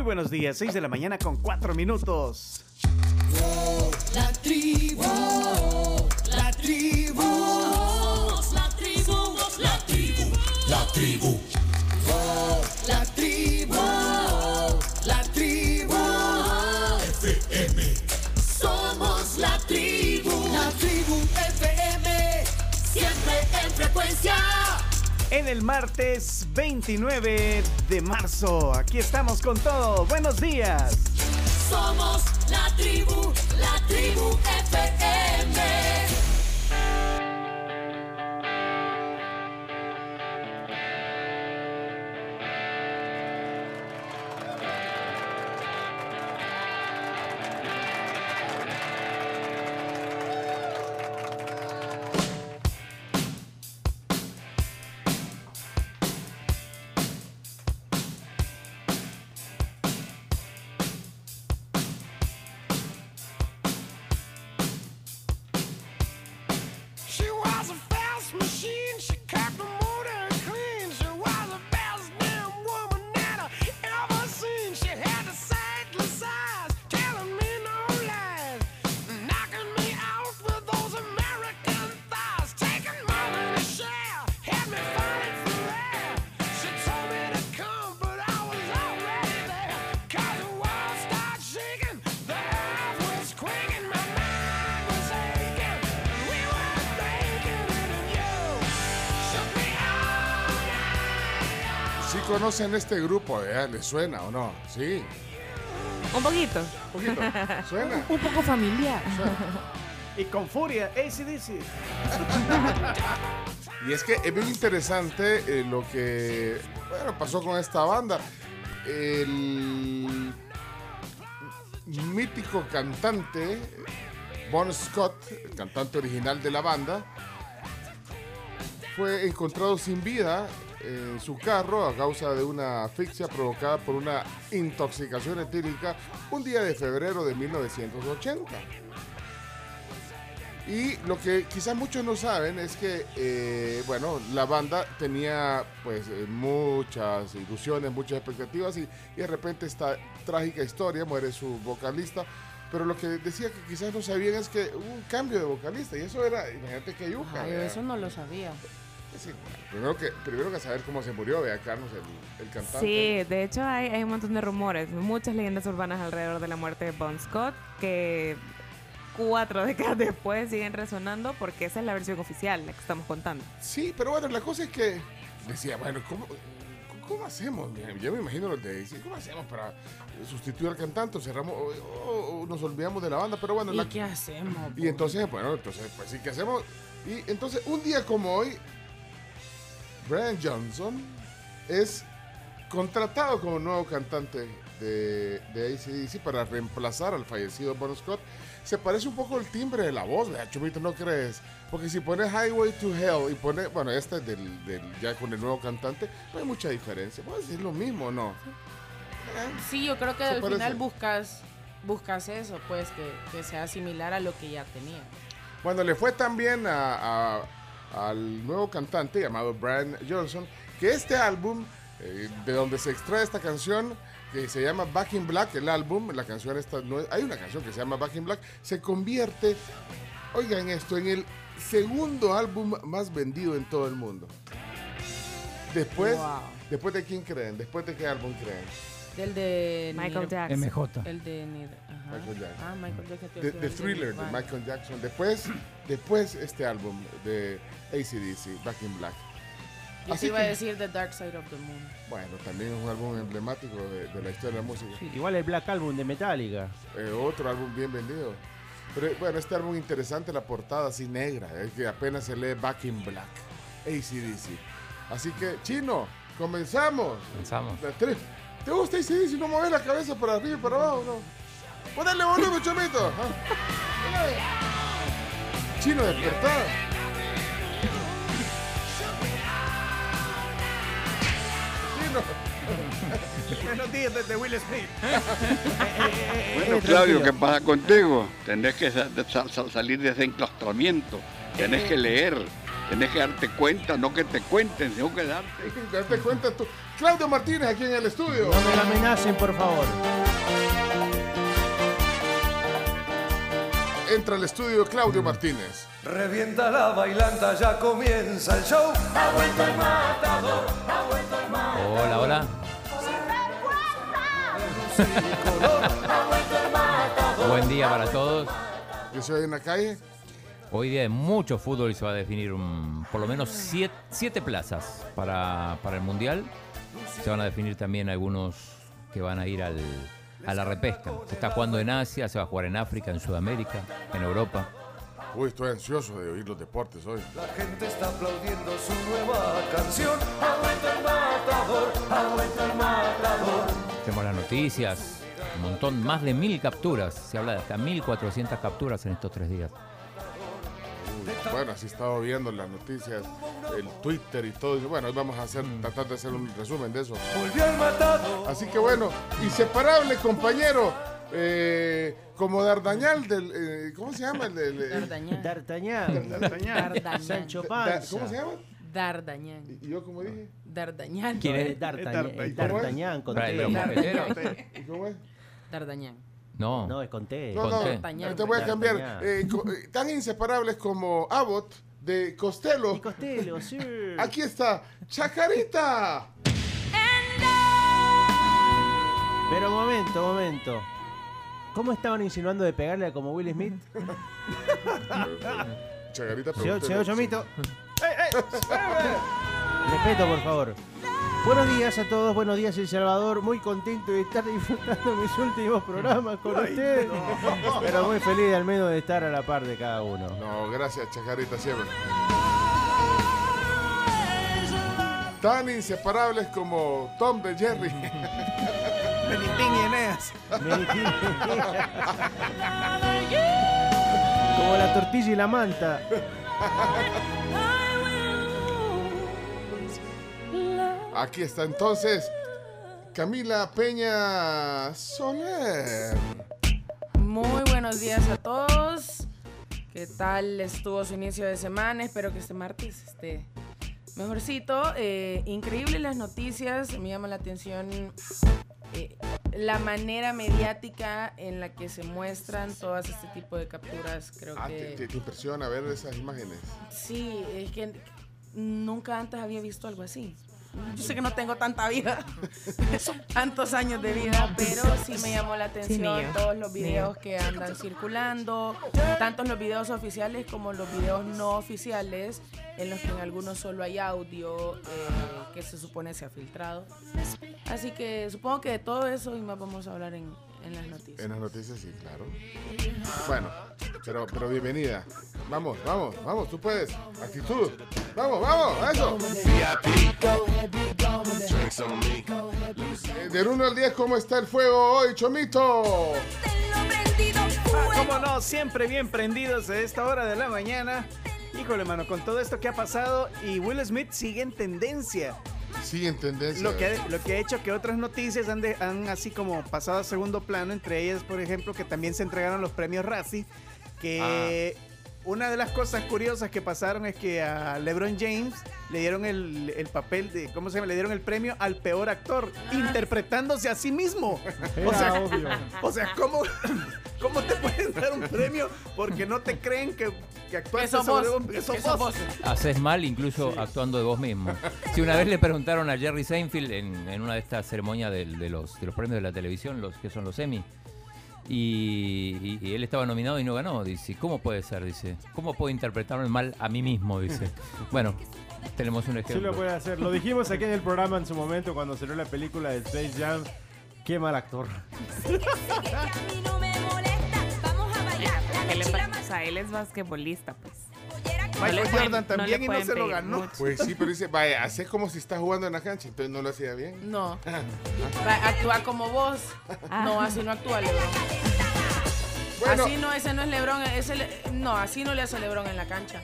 Muy buenos días, 6 de la mañana con 4 minutos. La tribu, la tribu, la tribu, la tribu, la tribu, En el martes 29 de marzo, aquí estamos con todo. Buenos días. Somos la tribu, la tribu FM. Conocen este grupo? eh? ¿Les suena o no? Sí. Un poquito. Un poquito. ¿Suena? Un poco familiar. Y con furia, ACDC. Y es que es bien interesante eh, lo que bueno, pasó con esta banda. El mítico cantante Bon Scott, el cantante original de la banda, fue encontrado sin vida en su carro a causa de una asfixia provocada por una intoxicación etílica un día de febrero de 1980. Y lo que quizás muchos no saben es que, eh, bueno, la banda tenía pues eh, muchas ilusiones, muchas expectativas y, y de repente esta trágica historia, muere su vocalista. Pero lo que decía que quizás no sabían es que hubo un cambio de vocalista y eso era, imagínate que yuca. Eso no lo sabía. Sí, primero, que, primero que saber cómo se murió, vea Carlos, el, el cantante. Sí, de hecho hay, hay un montón de rumores, muchas leyendas urbanas alrededor de la muerte de Bon Scott que cuatro décadas después siguen resonando porque esa es la versión oficial, la que estamos contando. Sí, pero bueno, la cosa es que decía, bueno, ¿cómo, cómo hacemos? Yo me imagino los de decir, ¿cómo hacemos para sustituir al cantante? O cerramos, o, o- o nos olvidamos de la banda, pero bueno, ¿Y la- qué hacemos? y entonces, bueno, entonces, pues sí, ¿qué hacemos? Y entonces, un día como hoy, Brian Johnson es contratado como nuevo cantante de, de ACDC para reemplazar al fallecido Bon Scott. Se parece un poco el timbre de la voz, ¿verdad, Chumito? ¿No crees? Porque si pones Highway to Hell y pones, bueno, este es del, del- ya con el nuevo cantante, no hay mucha diferencia. Puedes decir lo mismo, ¿o ¿no? Sí, yo creo que al parece. final buscas buscas eso, pues que, que sea similar a lo que ya tenía. Bueno, le fue también a, a- al nuevo cantante llamado Brian Johnson que este álbum, eh, de donde se extrae esta canción, que se llama Back in Black, el álbum, la canción esta, no es- hay una canción que se llama Back in Black, se convierte, oigan esto, en el segundo álbum más vendido en todo el mundo. Después, Wow. después de quién creen, después de qué álbum creen. Del de Michael Nir- Jackson. MJ. El de Nir- ajá. Michael Jackson. Ah, Michael Jackson. The, The Thriller de. Michael Jackson. Después, después este álbum de ACDC, Back in Black. Yo Así te iba a decir The Dark Side of the Moon. Bueno, también es un álbum emblemático de, de la historia de la música. Sí, igual el Black Album de Metallica. Eh, otro álbum bien vendido. Pero eh, bueno, este álbum interesante, la portada así negra, es que apenas se lee Back in Black, ACDC. Así que, chino, comenzamos. La tres. ¿Te gusta ACDC? No mueves la cabeza para arriba y para abajo, ¿no? Ponele volumen, chomito. Ah. Chino, despertado. Chino. Buenos días desde Will Smith. Bueno, Eh, Claudio, tranquilo. ¿qué pasa contigo? Tenés que sa- sa- sa- salir de ese enclaustramiento. Tenés que leer. Tenés que darte cuenta, no que te cuenten, sino que darte. Date cuenta tú. Claudio Martínez aquí en el estudio. No me la amenacen, por favor. Entra al estudio Claudio Martínez. Revienta la bailanta, ya comienza el show. Ha vuelto el matador, ha vuelto el matador. Hola, hola. Buen día para todos. Yo soy en la calle. Hoy día de mucho fútbol y se va a definir un- por lo menos siete, siete plazas para, para el Mundial. Se van a definir también algunos que van a ir al, a la repesca. Se está jugando en Asia, se va a jugar en África, en Sudamérica, en Europa. Uy, estoy ansioso de oír los deportes hoy. La gente está aplaudiendo su nueva canción. Ha vuelto el matador, ha vuelto el matador. Tenemos las noticias, un montón, más de mil capturas. Se habla de hasta 1400 capturas en estos tres días. Bueno, así he estado viendo las noticias, el Twitter y todo. Bueno, hoy vamos a hacer, tratar de hacer un resumen de eso. Volvió el matador. Así que bueno, inseparable compañero, eh, como Dardañal del, eh, ¿cómo se llama? El, del- el- D'Artagnan. Sancho Panza. ¿Cómo se llama? D'Artagnan. Y yo como dije, D'Artagnan. ¿Quién es? con mosqueteros. ¿y cómo es? D'Artagnan. No, No, es con T. No, no, te voy a cambiar. Eh, eh, tan inseparables como Abbott de Costello. Y Costello, sí. Aquí está, Chacarita. Pero momento, momento. ¿Cómo estaban insinuando de pegarle a como Will Smith? Chacarita, Señor, pregúntele. señor Chomito. Respeto, por favor. Buenos días a todos, buenos días El Salvador. Muy contento de estar disfrutando mis últimos programas con ustedes. Pero muy feliz al menos de estar a la par de cada uno. No, gracias, Chacarita, siempre. Tan inseparables como Tom de Jerry. Benitín y Eneas. Como la tortilla y la manta. Aquí está entonces Camila Peña Soler. Muy buenos días a todos. ¿Qué tal estuvo su inicio de semana? Espero que este martes esté mejorcito. Eh, increíble las noticias. Me llama la atención eh, la manera mediática en la que se muestran todas este tipo de capturas. Creo Ah, que te- te impresiona ver esas imágenes. sí, es que nunca antes había visto algo así. Yo sé que no tengo tanta vida, tantos años de vida, pero sí me llamó la atención todos los videos que andan circulando, tanto los videos oficiales como los videos no oficiales, en los que en algunos solo hay audio eh, que se supone se ha filtrado. Así que supongo que de todo eso y más vamos a hablar en, en las noticias. En las noticias, sí, claro. Bueno, pero, pero bienvenida. Vamos, vamos, vamos, tú puedes. Actitud. Vamos, vamos, eso. Eh, Del 1 al 10, ¿cómo está el fuego hoy, Chomito? Ah, cómo no, siempre bien prendidos a esta hora de la mañana. Híjole, mano, con todo esto que ha pasado y Will Smith sigue en tendencia. Sí, en tendencia. Lo que, ha, lo que ha hecho que otras noticias han, de- han así como pasado a segundo plano, entre ellas, por ejemplo, que también se entregaron los premios Razzie, que una de las cosas curiosas que pasaron es que a LeBron James le dieron el, el papel de, ¿cómo se llama? Le dieron el premio al peor actor, interpretándose a sí mismo. O sea, Era obvio. o sea, ¿cómo, ¿cómo te pueden dar un premio porque no te creen que, que actuaste sobre vos, un- que sos que sos vos? vos. haces mal incluso actuando de vos mismo. Si una vez le preguntaron a Jerry Seinfeld en, en una de estas ceremonias del- de, los, de los premios de la televisión, los que son los Emmy, y, y- y él estaba nominado y no ganó. Dice, ¿cómo puede ser? Dice, ¿cómo puedo interpretarme mal a mí mismo? Dice. Bueno, tenemos un Sí ejemplo. lo puede hacer. Lo dijimos aquí en el programa en su momento cuando salió la película de Space Jam. Qué mal actor. ¿Qué le pasa? O sea, él es basquetbolista, pues. Michael Jordan también y no se lo ganó. mucho. Pues sí, pero dice, vaya, hace como si está jugando en la cancha, entonces no lo hacía bien. No. Va, Actúa como vos. Ah. No, así no actúa Lebron. Bueno, Así no, ese no es Lebron. Ese le- no, así no le hace Lebron en la cancha.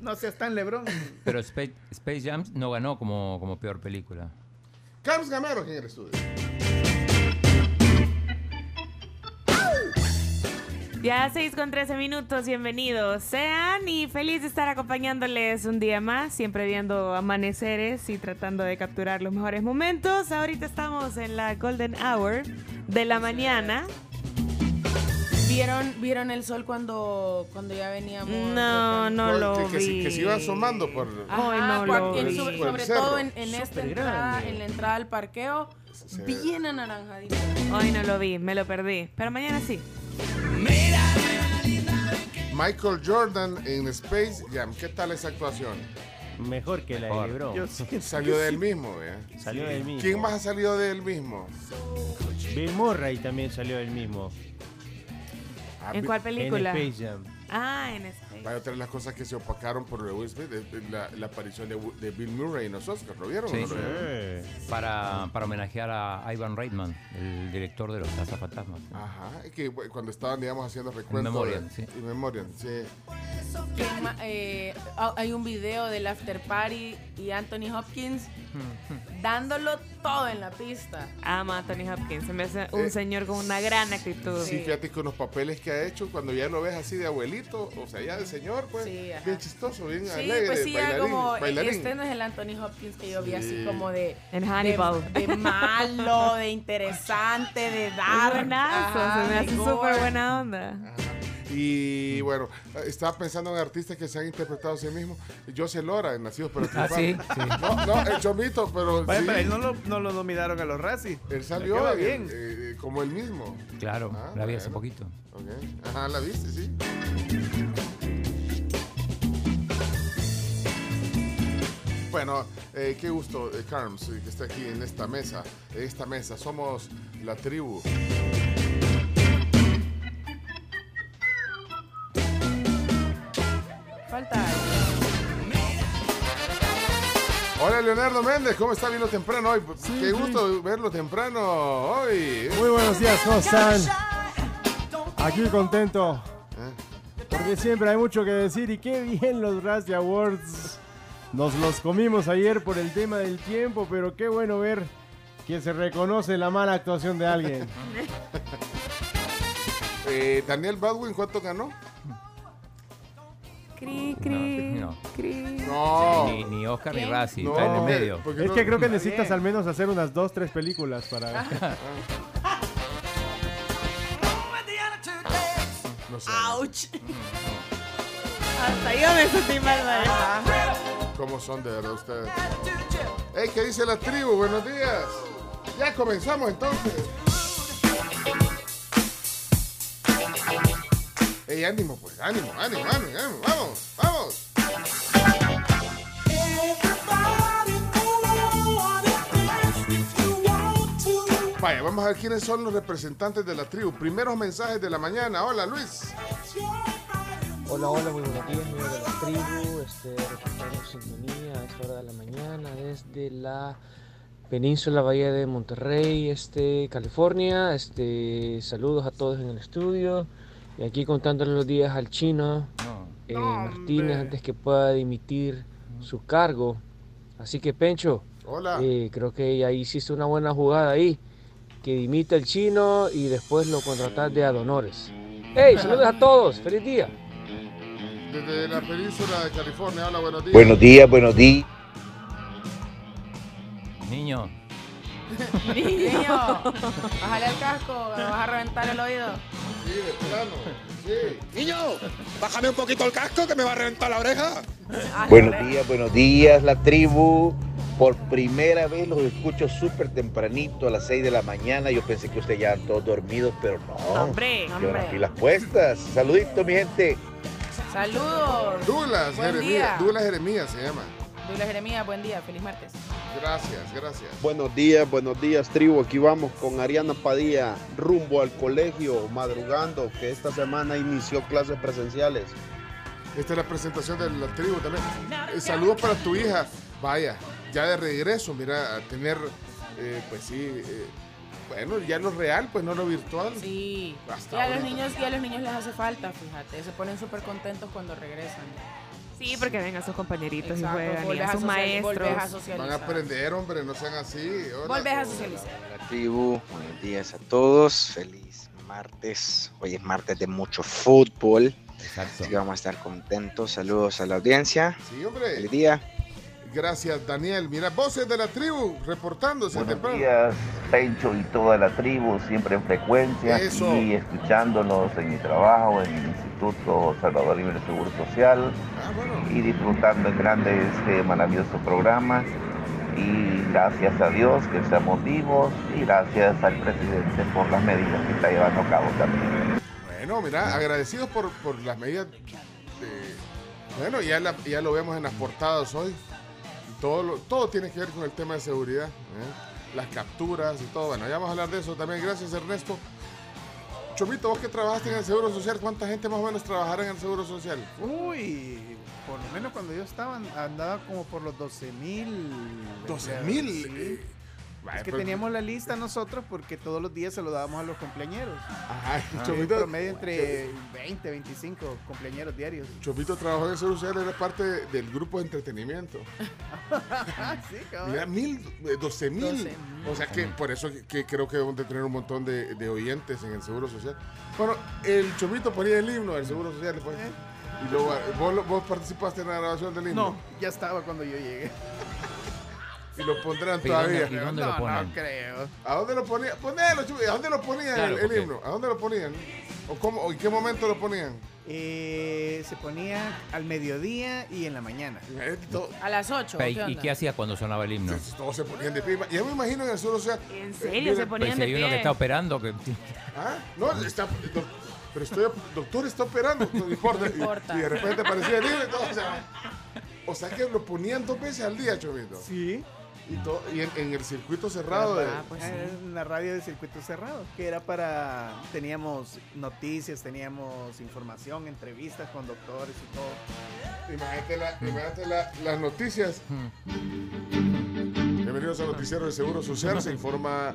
No seas tan Lebrón. Pero Space, Space Jam no ganó como, como peor película. Carlos Gamero aquí en el estudio. Ya 6 con 13 minutos, bienvenidos sean y feliz de estar acompañándoles un día más, siempre viendo amaneceres y tratando de capturar los mejores momentos. Ahorita estamos en la Golden Hour de la mañana. ¿Vieron, ¿Vieron el sol cuando, cuando ya veníamos? No, no Que- lo que, que, se- vi. que se iba asomando por... Ajá, Ay, no por- lo en- vi. sobre, Por el sobre todo en, en esta entrada, grande. en la entrada al parqueo, Se- bien anaranjadito. Hoy no lo vi, me lo perdí, pero mañana sí. Michael Jordan en Space Jam. ¿Qué tal esa actuación? Mejor que la de. LeBron. Salió que de él sí. mismo, ¿vea? Salió del mismo. ¿Quién más ha salido de él mismo? Bill Murray también salió del mismo. Ah, ¿En cuál película? En Space Jam. Ah, en Space. Vaya otra de las cosas que se opacaron por Will Smith, la, la aparición de, Bill Murray en los Oscars. ¿Lo vieron? Sí. no lo vieron? Para, para homenajear a Ivan Reitman, el director de los cazafantasmas. Ajá, es que cuando estaban, digamos, haciendo recuento. Memoriam, sí. Memoriam, sí. ¿Quién ma- eh, hay un video del after party y Anthony Hopkins dándolo todo en la pista. Ama a Tony Hopkins, se me hace un Eh, señor con una gran actitud. Sí, fíjate que unos papeles que ha hecho, cuando ya lo ves así de abuelito, o sea, ya de señor, pues, Sí, ajá. bien chistoso, bien Sí, alegre, pues sí, ya bailarín, como bailarín. este no es el Anthony Hopkins que yo vi Sí. así como de En Hannibal. de, de malo, de interesante, de dar. buenazo, ajá, se me hace súper buena onda. Ajá. Y bueno, estaba pensando en artistas que se han interpretado a sí mismos. José Lora, en Nacidos para Ah, sí, sí. No, no, el chomito, pero Vaya, sí, pero él no lo, no lo nominaron a los Razzie. él salió queda bien, eh, como él mismo. Claro, Ah, la vi hace poquito. Ajá, la viste, sí. Bueno, eh, qué gusto, eh, Carms, eh, que esté aquí en esta mesa. En esta mesa somos la tribu. Hola, Leonardo Méndez, ¿cómo está? Vino temprano hoy. qué gusto verlo temprano hoy. Muy buenos días, ¿cómo están? Aquí contento. ¿Eh? Porque siempre hay mucho que decir y qué bien los Razzie Awards. Nos los comimos ayer por el tema del tiempo, pero qué bueno ver que se reconoce la mala actuación de alguien. Eh, Daniel Baldwin, ¿cuánto ganó? Cri, cri, No, no. cri. No. Ni, ni Oscar ni No, está en el medio. porque Es no- que creo que necesitas bien. al menos hacer unas dos, tres películas para... no sé Ouch. Hasta yo me sentí mal, ¿verdad? cómo son de verdad ustedes. Hey, ¿qué dice la tribu? Buenos días. Ya comenzamos entonces. Hey, ánimo, pues, ánimo, ánimo, ánimo, ánimo, vamos, vamos. Vaya, vamos a ver quiénes son los representantes de la tribu. Primeros mensajes de la mañana. Hola, Luis. Hola, hola, muy buenos días, amigos de la tribu, este, reportando sintonía a esta hora de la mañana desde la península Bahía de Monterrey, este, California, este, saludos a todos en el estudio y aquí contándole los días al chino No. eh, Martínez antes que pueda dimitir su cargo, así que Pencho, Hola. eh, creo que ahí hiciste una buena jugada ahí, que dimita el chino y después lo contratas de Adonores. ¡Hey, saludos a todos! ¡Feliz día! Desde la península de California. Hola, buenos días. Buenos días, buenos días. Niño, Niño, bájale el casco, me vas a reventar el oído. Sí, de plano. Sí. Niño, bájame un poquito el casco que me va a reventar la oreja. Ay, Buenos días, buenos días, la tribu. Por primera vez los escucho súper tempranito a las 6 de la mañana. Yo pensé que ustedes ya estaban todos dormidos, pero no. Hombre. Llevan Hombre. las pilas puestas. Saluditos, mi gente. Saludos. Douglas Buen Jeremías. Douglas Jeremías se llama. Douglas Jeremías, buen día, feliz martes. Gracias, gracias. Buenos días, buenos días, tribu. Aquí vamos con Ariana Padilla rumbo al colegio, madrugando, que esta semana inició clases presenciales. Esta es la presentación de la tribu también. Eh, saludos para tu hija. Vaya, ya de regreso, mira, a tener, eh, pues sí, eh, bueno, ya lo real, pues no lo virtual. Sí. Hasta Y a los niños, y a los niños les hace falta, fíjate. Se ponen súper contentos cuando regresan. Sí, porque vengan sus compañeritos Exacto, y juegan, y a sus maestros. a Van a socializar. aprender, hombre, no sean así. Hola. Volvés a socializar. La tribu, buenos días a todos, feliz martes. Hoy es martes de mucho fútbol. Exacto. Así que vamos a estar contentos. Saludos a la audiencia. Sí, hombre. Feliz día. Gracias, Daniel. Mira, voces de la tribu reportándose Buenos temprano. días, Pencho y toda la tribu, siempre en frecuencia, Eso. y escuchándonos en mi trabajo, en el Instituto Salvador Libre Seguro Social, Ah, y disfrutando en grande este maravilloso programa. Y gracias a Dios que estamos vivos, y gracias al presidente por las medidas que está llevando a cabo también. Bueno, mira, agradecidos por, por las medidas. de- bueno, ya, la- ya lo vemos en las portadas hoy. Todo, lo- todo tiene que ver con el tema de seguridad. ¿eh? Las capturas y todo. Bueno, ya vamos a hablar de eso también. Gracias, Ernesto. Chomito, vos que trabajaste en el Seguro Social, ¿cuánta gente más o menos trabajará en el Seguro Social? Uy, por lo menos cuando yo estaba andaba como por los 12 mil. 12,000, Sí. Eh, Es que pues- teníamos la lista nosotros porque todos los días se lo dábamos a los cumpleañeros. Ajá, Ah, Chomito- en promedio entre 20, 25 cumpleaños diarios. Chomito trabajó en el Seguro Social, era parte del grupo de entretenimiento. sí, cabrón. Mira, mil, eh, doce mil. 12,000. O sea que por eso que, creo que debemos de tener un montón de, de oyentes en el Seguro Social. Bueno, el Chomito ponía el himno del Seguro Social después. Y luego, eh, ¿vos, vos participaste en la grabación del himno. No, ya estaba cuando yo llegué. Y lo pondrán ¿Y dónde- todavía. y dónde lo no, ponen? no creo. ¿A dónde lo ponían? Ponelo. ¿A dónde lo ponían Claro, el, el porque- himno? ¿A dónde lo ponían? ¿O, cómo, o en qué momento lo ponían? Eh, se ponía al mediodía y en la mañana. A las 8. Pe- ¿Y qué hacía cuando sonaba el himno? Todos se ponían de pie. Ya me imagino en el Seguro Social. ¿En eh, serio? se ponían Pues si de hay uno que está operando, que ¿Ah? No, está. Pero estoy. Doctor está operando. No importa. Y- importa. Y, de repente aparecía libre y todo. O sea, o sea que lo ponían dos veces al día, Chomito. Sí. Y, to- y en, en el circuito cerrado de. Ah, pues sí. En la radio de circuito cerrado, que era para. Teníamos noticias, teníamos información, entrevistas con doctores y todo. Imagínate, la- imagínate la- las noticias. Bienvenidos al noticiero del Seguro Social. Se informa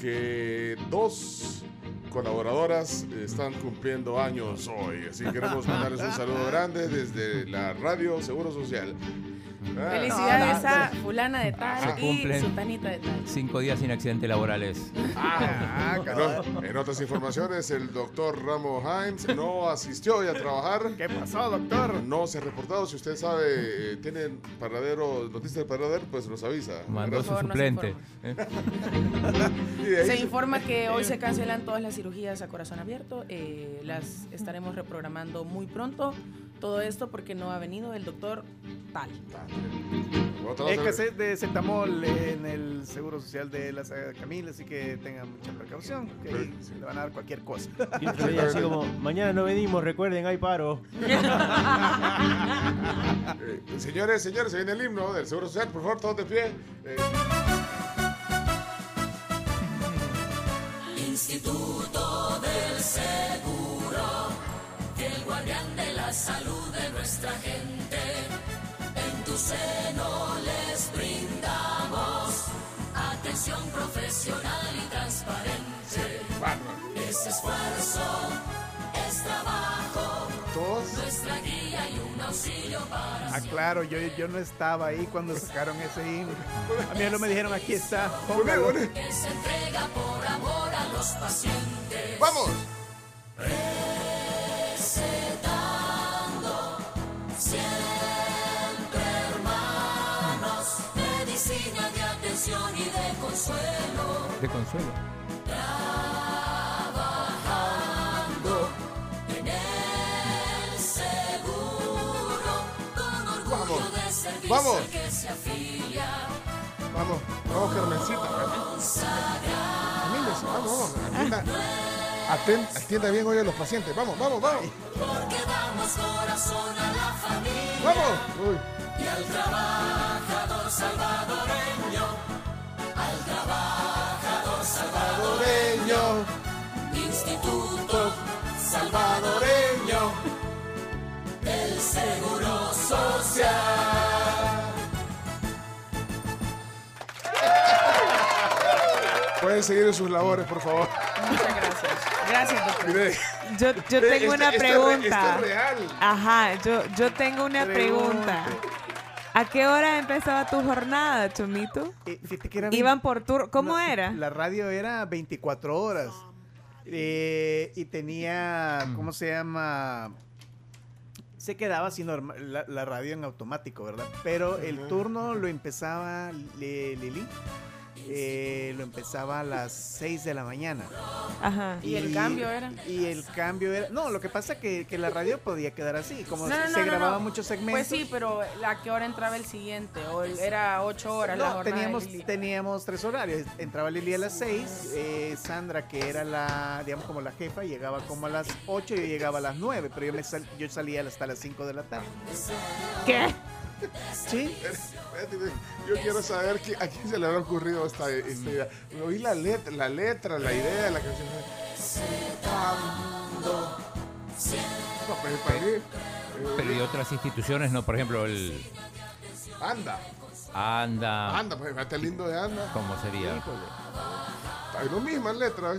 que dos colaboradoras están cumpliendo años hoy. Así que queremos mandarles un saludo grande desde la radio Seguro Social. Ah, Felicidades a fulana de tal Se y cumplen. sultanita de tal. cinco días sin accidentes laborales. Ah, En, en otras informaciones, el doctor Ramos Hines no asistió hoy a trabajar. ¿Qué pasó, doctor? No se ha reportado. Si usted sabe, eh, tienen paradero, noticias de paradero, pues nos avisa. Mandó su no se suplente. Se se- informa que hoy se cancelan todas las cirugías a corazón abierto. eh, las estaremos reprogramando muy pronto. Todo esto porque no ha venido el doctor tal. Otra vez, Escasez de cetamol en el seguro social de la Sagrada Camila, así que tengan mucha precaución, que ahí se le van a dar cualquier cosa. Así como, mañana no venimos, recuerden, hay paro. eh, señores, señores, se viene el himno del Seguro Social. Por favor, todos de pie. Eh, Instituto salud de nuestra gente. En tu seno les brindamos atención profesional y transparente. Es esfuerzo, es trabajo, todos. nuestra guía y un auxilio para Ah, claro, yo, yo no estaba ahí cuando sacaron ese himno. A mí no me dijeron, aquí está, póngalo. que se entrega por amor a los pacientes. ¡Vamos! Recetando siempre hermanos, medicina de atención y de consuelo, De consuelo. trabajando en el seguro, con orgullo Vamos, de servicio vamos. que se afilia, Vamos, vamos, consagrado. Camínese, vamos, vamos. Atienda, bien hoy a los pacientes. Vamos, vamos, vamos. Porque damos corazón a la familia ¡Vamos! Uy. y al trabajador salvadoreño, al trabajador salvadoreño, Instituto Salvadoreño del Seguro Social. Pueden seguir en sus labores, por favor. Muchas gracias. Gracias, doctor. Mire, Yo, yo tengo una pregunta. esto es real. Ajá, yo, yo tengo una pregunta. ¿A qué hora empezaba tu jornada, Chomito? Eh, era Iban por turno. ¿Cómo No, era? La radio era 24 horas. Eh, y tenía, ¿cómo se llama? Se quedaba arma- la, la radio en automático, ¿verdad? Pero el turno lo empezaba Le- Lili. Eh, lo empezaba a las 6 de la mañana. Ajá. ¿Y el cambio era? Y el cambio era... No, lo que pasa es que, que la radio podía quedar así. Como No, no, se no, grababa no. muchos segmentos. Pues sí, pero ¿a qué hora entraba el siguiente? ¿O el- era ocho horas la jornada teníamos, teníamos tres horarios. Entraba Lili a las 6, Sandra, que era la, digamos, como la jefa, llegaba como a las 8 y yo llegaba a las 9, pero yo, me sal- yo salía hasta las 5 de la tarde. ¿Qué? Sí. Yo quiero saber que- a quién se le habrá ocurrido esta, esta idea. Oí la letra, la letra, la idea de la canción. No, pues para mí, eh, Pero y otras instituciones, no, por ejemplo, el anda, ANDA. anda, pues fíjate lindo de anda. ¿Cómo sería? Hay lo mismo en letra,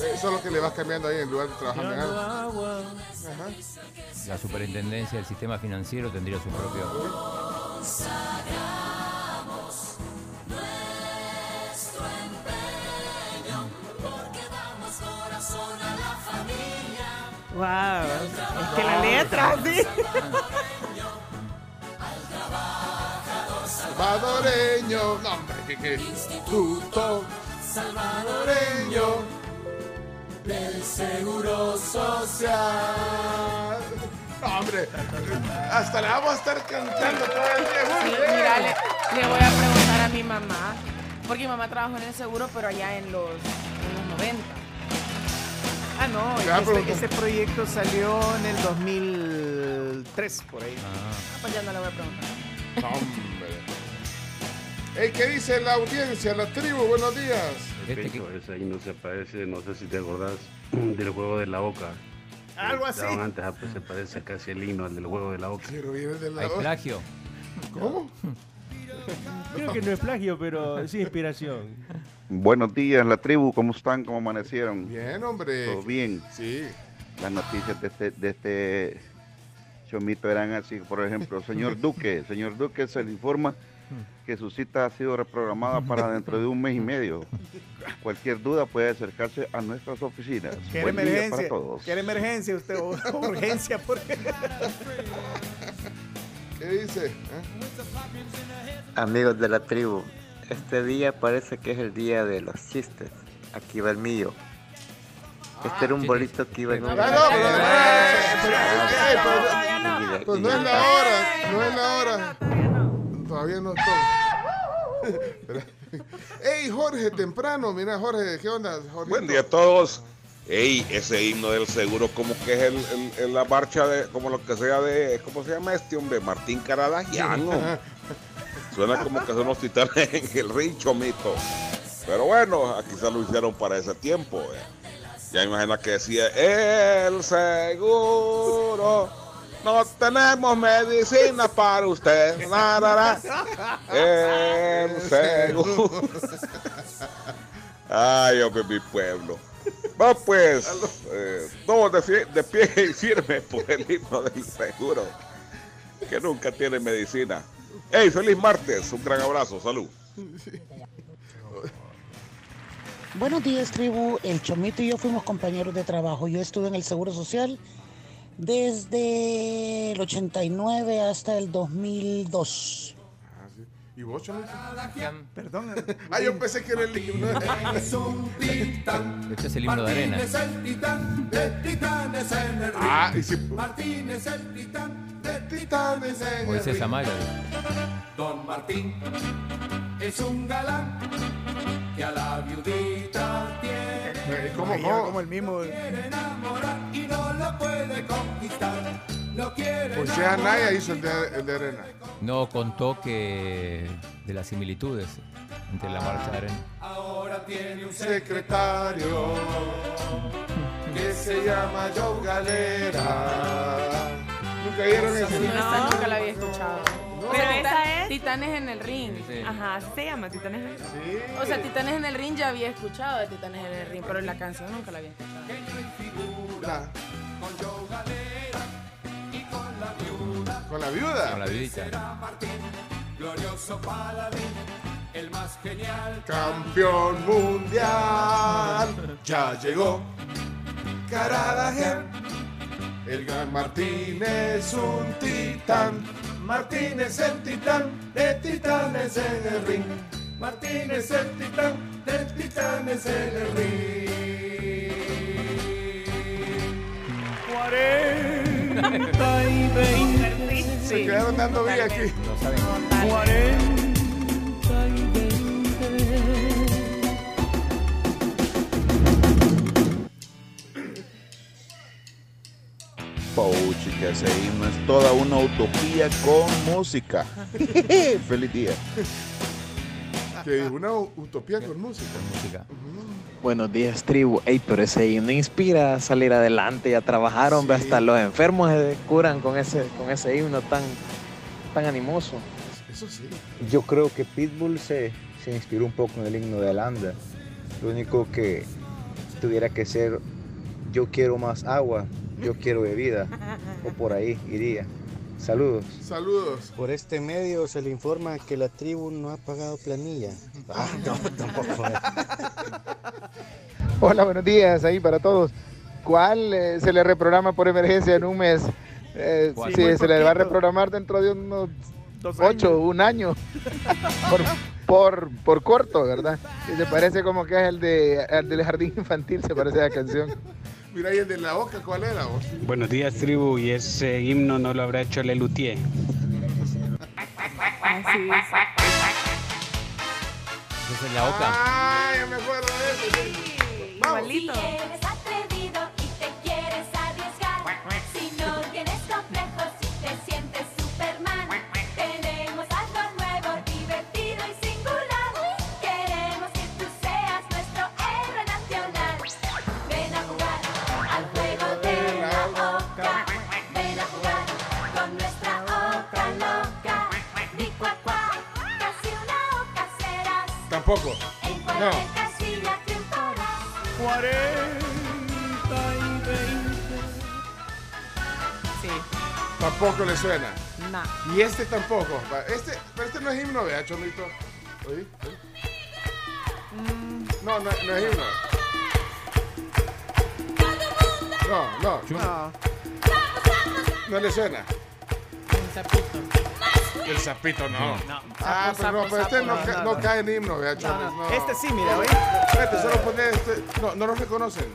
¿eh? Eh, Solo que le vas cambiando ahí en lugar de trabajando en algo. Ajá. La superintendencia del sistema financiero tendría su propio. Sagramos nuestro empeño, porque damos corazón a la familia. Wow. Es que la letra, sí. Salvadoreño, no hombre, que que Instituto Salvadoreño del Seguro Social. No, hombre, hasta la vamos a estar cantando todo el día. Sí, bien. mira, le, le voy a preguntar a mi mamá, porque mi mamá trabajó en el seguro, pero allá en los, en los 90. Ah, no, Le voy a este, ese proyecto salió en el 2003, por ahí. Ah, Pues ya no le voy a preguntar. No, hombre. Ey, ¿Qué dice la audiencia, la tribu? Buenos días. Ese ahí no se parece, no sé si te acordás del juego de la boca. Algo así. Antes, ah, pues se parece casi el himno al del juego de la boca. Quiero ir de la Hay plagio. ¿Cómo? Creo que no es plagio, pero es inspiración. Buenos días, la tribu, ¿cómo están? ¿Cómo amanecieron? Bien, hombre. ¿Todo bien? Sí. Las noticias de este, de este chomito eran así, por ejemplo, señor Duque, señor Duque se le informa que su cita ha sido reprogramada para dentro de un mes y medio. Cualquier duda puede acercarse a nuestras oficinas. ¿Qué Buen día para emergencia? todos. ¿Qué emergencia usted? O urgencia, porque... ¿Qué dice? ¿Eh? Amigos de la tribu, este día parece que es el día de los chistes. Aquí va el mío. Este era un bolito que iba en un... Ah, no, ey, pero- pues no es la hora, no es la hora. Todavía no estoy. Ey, Jorge, temprano, mira, Jorge, ¿qué onda, Jorge? Buen día a todos. Ey, ese himno del seguro como que es el, el- el- la marcha de, como lo que sea de, ¿cómo se llama este hombre? Martín Caradagiano. Suena como que son los titanes en el ring, chomito. Pero bueno, aquí se lo hicieron para ese tiempo. eh. Ya imagina que decía, el seguro, no tenemos medicina para usted. Na, na, na. El seguro. Ay, hombre, mi pueblo. Va pues, eh, todos de, de pie y firme por el himno del seguro, que nunca tiene medicina. Hey, feliz martes, un gran abrazo, salud. Buenos días, tribu. El Chomito y yo fuimos compañeros de trabajo. Yo estuve en el Seguro Social desde el 89 hasta el 2002. ¿Y vos, Chomito? Perdón. Ah, yo pensé que era el himno. Este es el himno de arena. Martínez el titán de titanes en el ring. Ah, y si- Martínez el titán de titanes en el Moisés. Amaya. Don Martín es un galán que a la viudita tiene. ¿Cómo, como el mismo. Pues ya Naya hizo el de, el de arena. No contó que de las similitudes entre la marcha de arena. Ahora tiene un Secretario que se llama Joe Galera. ¿Nunca vieron ese? No, nunca la había escuchado. Pero Tita- esa es- Titanes en el ring. Ajá, así se llama, Titanes en el Ring. O sea, Titanes en el ring ya había escuchado de Titanes en el ring, pero la canción nunca la había escuchado. La- con la viuda. Con la viuda. Con la viudita. Será Martín, glorioso paladín, el más genial. Campeón mundial, ya llegó Caradagen. El gran Martín es un titán. Martín es el titán de titanes en el ring. Martín es el titán de titanes en el ring. 40 y 20. Se quedaron dando vida aquí. 40 y 20. Pouchi, que ese himno es toda una utopía con música. Feliz día. Que una utopía con música. música. Buenos días, tribu. Ey, pero ese himno inspira a salir adelante y a trabajar, hombre. Hasta los enfermos se curan con ese, con ese himno tan, tan animoso. Eso sí. Yo creo que Pitbull se, se inspiró un poco en el himno de Alanda. Lo único que tuviera que ser yo quiero más agua, yo quiero bebida. O por ahí iría. Saludos. Saludos. Por este medio se le informa que la tribu no ha pagado planilla. Ah, no, tampoco. Hola, buenos días ahí para todos. ¿Cuál eh, se le reprograma por emergencia en un mes? Eh, ¿Cuál? sí, se le va a reprogramar dentro de unos Dos ocho, años. un año. por, por, por corto, ¿verdad? Y se parece como que es el, de, el del jardín infantil, se parece a la canción. Mira, y el de la boca, ¿cuál era vos? Buenos días, tribu. Y ese himno no lo habrá hecho Lelutier. Así es. Esa es la oca. Ah, ya me acuerdo de eso. sí. Igualito. Tampoco. En No. cualquier casilla triunfarás. 40 y 20. Sí. Tampoco le suena. Nah. Y este tampoco. Este, pero este no es himno, vea, Chomito. ¿Oí? ¿Oí? No, no, no es himno. No, no. No. No le suena. Un sapito. El sapito no. No. Ah, Sapo, pero no, sapo, pero este sapo, no, no, ca- no, no no. cae en himno, vea, No, Chomis. no. No. Este sí, mira, ¿oí? Espérate, solo pone este. No, no lo reconocen.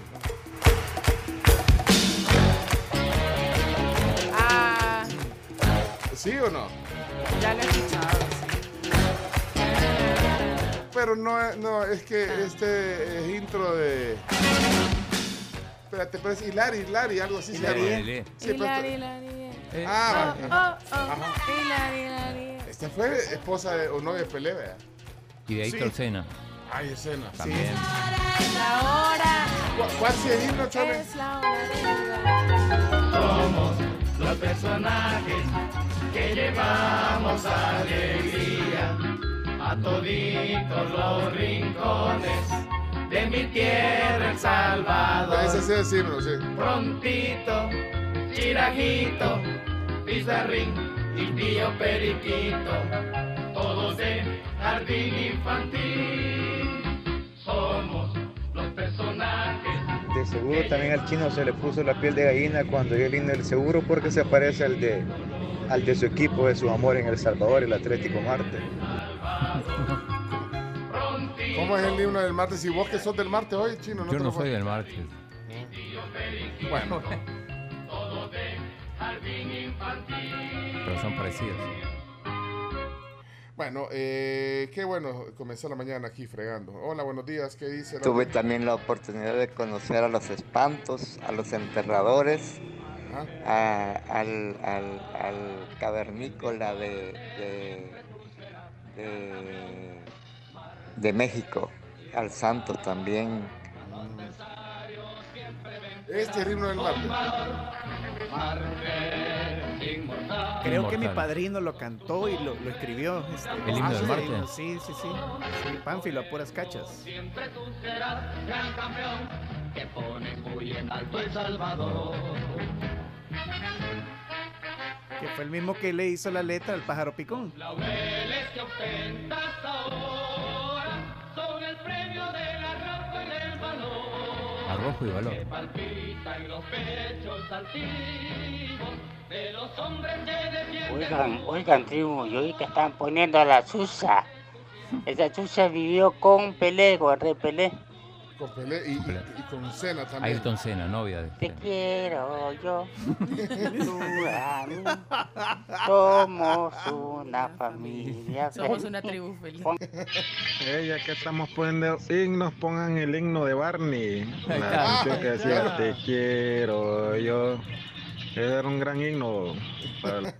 Ah, ¿Sí o no? ya lo he escuchado. Pero no, no, es que este es intro de. Espérate, pero es Hilari, Hilari, algo así se Hilari. ¿eh? Sí, pero Hilari, esto- hilari, Eh, Ah, Oh, va. oh, oh. Hilari. Esta fue esposa de, o novia de Pelé, vea. Y de Héctor Sí. Sena. Ay, escena. También. La hora ¿Cu- ¿Cuál sí es himno, Chome? es la hora. Somos los personajes que llevamos alegría a toditos los rincones de mi tierra El Salvador. Ese sí es himno, sí. Prontito, chirajito, pizarrín y tío periquito, todos de jardín infantil. Somos los personajes De seguro también al chino se le puso la piel de gallina cuando dio el himno del seguro porque se parece al de, al de su equipo de su amor en El Salvador, el Atlético Marte. ¿Cómo es el himno del martes? Si vos que sos del martes hoy, chino, no Yo no soy del martes. Bueno, Pero son parecidos. bueno eh, qué bueno comenzar la mañana aquí fregando. Hola, buenos días, ¿qué dice? Tuve también la oportunidad de conocer a los espantos, a los enterradores, a- al, al- al cavernícola de, de, de- de México, al santo también. Este es el himno Creo que mi padrino lo cantó y lo, lo escribió. este, ¿El himno ah, del sí, Marte? himno, Sí, sí, sí. Sí, Pánfilo a puras cachas. Siempre tú serás gran campeón que pone muy en alto El Salvador. Que fue el mismo que le hizo la letra al pájaro picón. Laureles que ostentas ahora rojo y valor. Oigan, oigan, tribu, yo vi que están poniendo a la Susa. Esa Susa vivió con Pelé, con el rey Pelé. Con Pelé y, y- y con Cena también. Ayrton Senna, novia de. Te quiero yo, tú a mí. Somos una familia. Somos una tribu feliz. Ya que estamos poniendo himnos, pongan el himno de Barney. La está. canción que decía Te quiero yo. Era un gran himno. para-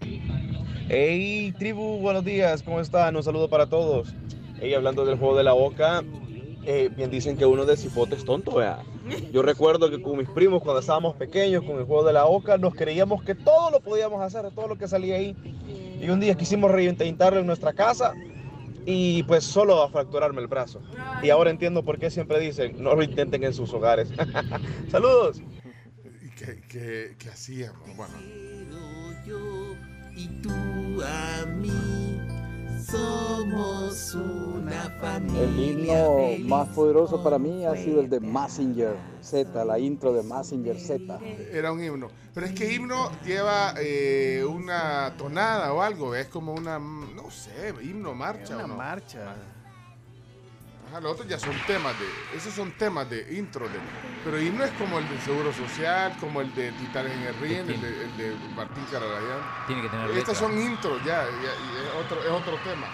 Hey, tribu, buenos días, ¿cómo están? Un saludo para todos. Hey, hablando del juego de la boca, eh, bien dicen que uno de cipote es tonto, vea. Yo recuerdo que con mis primos, cuando estábamos pequeños, con el juego de la boca, nos creíamos que todo lo podíamos hacer, todo lo que salía ahí. Y un día quisimos reintentarlo en nuestra casa y pues solo a fracturarme el brazo. Y ahora entiendo por qué siempre dicen, no lo intenten en sus hogares. Saludos. ¿Y qué, qué- qué hacíamos? Bueno, y tú a mí somos una familia. El himno más poderoso para mí ha sido el de Massinger Z, la intro de Massinger Z. era un himno. Pero es que himno lleva eh, una tonada o algo, es como una, mm, no sé, himno, marcha. Una o no? marcha. Ajá, los otros ya son temas de, esos son temas de intro, de, pero himno es como el del Seguro Social, como el de Titanes en el Ring, el de, el de Martín Cararayán. Tiene que tener Estas letra. son intros ya, ya, y es otro, es otro tema.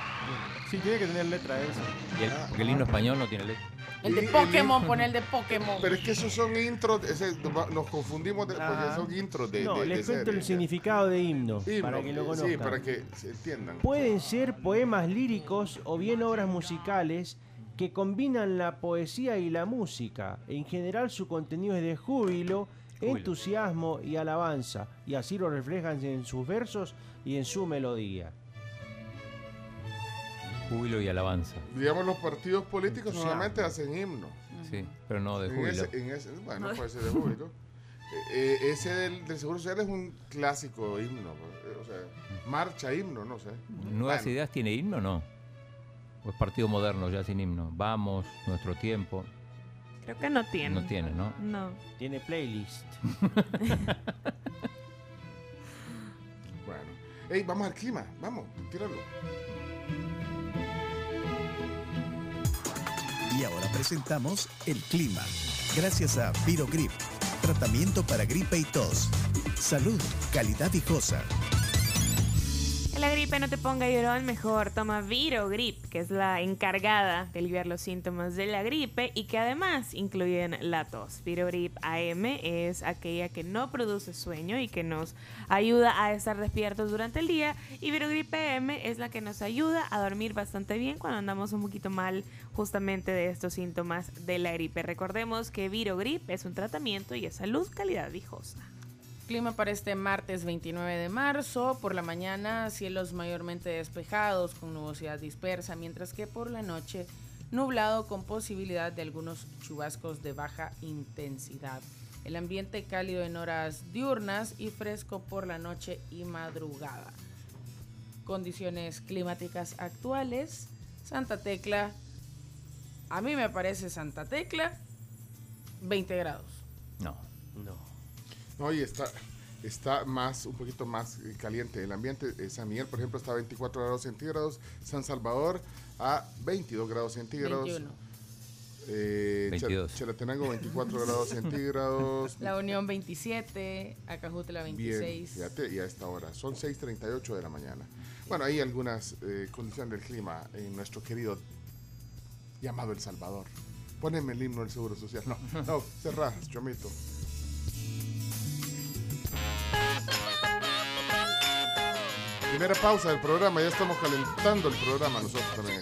Sí, tiene que tener letra eso. Y el- porque el himno español no tiene letra. El de Pokémon, pon el de Pokémon. Pero es que esos son intros, ese- nos confundimos de- porque Ajá. son intros de, No, de, les de cuento el series. significado de himno, Himno, para que lo sí, conozcan. para que se entiendan. Pueden ser poemas líricos o bien obras musicales que combinan la poesía y la música. En general su contenido es de júbilo, Júbilo. entusiasmo y alabanza, y así lo reflejan en sus versos y en su melodía. Júbilo y alabanza. Digamos, los partidos políticos Entusiasmo. normalmente hacen himno. Sí, pero no de En júbilo. ese- en ese- bueno, puede ser de júbilo. Eh, eh, ese del, del Seguro Social es un clásico himno. eh, O sea, marcha himno, no sé. ¿Nuevas Bueno, ideas tiene himno o no? ¿O es partido moderno ya sin himno? Vamos, nuestro tiempo. Creo que no tiene. No tiene, ¿no? No. Tiene playlist. Bueno. Ey, vamos al clima. Vamos, tíralo. Y ahora presentamos el clima. Gracias a Virogrip, tratamiento para gripe y tos. Salud, calidad viejosa. Que la gripe no te ponga llorón, mejor toma Virogrip, que es la encargada de aliviar los síntomas de la gripe y que además incluyen la tos. Virogrip AM es aquella que no produce sueño y que nos ayuda a estar despiertos durante el día y Virogrip PM es la que nos ayuda a dormir bastante bien cuando andamos un poquito mal justamente de estos síntomas de la gripe. Recordemos que Virogrip es un tratamiento y es salud, calidad viejosa. Clima para este martes 29 de marzo. Por la mañana, cielos mayormente despejados con nubosidad dispersa, mientras que por la noche, nublado con posibilidad de algunos chubascos de baja intensidad. El ambiente cálido en horas diurnas y fresco por la noche y madrugada. Condiciones climáticas actuales. Santa Tecla. A mí me parece Santa Tecla. 20 grados. No. No. Y está, está más, un poquito más caliente el ambiente. San Miguel, por ejemplo, está a 24 grados centígrados. San Salvador a 22 grados centígrados. 21. Eh, Cha- 22. Chalatenango 24 grados centígrados. La Unión 27, Acajutla Bien, 26. fíjate, y a esta hora. Son 6.38 de la mañana. Bueno, hay algunas eh, condiciones del clima en nuestro querido llamado El Salvador. Póneme el himno del Seguro Social. No, no, cerrás, chomito. Primera pausa del programa, ya estamos calentando el programa nosotros también.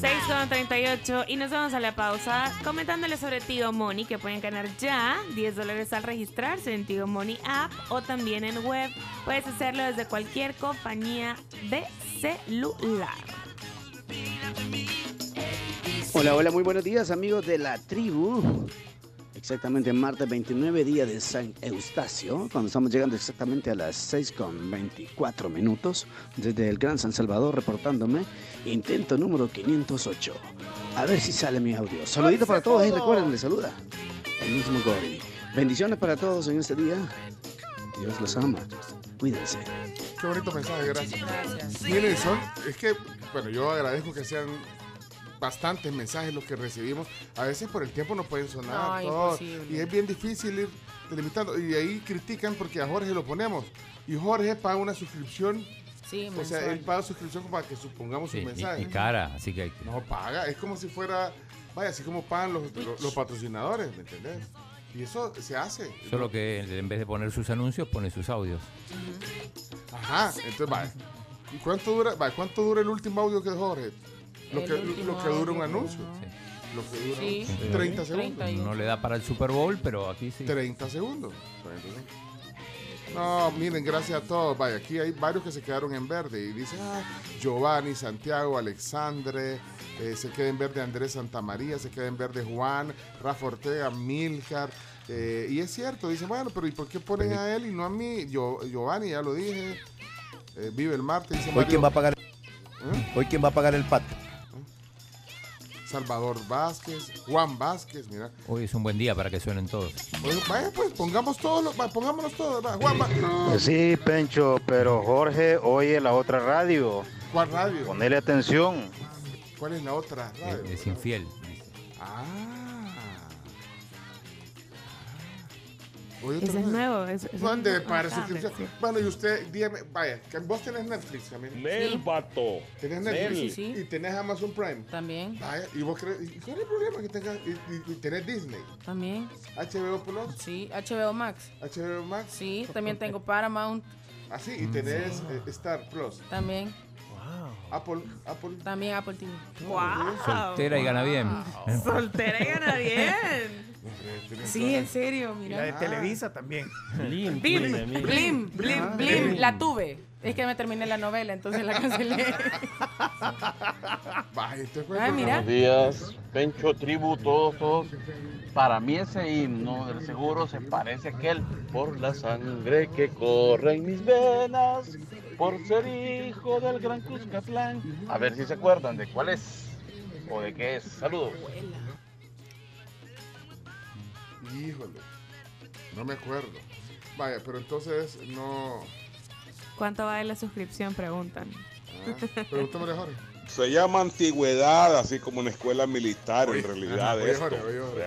6 con 38 y nos vamos a la pausa comentándoles sobre Tigo Money que pueden ganar ya 10 dólares al registrarse en Tigo Money App o también en web. Puedes hacerlo desde cualquier compañía de celular. Hola, hola, muy buenos días amigos de la tribu. Exactamente, martes 29, día de San Eustacio, cuando estamos llegando exactamente a las 6 con 24 minutos, desde el Gran San Salvador reportándome, intento número 508. A ver si sale mi audio. Saludito para todos y recuerden, les saluda el mismo Gori. Bendiciones para todos en este día. Dios los ama. Cuídense. Qué bonito mensaje, gracias. Miren, son, es que, bueno, yo agradezco que sean bastantes mensajes los que recibimos. A veces por el tiempo no pueden sonar No, todos. imposible. Y es bien difícil ir delimitando. Y ahí critican porque a Jorge lo ponemos. Y Jorge paga una suscripción. Sí, o sea, él paga suscripción para que supongamos Sí, sus y, mensajes. y cara, así que hay que- No paga, es como si fuera, vaya, así como pagan los, los, los patrocinadores, ¿me entendés? Y eso se hace. Solo que en vez de poner sus anuncios, pone sus audios. Ajá, entonces vaya. ¿Y cuánto dura, vaya, cuánto dura el último audio que dejó Jorge? Lo que, lo que dura un anuncio. Lo que dura Sí. un- 30 segundos. No le da para el Super Bowl, pero aquí sí. 30 segundos. 30 segundos. No, miren, gracias a todos. Vaya, aquí hay varios que se quedaron en verde. Y dice, ah, Giovanni, Santiago, Alexandre, eh, se queda en verde Andrés Santamaría, se queda en verde Juan, Rafa Ortega, Milcar. eh, y es cierto, dice, bueno, pero ¿y por qué ponen a él y no a mí? Yo, Giovanni, ya lo dije. eh, vive el martes, dice Hoy Mario- quién va a pagar, ¿Eh? hoy quién va a pagar el pat. Salvador Vázquez, Juan Vázquez, mira. Hoy es un buen día para que suenen todos. Oye, vaya, pues, pongamos todos, los- pongámonos todos. va, Juan, va. Pues sí, Pencho, pero Jorge oye la otra radio. ¿Cuál radio? Ponele atención. ¿Cuál es la otra radio? Es, es infiel. Ah. Otra es nuevo. es- es ¿Dónde? un- Para ah, suscripción. sí. Bueno, y usted, dígame, vaya, que vos tenés Netflix también. Nel, vato. ¿Tenés Nel. Netflix? Sí, sí. ¿Y tenés Amazon Prime? También. Vaya, ¿y vos crees? ¿Y cuál es el problema que tengas? ¿Y, y- y tenés Disney? También. ¿HBO Plus? Sí, HBO Max. ¿HBO Max? Sí, también tengo Paramount. Ah, sí, y tenés eh, Star Plus. También. Apple, Apple. También Apple TV. ¡Wow! Soltera y gana bien. Soltera y gana bien. Sí, en serio, Y mira. la de Televisa también. Blim, Blim, blim, Blim, Blim, Ah, la tuve. Es que me terminé la novela, entonces la cancelé. Ay, mira. Buenos días, Pencho, tribu, todos, todos. Para mí ese himno del seguro se parece a aquel por la sangre que corre en mis venas, por ser hijo del gran Cuscatlán. A ver si se acuerdan de cuál es o de qué es. Saludos. Híjole, no me acuerdo. Vaya, pero entonces no. ¿Cuánto vale la suscripción? Preguntan. Ah, pregúntame Jorge. Se llama antigüedad, así como una escuela militar Oye, en realidad oye, esto. Jorge, oye.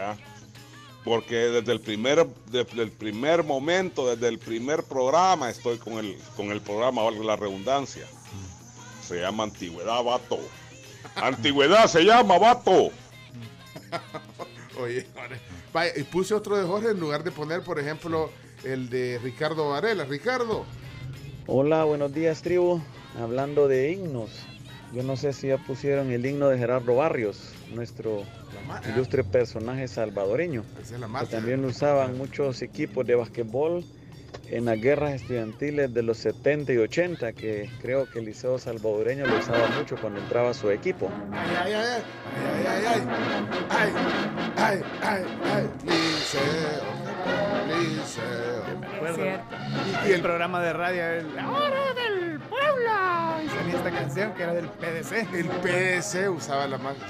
Porque desde el primer, desde el primer momento, desde el primer programa, estoy con el, con el programa, valga la redundancia. Se llama antigüedad, vato. Antigüedad se llama, vato. Oye, puse otro de Jorge en lugar de poner, por ejemplo, el de Ricardo Varela. Ricardo. Hola, buenos días, tribu. Hablando de himnos, yo no sé si ya pusieron el himno de Gerardo Barrios, nuestro ilustre personaje salvadoreño, es que también lo usaban muchos equipos de basquetbol en las guerras estudiantiles de los 70 y 80, que creo que el Liceo Salvadoreño lo usaba mucho cuando entraba su equipo. Ay, ay, ay, ay, ay, ay, ay, Liceo, Liceo. Que me. Y, el programa de radio, el... Hora del pueblo. Y salía esta canción que era del PDC. El PDC usaba la mancha.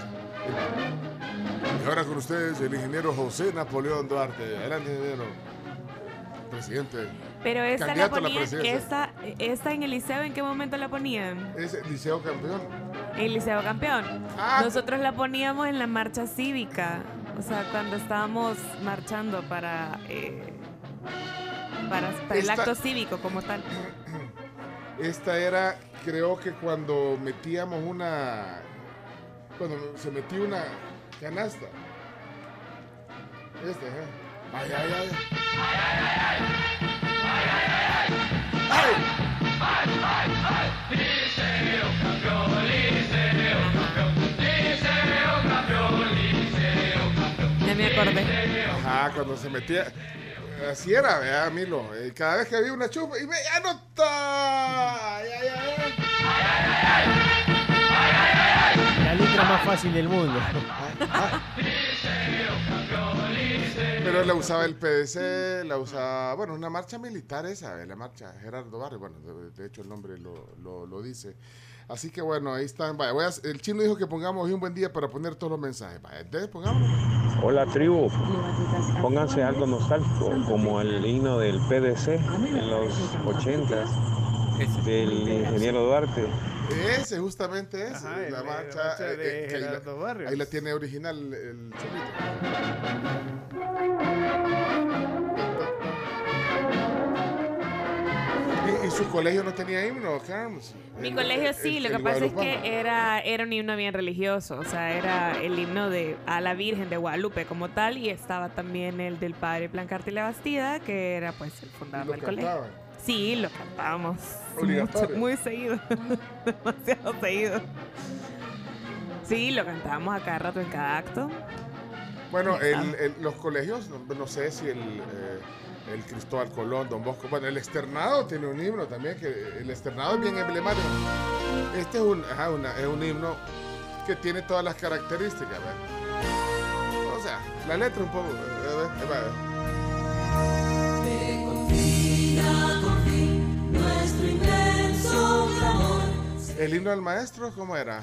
Y ahora con ustedes el ingeniero José Napoleón Duarte. Adelante, ingeniero. Presidente. Pero esta la ponían, esta, esta en el liceo, ¿en qué momento la ponían? Es el liceo campeón. El liceo campeón. Ah. Nosotros la poníamos en la marcha cívica, o sea, cuando estábamos marchando para, eh, para, para el Esta- acto cívico como tal. Esta era, creo que cuando metíamos una. Cuando se metía una canasta. Este, ¿eh? Ay, ay, ay. Ya me acordé. Ajá, cuando se metía. Así era, ¿verdad, Milo? Eh, Cada vez que había una chupa, y me, ¡ya no está! Ay, ay, ay. La letra más fácil del mundo. Pero la usaba el PDC, la usaba, bueno, una marcha militar esa, eh, la marcha Gerardo Barrio, bueno, de, hecho el nombre lo, lo- dice. Así que bueno, ahí están. El chino dijo que pongamos un buen día para poner todos los mensajes. Vaya, entonces pongámoslo. Hola tribu, pónganse algo nostálgico como el himno del PDC en los 80 del ingeniero Duarte. Ese, justamente ese, Ajá, el- la la marcha, marcha eh, de eh, ahí, la, Barrios. ahí la tiene original el chomito. ¿Y, y su colegio no tenía himno, Carms? Mi El- colegio el- sí, el- lo que pasa es que era, era un himno bien religioso, o sea, era el himno de a la Virgen de Guadalupe como tal y estaba también el del Padre Plancarte y la Bastida, que era pues el fundador ¿Lo del colegio. Sí, lo cantábamos. Mucho- muy seguido, demasiado seguido. Sí, lo cantábamos a cada rato en cada acto. Bueno, el- el- los colegios, no, no sé si el, eh, el Cristóbal Colón, Don Bosco, bueno, el externado tiene un himno también, que el externado es bien emblemático. Este es un, ajá, una- es un himno que tiene todas las características, ¿verdad? O sea, la letra un poco... eh, El himno del maestro, ¿cómo era?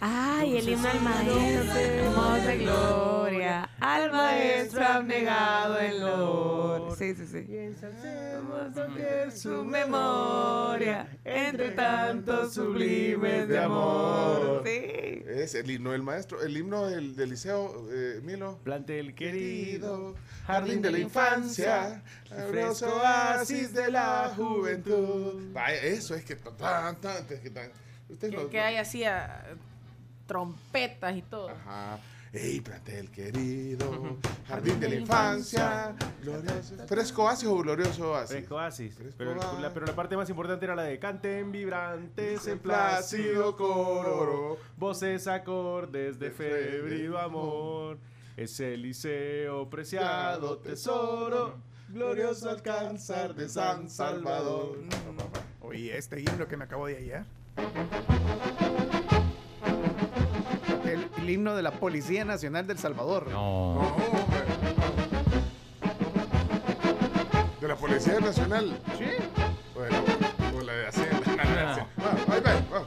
Ay, el himno al maestro, hermosa gloria. Al maestro abnegado el honor. Sí, sí, sí. su memoria entre tantos sublimes de amor. Sí. Es el himno del maestro, el himno del, del liceo, eh, Milo. Plantel querido, jardín de la infancia, fresco oasis de la juventud. Vaya, eso es que tan, tan, es que tan. Usted Que, lo- que hay así ah, trompetas y todo. Ajá. Ey, plantel querido, jardín de la infancia, glorioso. ¿Fresco oasis o glorioso oasis? Fresco Oasis. Pero, Oasis. la, pero la parte más importante era la de canten vibrantes en plácido coro, voces acordes de febril amor. Es el liceo preciado tesoro, glorioso alcanzar de San Salvador. Oye, este himno que me acabo de hallar. El, himno de la Policía Nacional del Salvador. No. De la Policía Nacional. Sí. Bueno, o la de Hacienda. Va, ahí va,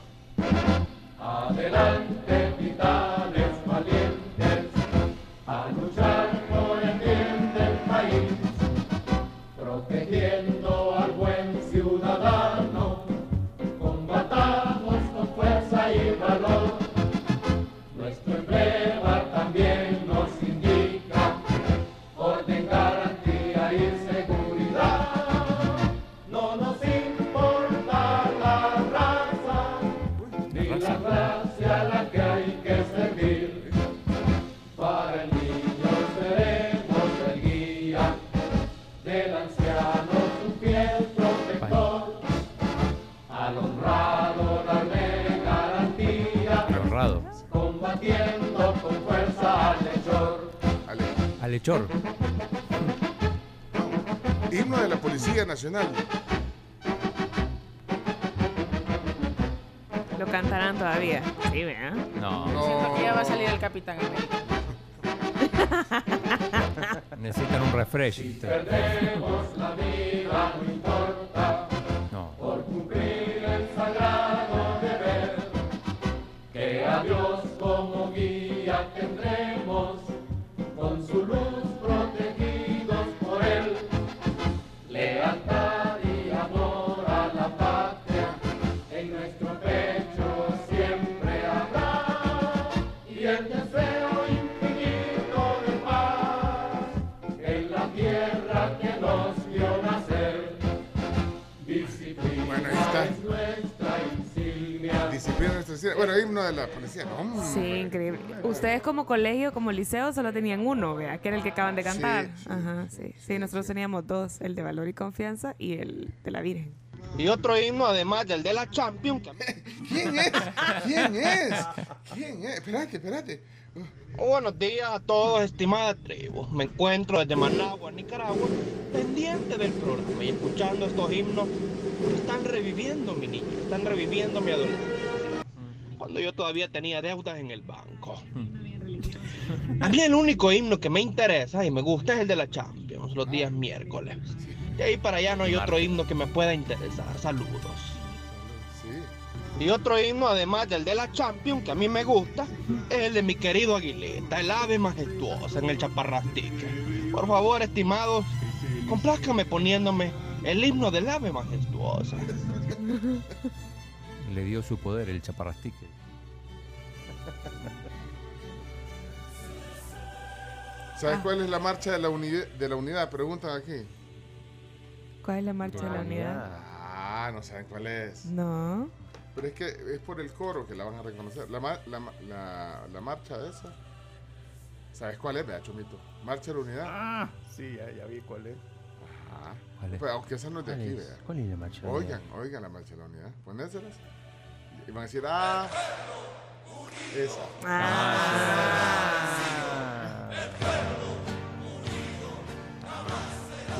va. Adelante, Al hechor. Himno de la Policía Nacional. Lo cantarán todavía. Sí, ¿verdad? No. Siento que ya va a salir el Capitán América. Necesitan un refresh. Perdemos la vida, no importa, No. por cumplir el sagrado deber, que a Dios como guía tendremos, No, hombre. Sí, increíble. Ustedes como colegio, como liceo, solo tenían uno, ¿vea? Que era el que acaban de cantar. Sí, sí, Ajá, sí. Sí, nosotros teníamos dos, el de Valor y Confianza y el de la Virgen. Y otro himno además del de la Champions. ¿Quién es? ¿Quién es? ¿Quién es? Espérate, espérate. Buenos días a todos, estimada tribu. Me encuentro desde Managua, Nicaragua, pendiente del programa y escuchando estos himnos que están reviviendo mi niño, están reviviendo mi adolescencia. Cuando yo todavía tenía deudas en el banco. A mí el único himno que me interesa y me gusta es el de la Champions, los días miércoles. De ahí para allá no hay otro himno que me pueda interesar. Saludos. Y otro himno, además del de la Champions, que a mí me gusta, es el de mi querido Aguilita, el ave majestuosa en el chaparrastique. Por favor, estimados, complázcame poniéndome el himno del ave majestuosa. Le dio su poder el chaparrastique. ¿Sabes cuál es la marcha de la, unidad, de la unidad? Preguntan aquí. ¿Cuál es la marcha de la unidad? Ah, no saben cuál es. No. Pero es que es por el coro que la van a reconocer. La, ma- la, ma- la, la marcha esa. ¿Sabes cuál es, vea, Chomito? Marcha de la unidad. Ah, sí, ya, ya vi cuál es. Ajá. ¿Cuál es? Pues, aunque esa no es de ¿Cuál aquí, es? vea. ¿Cuál es la marcha de la Oigan, unidad? oigan la marcha de la unidad. Ponéselas. Y van a decir, ah, esa.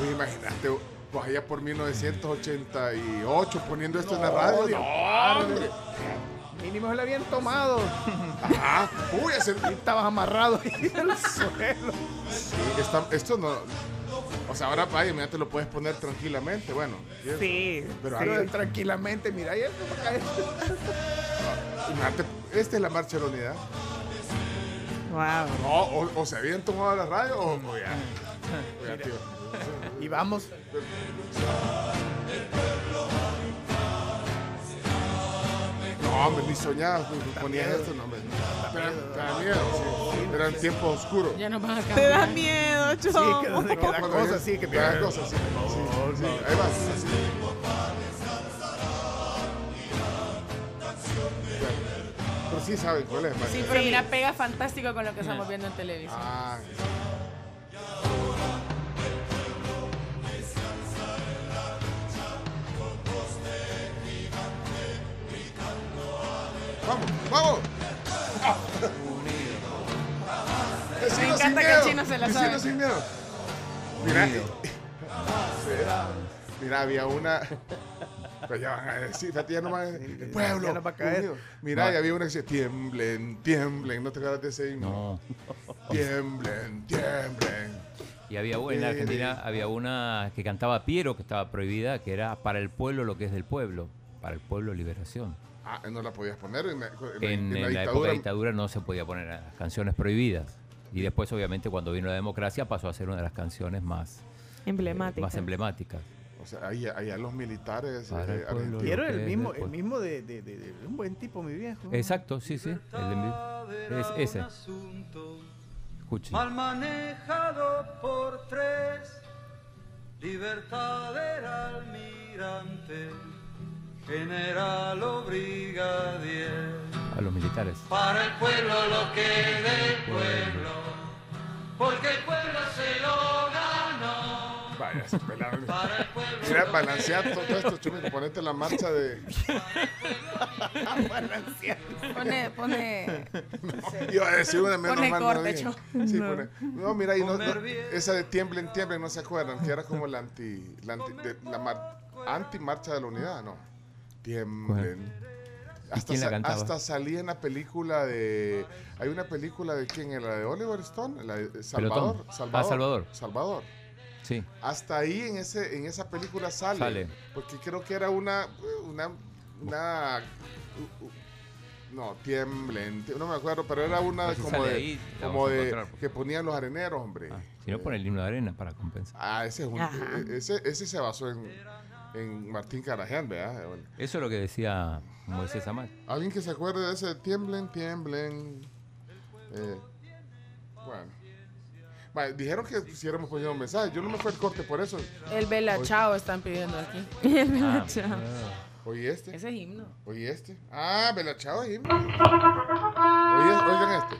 Uy, imagínate, pues allá por 1988 poniendo esto en la radio. No, hombre. Mínimo se la habían tomado. Ajá. Uy, ese... Estabas amarrado ahí en el suelo. Sí, está- esto no. O sea, ahora vaya, mira, te lo puedes poner tranquilamente, bueno. y. Sí, pero sí, antes- tranquilamente, mira, imagínate, esta es la marcha de la unidad. Wow. No, o, o se habían tomado la radio o, o ya. tío. Y vamos. No, hombre, ni soñaba ponías esto, no, hombre. Te da- te da miedo, sí. Eran tiempos oscuros. Ya nos van a Te da miedo, Sí, Chomo. que, que cosas ya- así, que te da cosas así. Sí, sí, ahí vas. Pero sí saben cuál es, Sí, pero mira, pega fantástico con lo que estamos viendo en televisión. Ah, vamos, vamos. Me encanta que el chino se la sabe. sin miedo. Mira, mira, había una. Pero ya van a decir, fíjate, ya no van a el pueblo. ya no va a caer. unido. Mira, No. y había una que decía, tiemblen, tiemblen. ¿No te acuerdas de ese himno? No. Tiemblen, tiemblen. Y había una- en Argentina había una que cantaba Piero, que estaba prohibida, que era para el pueblo lo que es del pueblo, para el pueblo liberación. Ah, no la podías poner en la, en la- En, en la en la época dictadura. de dictadura no se podía poner las canciones prohibidas. Y después, obviamente, cuando vino la democracia, pasó a ser una de las canciones más, Emblemática. más emblemáticas. O sea, ahí, allá los militares eh. Quiero el mismo, el mismo de, de, de- de un buen tipo, mi viejo. Exacto, sí, sí. El de mi- es ese. Escuchen. Mal manejado por tres, libertad del almirante, general o brigadier. A los militares. Para el pueblo lo que del pueblo, porque el pueblo se lo ganó. Vaya, se pelaron. Para el pueblo Mira, balancear todo esto, Chumito. Ponete la marcha de. Pone, pone. Iba a decir una menos Pone mal. corte, no. Sí, No. pone- no, mira, y no, no- esa de tiemblen, tiemblen, no se acuerdan, que era como la anti. La, anti, de- la mar- anti-marcha de la unidad, ¿no? Tiemblen. Hasta, quién la sa- cantaba? hasta salía en la película de. Hay una película de quién, la de Oliver Stone, la de Salvador. Pelotón. Salvador. Ah, Salvador. Salvador. Sí. Hasta ahí en ese en esa película sale. Sale. Porque creo que era una una una u- u- no, tiemblen, tie- no me acuerdo, pero era una Pues si como de ahí, como de pues. que ponían los areneros, hombre. Si no, pone el himno de arena para compensar. Ah, ese es un- e- ese ese se basó en en Martín Caraján, ¿verdad? Bueno. Eso es lo que decía Moisés Amar. Alguien que se acuerde de ese tiemblen, tiemblen. Eh, bueno. Vale, dijeron que pusiéramos poniendo un mensaje. Yo no me fui al corte por eso. El Bella Oye. Chao están pidiendo aquí. El Bella Ah, Chao. Oye este. Ese es himno. Oye este. Ah, Bella Chao es himno. Oye, oigan este.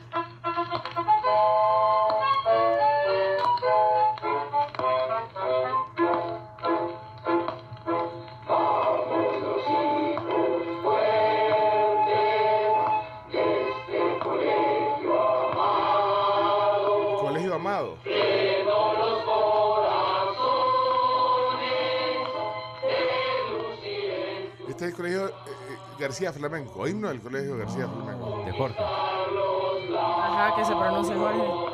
Colegio eh, eh, García Flamenco, himno del colegio García Flamenco. De Jorge. Ajá, que se pronuncie Jorge.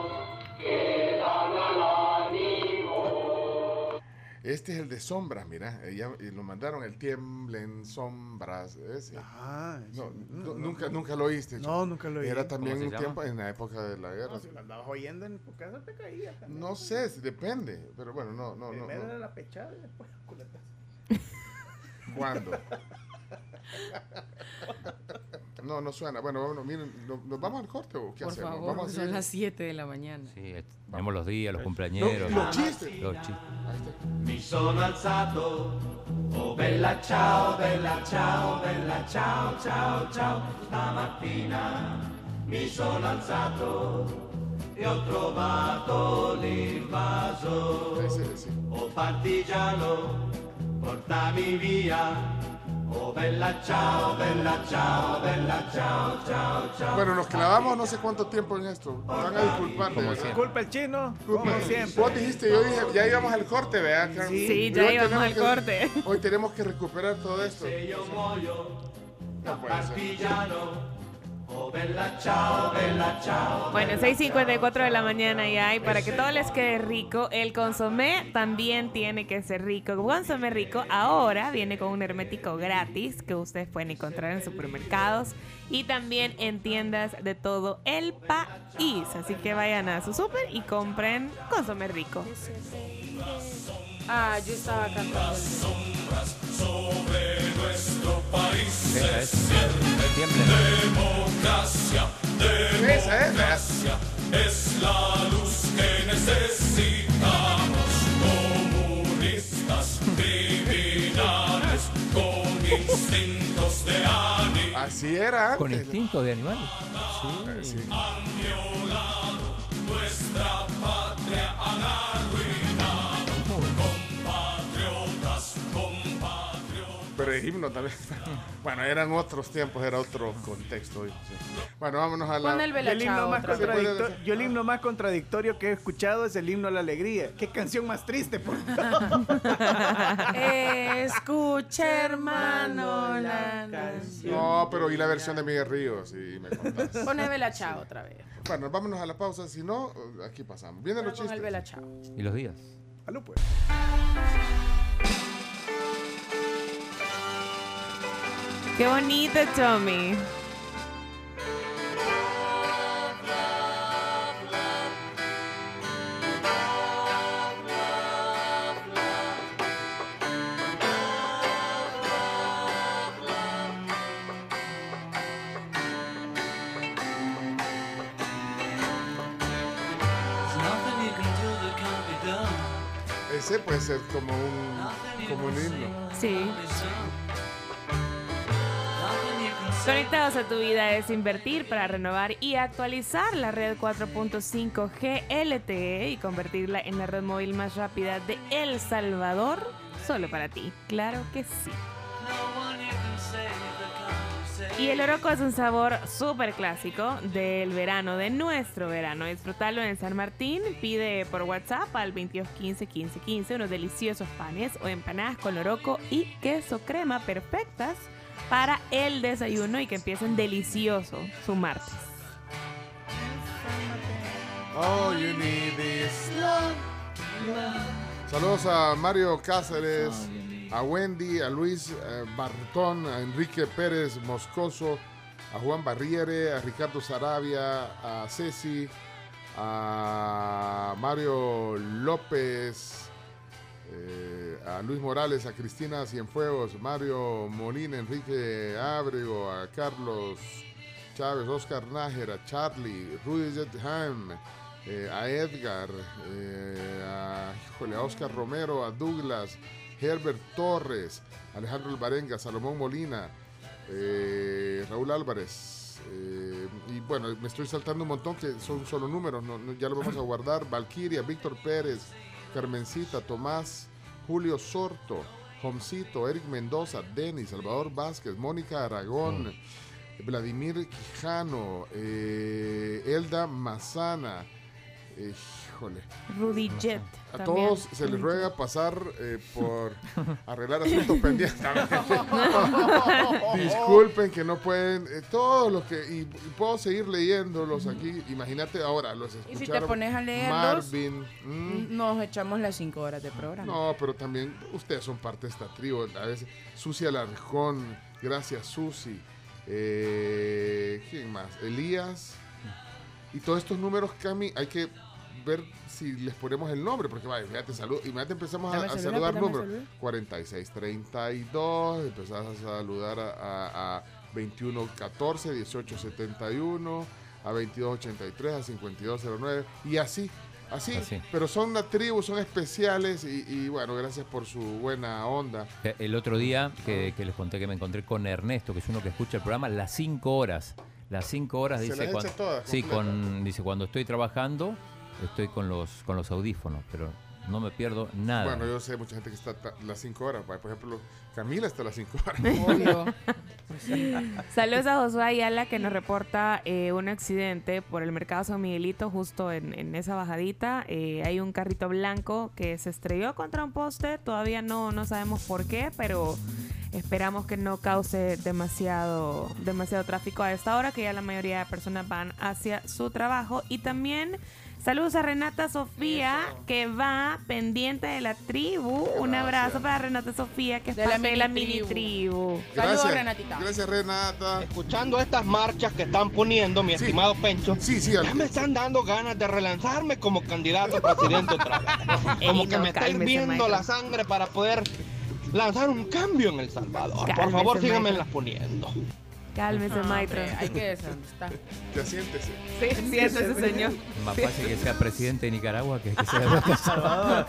Este es el de sombras, mira. Ella, y lo mandaron el tiemblen sombras. Ese. Ajá. No, no, nunca, no. nunca lo oíste. No, nunca lo oí. Era también ¿Cómo se un tiempo en la época de la guerra. No, si lo andabas oyendo en tu casa te caía. también. No sé, si depende. Pero bueno, no, no, no. Primero era la pechada y después el culetazo. ¿Cuándo? No, no suena. Bueno, vámonos, miren, ¿nos, nos vamos al corte o qué Por hacemos? favor, vamos a son las 7 de la mañana. Sí, tenemos los días, los cumpleaños. los chistes. Los chistes. Mi sono alzato, oh bella ciao, bella ciao, bella ciao, ciao, ciao. Stamattina mi sono alzato e ho trovato l'invaso. Oh partigiano, portami via. Oh bella ciao, bella ciao, bella ciao, ciao, ciao. Bueno, nos clavamos no sé cuánto tiempo en esto. Van a disculpar. Como de verdad. siempre. Culpa el chino, como siempre. Vos dijiste, yo dije, ya íbamos al corte, ¿verdad? Carmen? Sí, ya íbamos al que- corte. Hoy tenemos que recuperar todo esto. No puede ser. Bueno, 6.54 de la mañana ya y para que todo les quede rico, el consomé también tiene que ser rico. Consomé rico ahora viene con un hermético gratis que ustedes pueden encontrar en supermercados y también en tiendas de todo el país. Así que vayan a su super y compren consomé rico. Ah, yo estaba cantando. sobre nuestro país. Esa es. Democracia, democracia es la luz que necesitamos. Comunistas, criminales, con instintos de ánimo. Así era Con antes. instinto de animal. Eh, sí. Han violado nuestra patria, han arruinado. Pero el himno también. Bueno, eran otros tiempos, era otro contexto. hoy, sí. Bueno, vámonos a la. Pon el el, himno más otra vez. contradicto- yo el himno más contradictorio que he escuchado es el himno a la alegría. Qué canción más triste, por Escucha, hermano, la canción. No, pero y la versión de Miguel Ríos, y me contás. Pone Bella Chao otra vez. Bueno, vámonos a la pausa, si no, aquí pasamos. Vienen los Con el chistes. Bella Chao. ¿Y los días? Salud, pues. Qué bonito, Tommy. Ese puede ser como un, como un himno. Sí. Conectados a tu vida es invertir para renovar y actualizar la red 4.5 GLTE y convertirla en la red móvil más rápida de El Salvador. Solo para ti, claro que sí. Y el oroco es un sabor súper clásico del verano, de nuestro verano. Disfrutarlo en San Martín. Pide por WhatsApp al 2215 15 15 unos deliciosos panes o empanadas con oroco y queso crema perfectas para el desayuno y que empiecen delicioso su martes. All you need is Saludos a Mario Cáceres, a Wendy, a Luis eh, Bartón, a Enrique Pérez Moscoso, a Juan Barriere, a Ricardo Sarabia, a Ceci, a Mario López, eh, a Luis Morales, a Cristina Cienfuegos, Mario Molina, Enrique Ábrego, a Carlos Chávez, Oscar Nájera, a Charlie, Rudy Jetham, eh, a Edgar, eh, a, Oscar Romero, a Douglas, Herbert Torres, Alejandro Alvarenga, Salomón Molina, eh, Raúl Álvarez. y bueno, me estoy saltando un montón que son solo números, no- no- ya lo vamos a guardar. Valquiria, Víctor Pérez, Carmencita, Tomás, Julio Sorto, Jomcito, Eric Mendoza, Denis, Salvador Vázquez, Mónica Aragón, Vladimir Quijano, eh, Elda Mazana, Híjole. Rudy Jet. A también. todos se les ruega pasar eh, por arreglar asuntos pendientes. Disculpen que no pueden. eh, todos los que. Y, y puedo seguir leyéndolos aquí. Imagínate ahora, los Y escucharon. si te pones a leerlos, Marvin. mm, nos echamos las cinco horas de programa. no, pero también ustedes son parte de esta tribu. A veces, Susi Alarcón, gracias Susi. Eh, ¿Quién más? Elías. Y todos estos números, Cami, hay que ver si les ponemos el nombre, porque vaya, fíjate, salud, inmediatamente empezamos a, a saludar números. celular. 4632, empezás a saludar a, a, a 2114, 1871, a 2283, a 5209, y así. Así, Así. pero son una tribu, son especiales y, y bueno, gracias por su buena onda. Eh, El otro día que, que les conté que me encontré con Ernesto, que es uno que escucha el programa, las 5 horas. Las 5 horas Se dice las cuando, echa todas, sí, con, dice cuando estoy trabajando, estoy con los con los audífonos, pero no me pierdo nada. Bueno, yo sé mucha gente que está las 5 horas. Por ejemplo, Camila está a las 5 horas. Saludos a Josué Ayala que nos reporta eh, un accidente por el mercado San Miguelito, justo en, en esa bajadita. Eh, hay un carrito blanco que se estrelló contra un poste. Todavía no, no sabemos por qué, pero esperamos que no cause demasiado, demasiado tráfico a esta hora, que ya la mayoría de personas van hacia su trabajo. Y también. Saludos a Renata Sofía, que va pendiente de la tribu. Un abrazo para Renata Sofía, que es De la parte de la mini tribu. Gracias, Renatita. Gracias, Renata. Escuchando estas marchas que están poniendo, mi estimado Pencho, sí, sí, ya me están dando ganas de relanzarme como candidato a presidente otra vez. Como Ey, que no, me está hirviendo la sangre para poder lanzar un cambio en El Salvador. Por favor, síganme las poniendo. Cálmese, No, maestro. hombre, hay que desandestar. Ya siéntese. Sí, siéntese, señor. Más fácil que sea presidente de Nicaragua que que sea de El Salvador.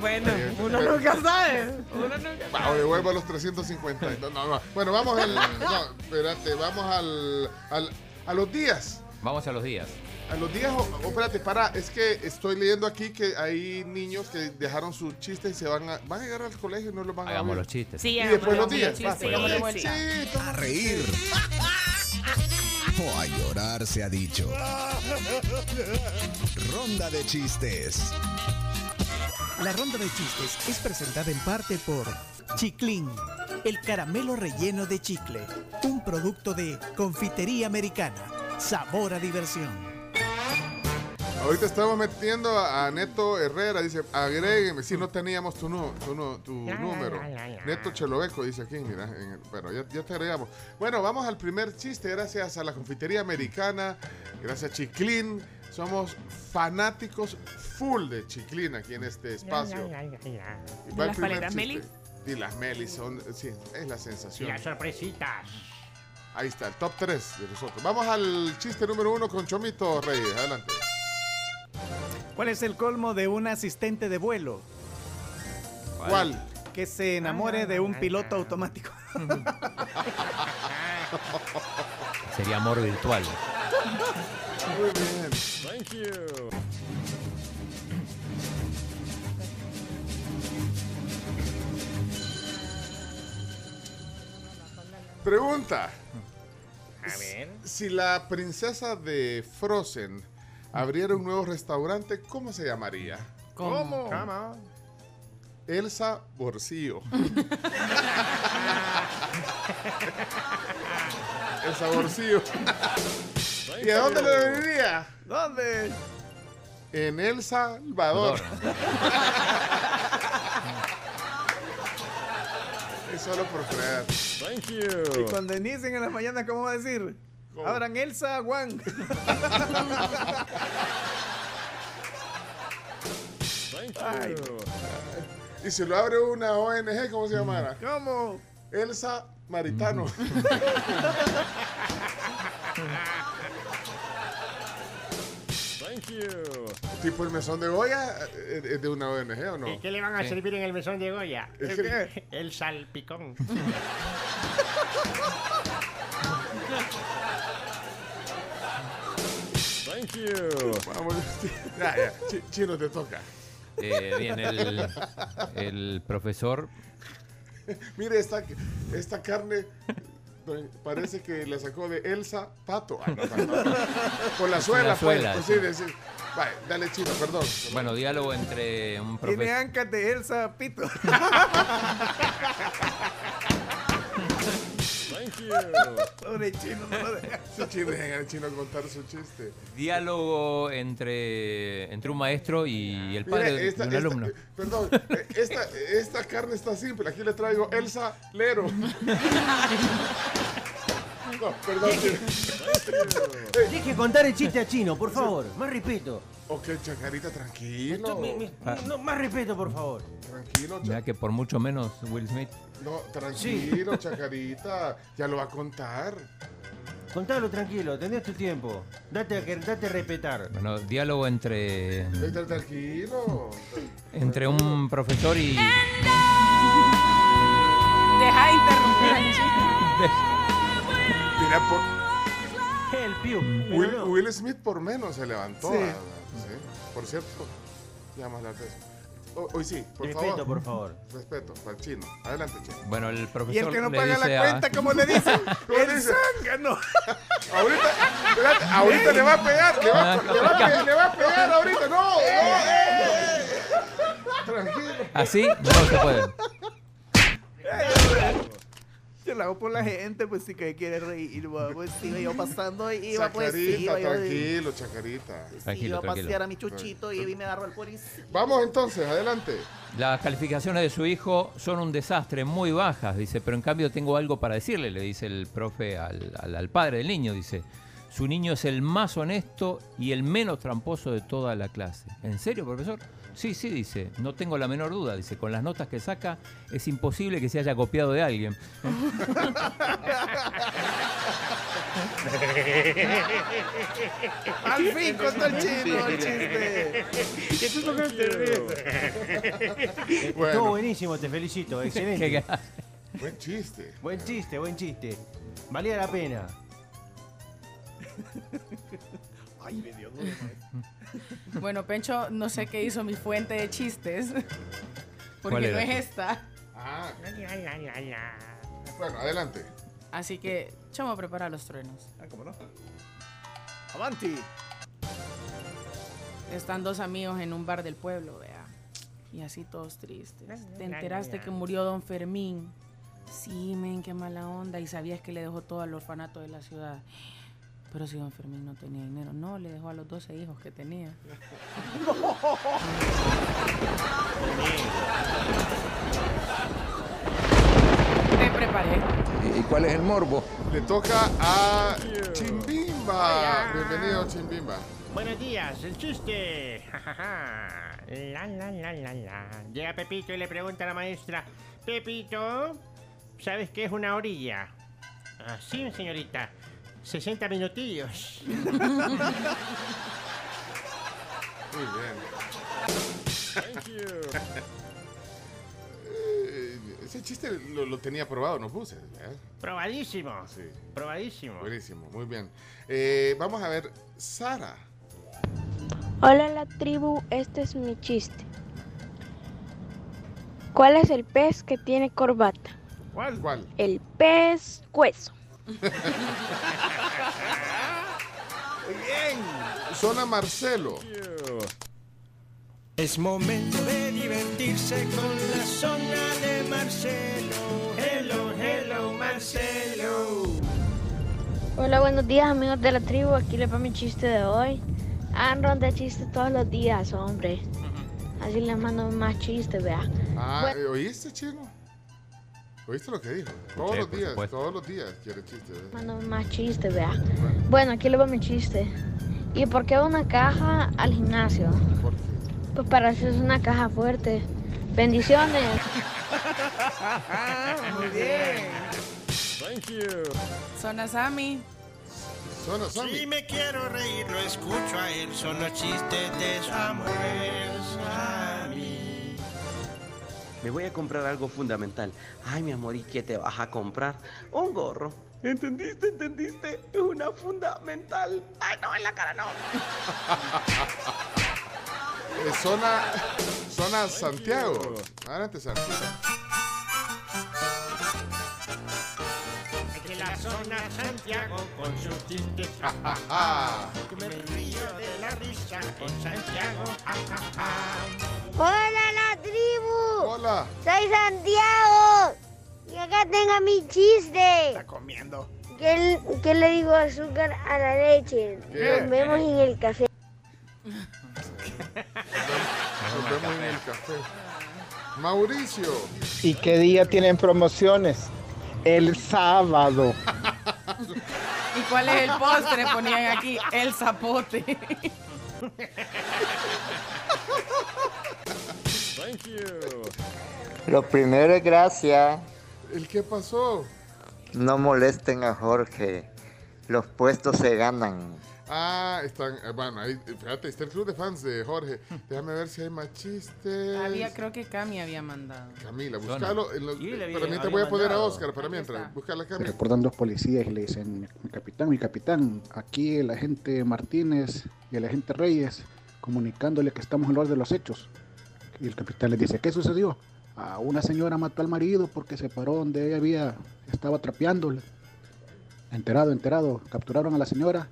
Bueno, uno nunca sabe. Uno nunca Va, devuelvo a los 350. No, no, no. Bueno, vamos al. No, espérate, vamos al, al- a los días. Vamos a los días. A los días, o, o espérate, para, es que estoy leyendo aquí que hay niños que dejaron sus chistes y se van a, van a llegar al colegio y no los van a Hagamos ver. los chistes. Sí, Y después los días. chistes. va, Sí. A reír. O a llorar se ha dicho. Ronda de chistes. La ronda de chistes es presentada en parte por Chiclin, el caramelo relleno de chicle, un producto de confitería americana. Sabor a diversión. Ahorita estamos metiendo a, Neto Herrera, dice, agrégueme, si no teníamos tu, nu- tu, nu- tu número. Neto Cheloveco dice aquí, mira, en el- bueno, ya, ya te agregamos. Bueno, vamos al primer chiste, gracias a la confitería americana, gracias a Chiclín, somos fanáticos full de Chiclín aquí en este espacio. Y va ¿De el las primer paletas chiste. Melis? Y las Melis son, sí, es la sensación. Las sorpresitas. Ahí está, el top 3 de nosotros. Vamos al chiste número uno con Chomito Reyes, adelante. ¿Cuál es el colmo de un asistente de vuelo? ¿Cuál? Que se enamore de un piloto automático. Sería amor virtual. Muy bien. Thank you. Pregunta. A ver. Si la princesa de Frozen abriera un nuevo restaurante, ¿cómo se llamaría? ¿Cómo? Elsa Borcillo. Elsa Borcillo. ¿Y a dónde le vendería? ¿Dónde? En El Salvador. Solo por creer. Thank Y you. cuando inicien en la mañana, ¿cómo va a decir? ¿Cómo? Abran Elsa Wang. Thank you. Y si lo abre una ONG, ¿cómo se llamará? ¿Cómo? Elsa Maritano. Thank you. Tipo el mesón de Goya, eh, ¿es de una ONG o no? ¿Y qué le van a servir en el mesón de Goya? ¿El salpicón. Thank you. Vamos, ya, ya, Chi- chino te toca. Eh, bien, el, el profesor Mire esta, esta carne, Parece que le sacó de Elsa Pato. Ah, no, no, no. Con la suela, La suela, pues. sí. Pues. Vale, dale chino, perdón. Bueno, diálogo entre un Tiene profesor. ancas de Elsa Pito. Pobre chino, no lo deja. Ese chino, dejen al chino contar su chiste. Diálogo entre, entre un maestro y el padre Mire, de- esta- de un esta- alumno. eh, perdón, eh, esta, esta carne está simple. Aquí le traigo Elsa Lero. No, perdón. chino. Deje contar el chiste a chino, por favor. Más respeto. Ok, Chacarita, tranquilo. Mi- mi- no, más respeto, por favor. Tranquilo, Mira que por mucho menos Will Smith. No, tranquilo, Chacarita. Ya lo va a contar. Contalo tranquilo, tenés tu tiempo. Date a, que- date a respetar. Bueno, diálogo entre, Está tranquilo. entre un profesor y. Deja de interrumpir al chino. Mira, por, El piu. Will, Will Smith por menos se levantó. Sí. ah, sí. Por cierto, llama la atención. Ho- Hoy sí, por Respeto, favor. por favor. Respeto, para el chino. Adelante, chino. Bueno, el profesor. Y el que no paga la a- cuenta, ¿cómo le dice? ¿Cómo le el dice? zángano. Ahorita, espérate, ahorita le va a pegar, le va, a- le va a pegar, le va a pegar ahorita. No, no, eh. Tranquilo. Así no se puede. Yo lo hago por la gente, pues sí que quiere reír, va, pues iba yo pasando, iba pues sí, Chacarita, iba tranquilo, Chacarita. iba a pasear a mi chuchito y me agarró el policía. Vamos entonces, adelante. Las calificaciones de su hijo son un desastre, muy bajas, dice, pero en cambio tengo algo para decirle, le dice el profe al, al- al padre del niño, dice, su niño es el más honesto y el menos tramposo de toda la clase. ¿En serio, profesor? Sí, sí, dice, no tengo la menor duda, dice, con las notas que saca es imposible que se haya copiado de alguien. Al fin contó el chino el chiste. Estuvo buenísimo, te felicito. Excelente. Buen chiste. Buen chiste, buen chiste. Valía la pena. Ay, me dio duro. Bueno, Pencho, no sé qué hizo mi fuente de chistes. ¿Cuál Porque era? no es esta. Ah. Bueno, adelante. Así que, chamo, prepara los truenos. Ah, ¿cómo no? Avanti. Están dos amigos en un bar del pueblo, vea. Y así todos tristes. Te enteraste que murió don Fermín. Sí, men, qué mala onda. Y sabías que le dejó todo al orfanato de la ciudad. Pero si don Fermín no tenía dinero, no, le dejó a los 12 hijos que tenía. Te preparé. ¿Y cuál es el morbo? Le toca a Chimbimba. Bienvenido, Chimbimba. Buenos días, el chiste. Ja, ja, ja. La, la, la, la, la. Llega Pepito y le pregunta a la maestra, Pepito, ¿sabes qué es una orilla? Ah, sí, señorita. 60 minutillos. Muy bien. Eh, Ese chiste lo, lo tenía probado, no puse. ¿verdad? Probadísimo. Sí. Probadísimo. Buenísimo, muy bien. Eh, vamos a ver, Sara. Hola la tribu, este es mi chiste. ¿Cuál es el pez que tiene corbata? ¿Cuál? ¿Cuál? El pez hueso. Muy bien. Zona Marcelo. Es momento de divertirse con la zona de Marcelo. Hello, hello, Marcelo. Hola, buenos días amigos de la tribu, aquí les va mi chiste de hoy. Hagan ronda de chistes todos los días, hombre. Así les mando más chistes, vea. Ah, Bueno. ¿oíste, Chino? ¿Oíste lo que dijo? Todos los días, supuesto. todos los días quiere chistes. ¿eh? Mando más chistes, vea. Bueno, aquí les va mi chiste. ¿Y por qué una caja al gimnasio? ¿Por qué? Pues para hacerse una caja fuerte. Bendiciones. Muy bien. Thank you. Zona Sammy. Zona Sammy. Si me quiero reír, lo escucho a él. Son los chistes de Samuel. Me voy a comprar algo fundamental. Ay, mi amor, ¿y qué te vas a comprar? Un gorro. ¿Entendiste? ¿Entendiste? Es una fundamental. Ay, no, en la cara no. Eh, zona, zona Santiago. Adelante, Santiago. Zona Santiago con sus chistes. Ja, ja, ja. Que me río de la risa con Santiago. Ja, ja, ja. Hola la tribu. Hola. Soy Santiago. Y acá tengo mi chiste. Está comiendo. ¿Qué, qué le digo azúcar a la leche? ¿Qué? Nos vemos en el café. Nos vemos en el café. Mauricio. ¿Y qué día tienen promociones? El sábado. ¿Y cuál es el postre? Ponían aquí el zapote. Thank you. Lo primero es gracias. ¿El qué pasó? No molesten a Jorge. Los puestos se ganan. Ah, están, eh, bueno, ahí, fíjate, está el club de fans de Jorge. Déjame ver si hay más chistes. Había, creo que Cami había mandado. Camila, búscalo. en los- le había- para mientras había voy a poner a mandado. Oscar, para mientras. Búscala, Se Camila. reportan dos policías y le dicen, mi capitán, mi capitán, aquí el agente Martínez y el agente Reyes comunicándole que estamos en lugar de los hechos. Y el capitán les dice, ¿qué sucedió? A una señora mató al marido porque se paró donde ella había, estaba trapeándole. Enterado, enterado, capturaron a la señora.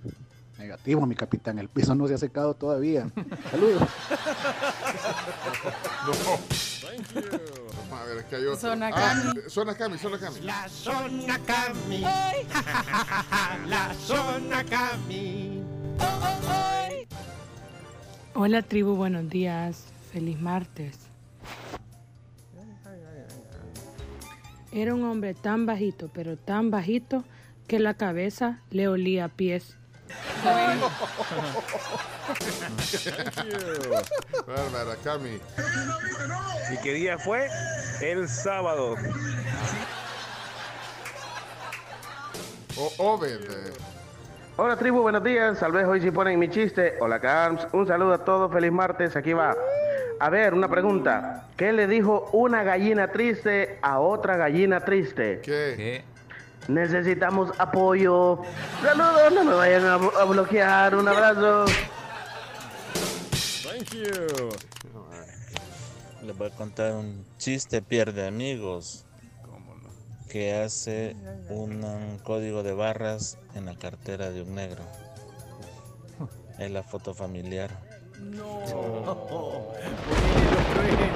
Negativo, mi capitán, el piso no se ha secado todavía. Saludos. Vamos a ver, es que hay otro. Zona Ah, Cami. eh, Zona Cami, Zona Cami. La zona Cami. Ja, ja, ja, ja, ja. La zona Cami. Hola tribu, buenos días. Feliz martes. Era un hombre tan bajito, pero tan bajito que la cabeza le olía a pies. Bárbara, Cami. ¿Y qué día fue? El sábado. O Obed. eh. Hola tribu, buenos días. Tal vez hoy sí ponen mi chiste. Hola Carms. Un saludo a todos. Feliz martes. Aquí va. A ver, una pregunta. ¿Qué le dijo una gallina triste a otra gallina triste? ¿Qué? Necesitamos apoyo. Saludos, no me vayan a, a bloquear. Un abrazo. Thank you. Les voy a contar un chiste pierde amigos. Que hace un, código de barras en la cartera de un negro. Es la foto familiar.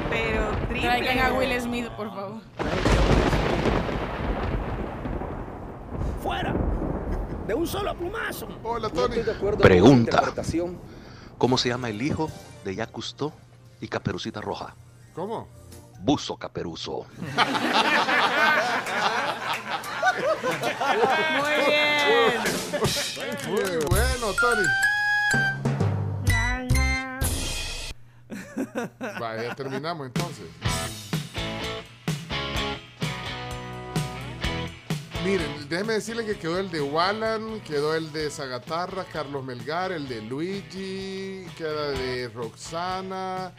Pero Traigan a Will Smith, por favor. ¡Fuera! ¡De un solo plumazo! Hola, Tony. Pregunta. ¿Cómo se llama el hijo de Jacques Cousteau y Caperucita Roja? ¿Cómo? Buzo Caperuso. Muy bien. Muy bueno, Tony. Vaya, ya terminamos entonces. Miren, déjeme decirle que quedó el de Wallan, quedó el de Zagatarra, Carlos Melgar, el de Luigi, queda de Roxana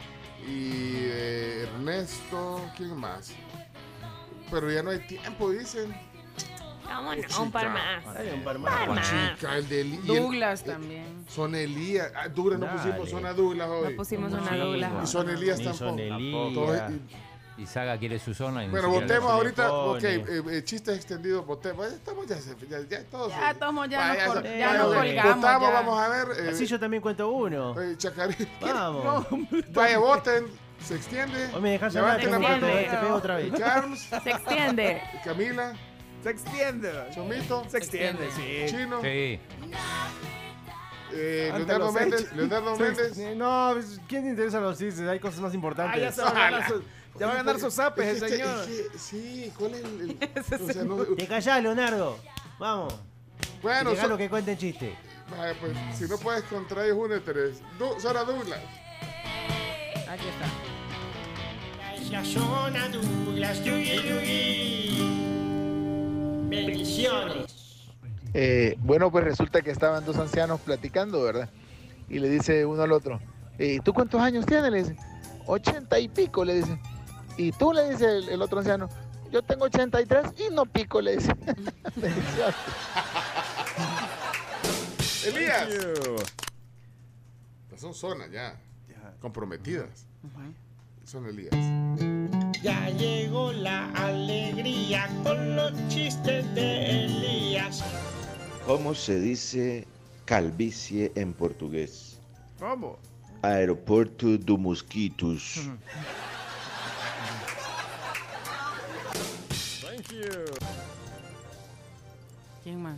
y de Ernesto, ¿quién más? Pero ya no hay tiempo, dicen. Vámonos, un par más. un par más. Oh, chica, el de Eli- el- Douglas eh, también. Son Elías. Ah, Douglas no pusimos, son a Douglas hoy. No pusimos son a Douglas. Y son Elías tampoco. son Elías. Todos- Y Saga quiere su zona. y Bueno, votemos ahorita. Ok, pone. eh, eh, chistes extendidos, votemos. Ya Estamos ya, ya, ya todos. Ya, todos ya, Vaya, nos, col- ya, ya nos vaya. colgamos. Votamos, ya. vamos a ver. eh, Así yo también cuento uno. eh, Chacarín. Vamos. Vaya, voten. Se extiende. Hoy me dejas hablar, eh, te pego otra vez. Carms. Se extiende. Camila. Se extiende. Chomito. Se extiende, sí. Chino. Sí. Eh, Leonardo Méndez. Leonardo Méndez. No, ¿quién te interesa los chistes? Hay cosas más importantes. Ah, ya ya va a ganar sus zapes el Es que- señor. sí, ¿cuál es el...? el- o sea, no- Te callás, Leonardo. Vamos. Bueno, Deja so- lo que cuenten chiste. Vaya, pues, si no puedes contra ellos, únete. Du Sara Douglas. Aquí está. Es la zona Douglas. Yugi, yugi. Bendiciones. Eh, bueno, pues resulta que estaban dos ancianos platicando, ¿verdad? Y le dice uno al otro, "Eh, ¿tú cuántos años tienes? Le dice, ochenta y pico, le dice. Y tú le dice el, el otro anciano, yo tengo ochenta y tres y no pico, le dice. Elías. Estas son zonas ya. Comprometidas. Son Elías. Ya llegó la alegría con los chistes de Elías. ¿Cómo se dice calvicie en portugués? ¿Cómo? Aeropuerto do Mosquitos. ¿Quién más?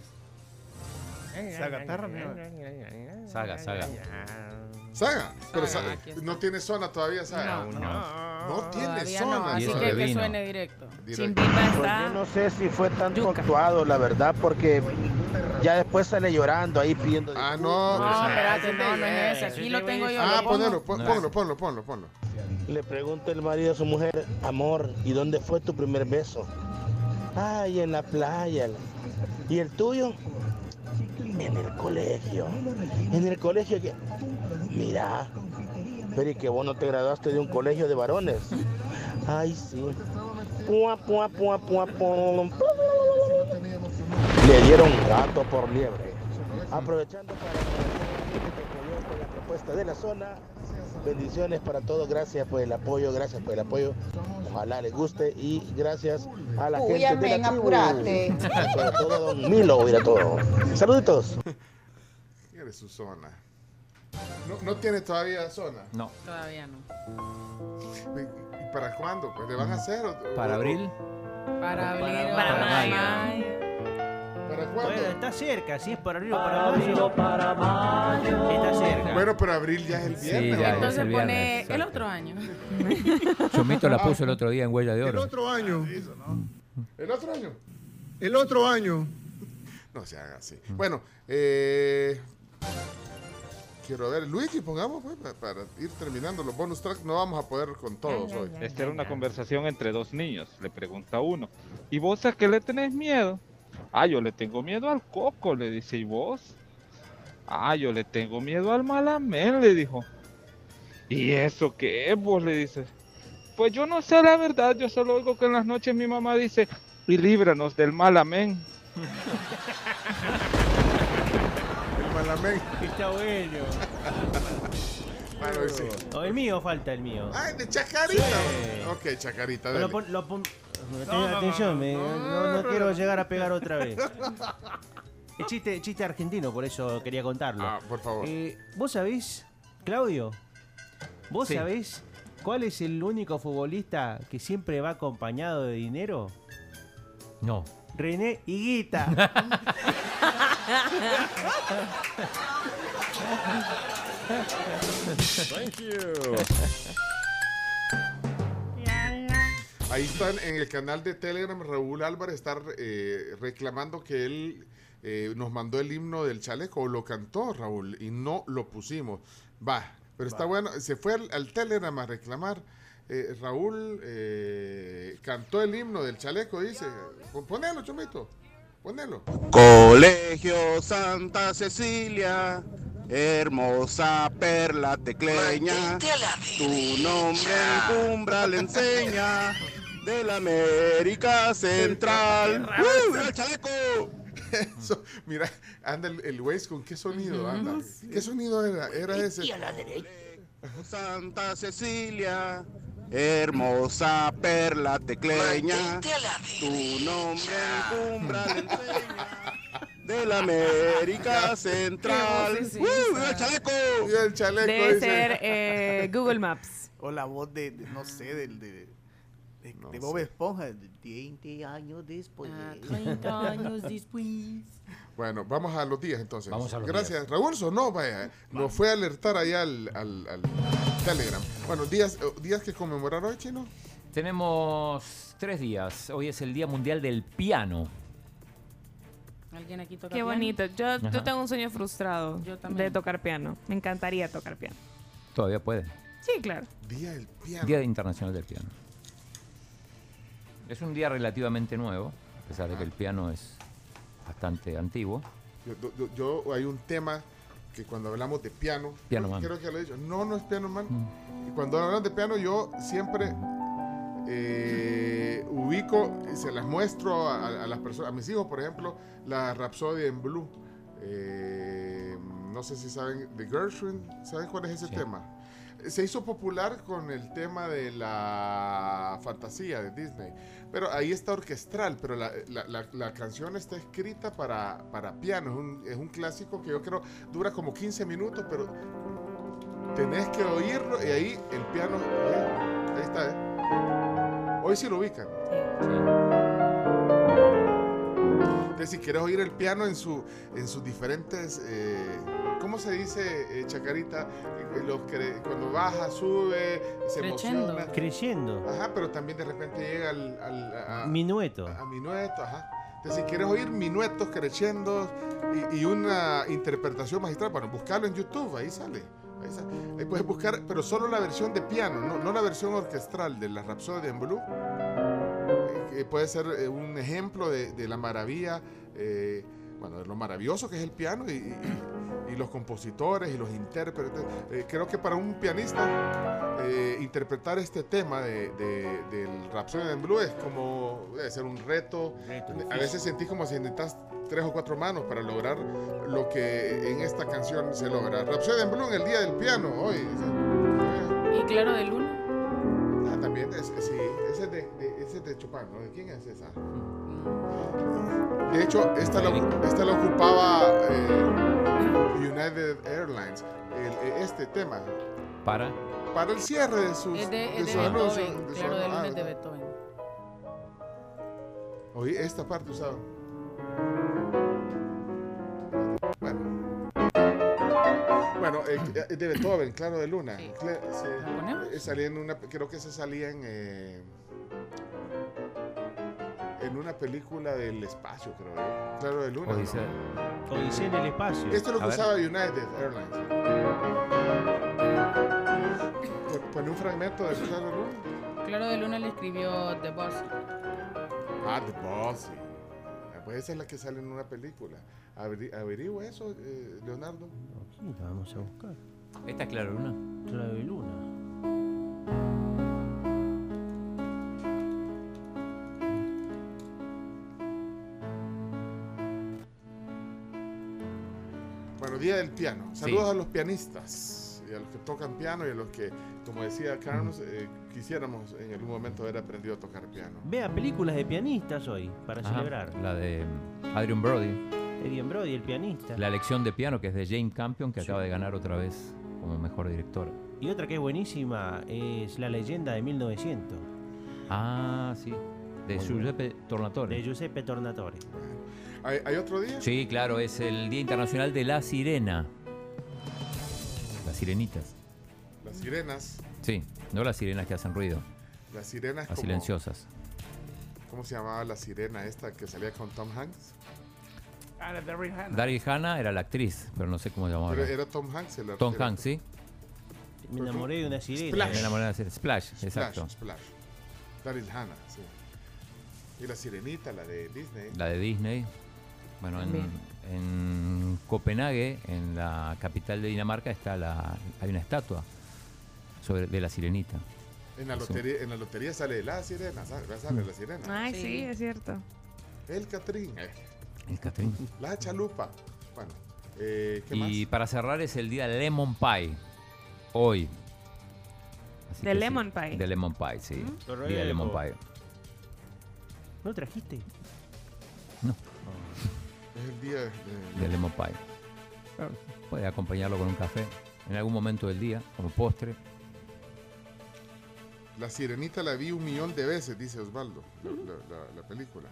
Saga perra, mira. Saga, saga. Saga, pero Saga, Saga, no tiene zona todavía, Saga. No, no, tiene zona. no, así que que suene directo. Directo. Pues yo no sé si fue tanto actuado, la verdad, porque ya después sale llorando ahí pidiendo. Ah, no. No, espérate, no, no es ese. Aquí lo tengo yo. Ah, ponelo, pon- ponlo, ponlo, ponlo, ponlo. Le pregunta el marido a su mujer, amor, ¿y dónde fue tu primer beso? Ay, en la playa. ¿Y el tuyo? En el colegio. En el colegio que... Mira, pero ¿y que vos no te graduaste de un colegio de varones? Ay, sí. Le dieron gato por liebre. Aprovechando para la propuesta de la zona. Bendiciones para todos, gracias por el apoyo, gracias por el apoyo. Ojalá les guste y gracias a la Uy, gente de amén, la tribu. apúrate. Sobre todo don Milo, oír a todo. Saluditos. ¿Quién es su zona? No, no tiene todavía zona. No. Todavía no. ¿Y para cuándo? Pues le van a hacer. o- ¿Para abril? Para abril, para para mayo. mayo. ¿Para cuándo? Bueno, está cerca, si es para abril o para mayo. Está cerca. Bueno, pero abril ya es el Sí, viernes. ya ¿no? es Entonces el pone el otro año. Chomito la puso el otro día en Huella de El Oro. otro año. ¿El otro año? El otro año. No se haga así. Bueno, eh, quiero ver, Luigi, pongamos pues, pa- para ir terminando los bonus tracks. No vamos a poder con todos hoy. Esta era una conversación entre dos niños. Le pregunta uno, ¿y vos a qué le tenés miedo? Ah, yo le tengo miedo al coco, le dice, ¿y vos? Ah, yo le tengo miedo al malamén, le dijo. ¿Y eso qué es vos? Le dice. Pues yo no sé la verdad, yo solo oigo que en las noches mi mamá dice, y líbranos del malamén. El malamén. Está bueno. Bueno, sí. O el mío falta, el mío. Ay, de Chacarita. Sí. Ok, Chacarita, Lo dale. pon- lo pon- Aten- No, no, Atención, me- no, no, no no, quiero no. llegar a pegar otra vez. El chiste, chiste argentino, por eso quería contarlo. Ah, por favor. Eh, ¿Vos sabés, Claudio? ¿Vos Sí. sabés cuál es el único futbolista que siempre va acompañado de dinero? No. René Higuita. Thank you. Ahí están en el canal de Telegram. Raúl Álvarez está eh, reclamando que él eh, nos mandó el himno del chaleco, o lo cantó Raúl, y no lo pusimos. Va, pero está bueno. Se fue al, al Telegram a reclamar. Eh, Raúl eh, cantó el himno del chaleco, dice. Pon- Ponelo, chomito. Ponelo. Colegio Santa Cecilia, hermosa perla tecleña, tu nombre en cumbra le enseña, de la América Central. ¡Uh, mira el chaleco! Eso, mira, anda el, el Waze con qué sonido anda. ¿Qué sonido era? Era ese. Santa Cecilia, hermosa perla tecleña, tu nombre en cumbra le enseña, de la América Central. ¡Uh, el chaleco! El chaleco. Debe dice. ser eh, Google Maps. O la voz de, de- no sé, del de, de, de Bob Esponja. de 20 años después. Ah, 30 años después. Bueno, vamos a los días entonces. Vamos a los Gracias. Raúl Sonó, vaya, nos fue a alertar allá al, al- al Telegram. Bueno, días, eh, días que conmemorar hoy, chino. Tenemos tres días. Hoy es el Día Mundial del Piano. ¿Alguien aquí toca Qué piano? bonito. Yo, tengo un sueño frustrado Yo también. de tocar piano. Me encantaría tocar piano. Todavía puede. Sí, claro. Día del piano. Día Internacional del Piano. Es un día relativamente nuevo, a pesar de que el piano es bastante antiguo. Yo, yo- yo- hay un tema que cuando hablamos de piano, Piano man. creo que lo he dicho, no, no es piano man. Y cuando hablan de piano, yo siempre eh, ubico y se las muestro a, a las personas, a mis hijos, por ejemplo, la Rhapsody en Blue. Eh, no sé si saben de Gershwin, ¿saben cuál es ese tema? Se hizo popular con el tema de la fantasía de Disney. Pero ahí está orquestral, pero la, la- la- la canción está escrita para, para piano. Es un, es un clásico que yo creo dura como 15 minutos, pero tenés que oírlo y ahí el piano. ¿eh? Ahí está, ¿eh? Hoy sí lo ubican. Entonces, si quieres oír el piano en, su, en sus diferentes. eh, ¿Cómo se dice, eh, Chacarita? Los cre- cuando baja, sube, se Creciendo. emociona. Creciendo. Ajá, pero también de repente llega al. al- a, Minueto. A, minueto, ajá. Entonces, si quieres oír minuetos, crescendos y, y una interpretación magistral, bueno, buscarlo en YouTube, ahí sale. Ahí, sale. Ahí puedes buscar, pero solo la versión de piano, no, no la versión orquestral de la Rhapsody en Blue. Eh, que puede ser eh, un ejemplo de, de la maravilla, eh, bueno, de lo maravilloso que es el piano y, y- y los compositores y los intérpretes. Eh, creo que para un pianista eh, interpretar este tema de, de- del Rhapsody en Blue es como debe ser un reto. A veces sentí como si necesitas tres o cuatro manos para lograr lo que en esta canción se logra. Rhapsody en Blue en el día del piano hoy. ¿Y Claro de Luna? Ah, también, es, sí, ese es de, de- ese es de Chopin, ¿no? ¿De quién es esa? De hecho, esta la, esta la ocupaba eh, United Airlines, el- eh, este tema, Para. para el cierre de sus Es de, es de Beethoven. de su Claro de anuncio. Luna es de Beethoven. Oí esta parte usada. Bueno. Bueno, eh, de Beethoven, claro de Luna. Sí. Eh, salía en una, creo que se salía en, eh, en una película del espacio, creo yo. Claro de Luna. ¿no? Odisea. Odisea en el espacio. Esto es lo que usaba United Airlines. Pon- Pone un fragmento de Claro de Luna. Claro de Luna le escribió The Boss. Ah, The Boss. sí. Ah, Pues esa es la que sale en una película. Averi- averigua eso, eh, Leonardo. Sí, la vamos a buscar. Esta es Claro Luna. Claro de Luna. Día del Piano. Saludos a los pianistas y a los que tocan piano y a los que, como decía Carlos, eh, quisiéramos en algún momento haber aprendido a tocar piano. Vea películas de pianistas hoy, para Ajá, celebrar. La de Adrian Brody. Adrian Brody, el pianista. La lección de piano, que es de Jane Campion, que acaba de ganar otra vez como mejor directora. Y otra que es buenísima es La leyenda de 1900. Ah, sí. De Muy Giuseppe Tornatore. De Giuseppe Tornatore. ¿Hay, hay otro día? Sí, claro, es el Día Internacional de la Sirena. Las sirenitas. Las sirenas. Sí, no las sirenas que hacen ruido, Las sirenas las como- silenciosas. ¿Cómo se llamaba la sirena esta que salía con Tom Hanks? Ah, la Daryl Hannah. Daryl Hannah era la actriz, pero no sé cómo se llamaba. Pero era Tom Hanks el Tom Hanks, sí. Me enamoré de una sirena. Splash. Me enamoré de la sirena. Splash, Splash, exacto. Splash. Daryl Hannah, sí. Y la sirenita, la de Disney. La de Disney. Bueno, en, Copenhague, en la capital de Dinamarca, está la, hay una estatua sobre, de la sirenita. En la, lotería, en la lotería sale la sirena, sale, sale Mm. la sirena. Ay, sí, es cierto. El Catrín. eh, El Catrín. La chalupa. Bueno, eh, ¿qué más? Y para cerrar es el día Lemon Pie. Hoy. Así ¿De sí, Lemon Pie? De Lemon Pie, sí. Qué Día de Lemon. Pie. ¿No trajiste? Es el día de, De Lemon Pie. Puede acompañarlo con un café en algún momento del día, como postre. La sirenita la vi un millón de veces, dice Osvaldo, la, la- la- la película.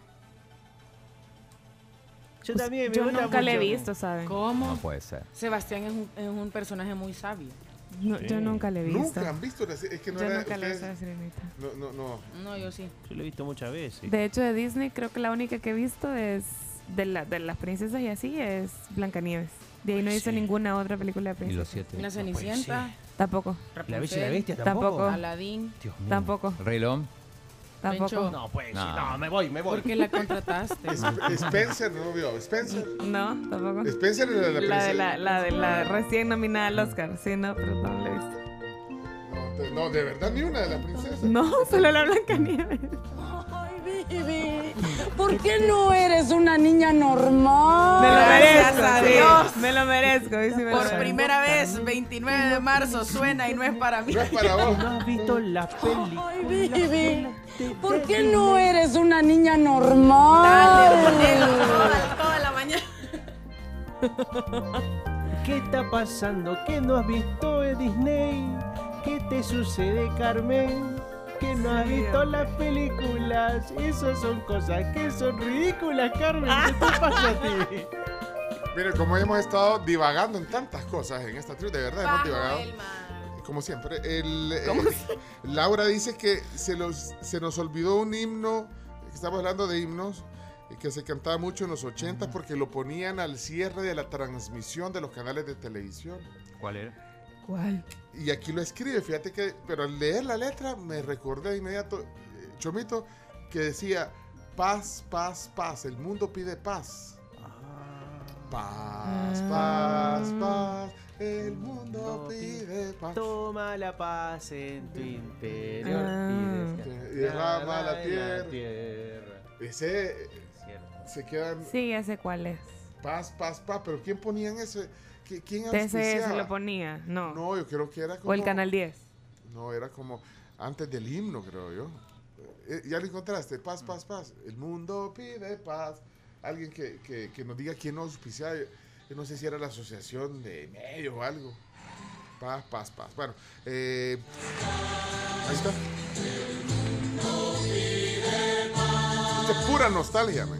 Yo también, me Yo gusta nunca le he visto, ¿saben? ¿Cómo? No puede ser. Sebastián es un, es un personaje muy sabio. No, Yo nunca le he visto. Nunca han visto la Es que no Yo era. nunca le he visto la sirenita. No, no, no. No, yo sí. Yo lo he visto muchas veces. De hecho, de Disney creo que la única que he visto es de, la, de las princesas y así es Blancanieves. De ahí no visto ninguna otra película de Y los princesas. siete. La Cenicienta. Tampoco. La Bella y la Bestia Tampoco. tampoco. Aladín. Dios mío. Tampoco. Rey León. Tampoco. No, pues No. no, me voy, me voy. ¿Por qué la contrataste? Sp- Spencer, no vio. Spencer. No, tampoco. Spencer era la La de princesa. la, la de la recién nominada al Oscar. Sí, no, pero no la he visto. No, de- no, de verdad, ni una de las princesas. No, solo la Blancanieves. ¿Por qué no eres una niña normal? Me lo merezco, Gracias a sí. Dios. Me lo merezco. dice, me lo Por merezco. primera vez, 29 de marzo, suena y no es para mí. No es para vos. ¿No has visto la peli? Ay, Vivi, ¿por qué no eres una niña normal? Dale, ponelo toda, toda la mañana. ¿Qué está pasando? ¿Qué no has visto de Disney? ¿Qué te sucede, Carmen? Que no has visto las películas. Esas son cosas que son ridículas, Carmen. ¿Qué te pasa a ti? Mire, como hemos estado divagando en tantas cosas en esta tribu, de verdad hemos divagado. Como siempre, el, eh, Laura dice que se, los, se nos olvidó un himno, estamos hablando de himnos, eh, que se cantaba mucho en los 80 porque lo ponían al cierre de la transmisión de los canales de televisión. ¿Cuál era? ¿Cuál? Y aquí lo escribe, fíjate que, pero al leer la letra me recordé de inmediato, eh, Chomito, que decía, paz, paz, paz, el mundo pide paz. Paz, paz, paz, el mundo pide paz. Toma la paz en tu interior Ah. y derrama la tierra. tierra. Ese se quedan Sí, ya sé cuál es. paz, paz, paz, pero ¿quién ponían ese? ¿Qui- ¿Quién TCS lo ponía. No. No, yo creo que era como... O el Canal 10. No, era como antes del himno, creo yo. Eh, ya lo encontraste, paz, paz, paz. El mundo pide paz. Alguien que, que, que nos diga quién auspiciaba. Yo, no sé si era la asociación de medios o algo. Paz, paz, paz. Bueno, eh, ahí está. Es pura nostalgia, man.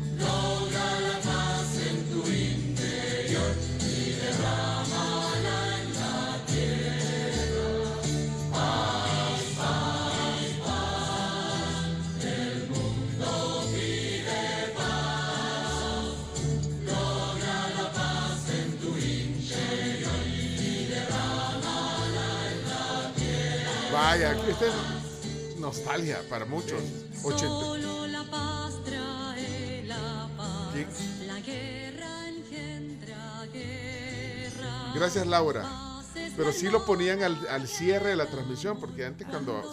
Vaya, esta es nostalgia para muchos. 80. Solo la paz trae la paz. La guerra engendra guerra. Gracias, Laura. Pero sí lo ponían al, al cierre de la transmisión, porque antes cuando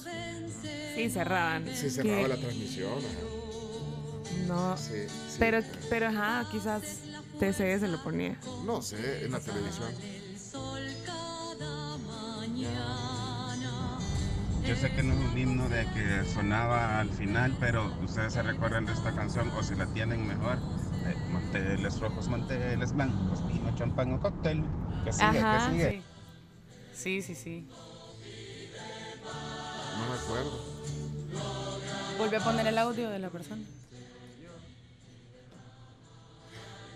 Sí, cerraban. se cerraba Que- la transmisión. ajá. No. Sí, sí. Pero, pero ajá, quizás TCS lo ponía. No sé, en la televisión. Yo sé que no es un himno de que sonaba al final, pero ustedes se recuerdan de esta canción o si la tienen mejor. eh, manteles rojos, manteles blancos, vino, champán o cóctel. Que sigue, Ajá, que sigue. sí. Sí, sí, sí. No me acuerdo. Volví a poner el audio de la persona.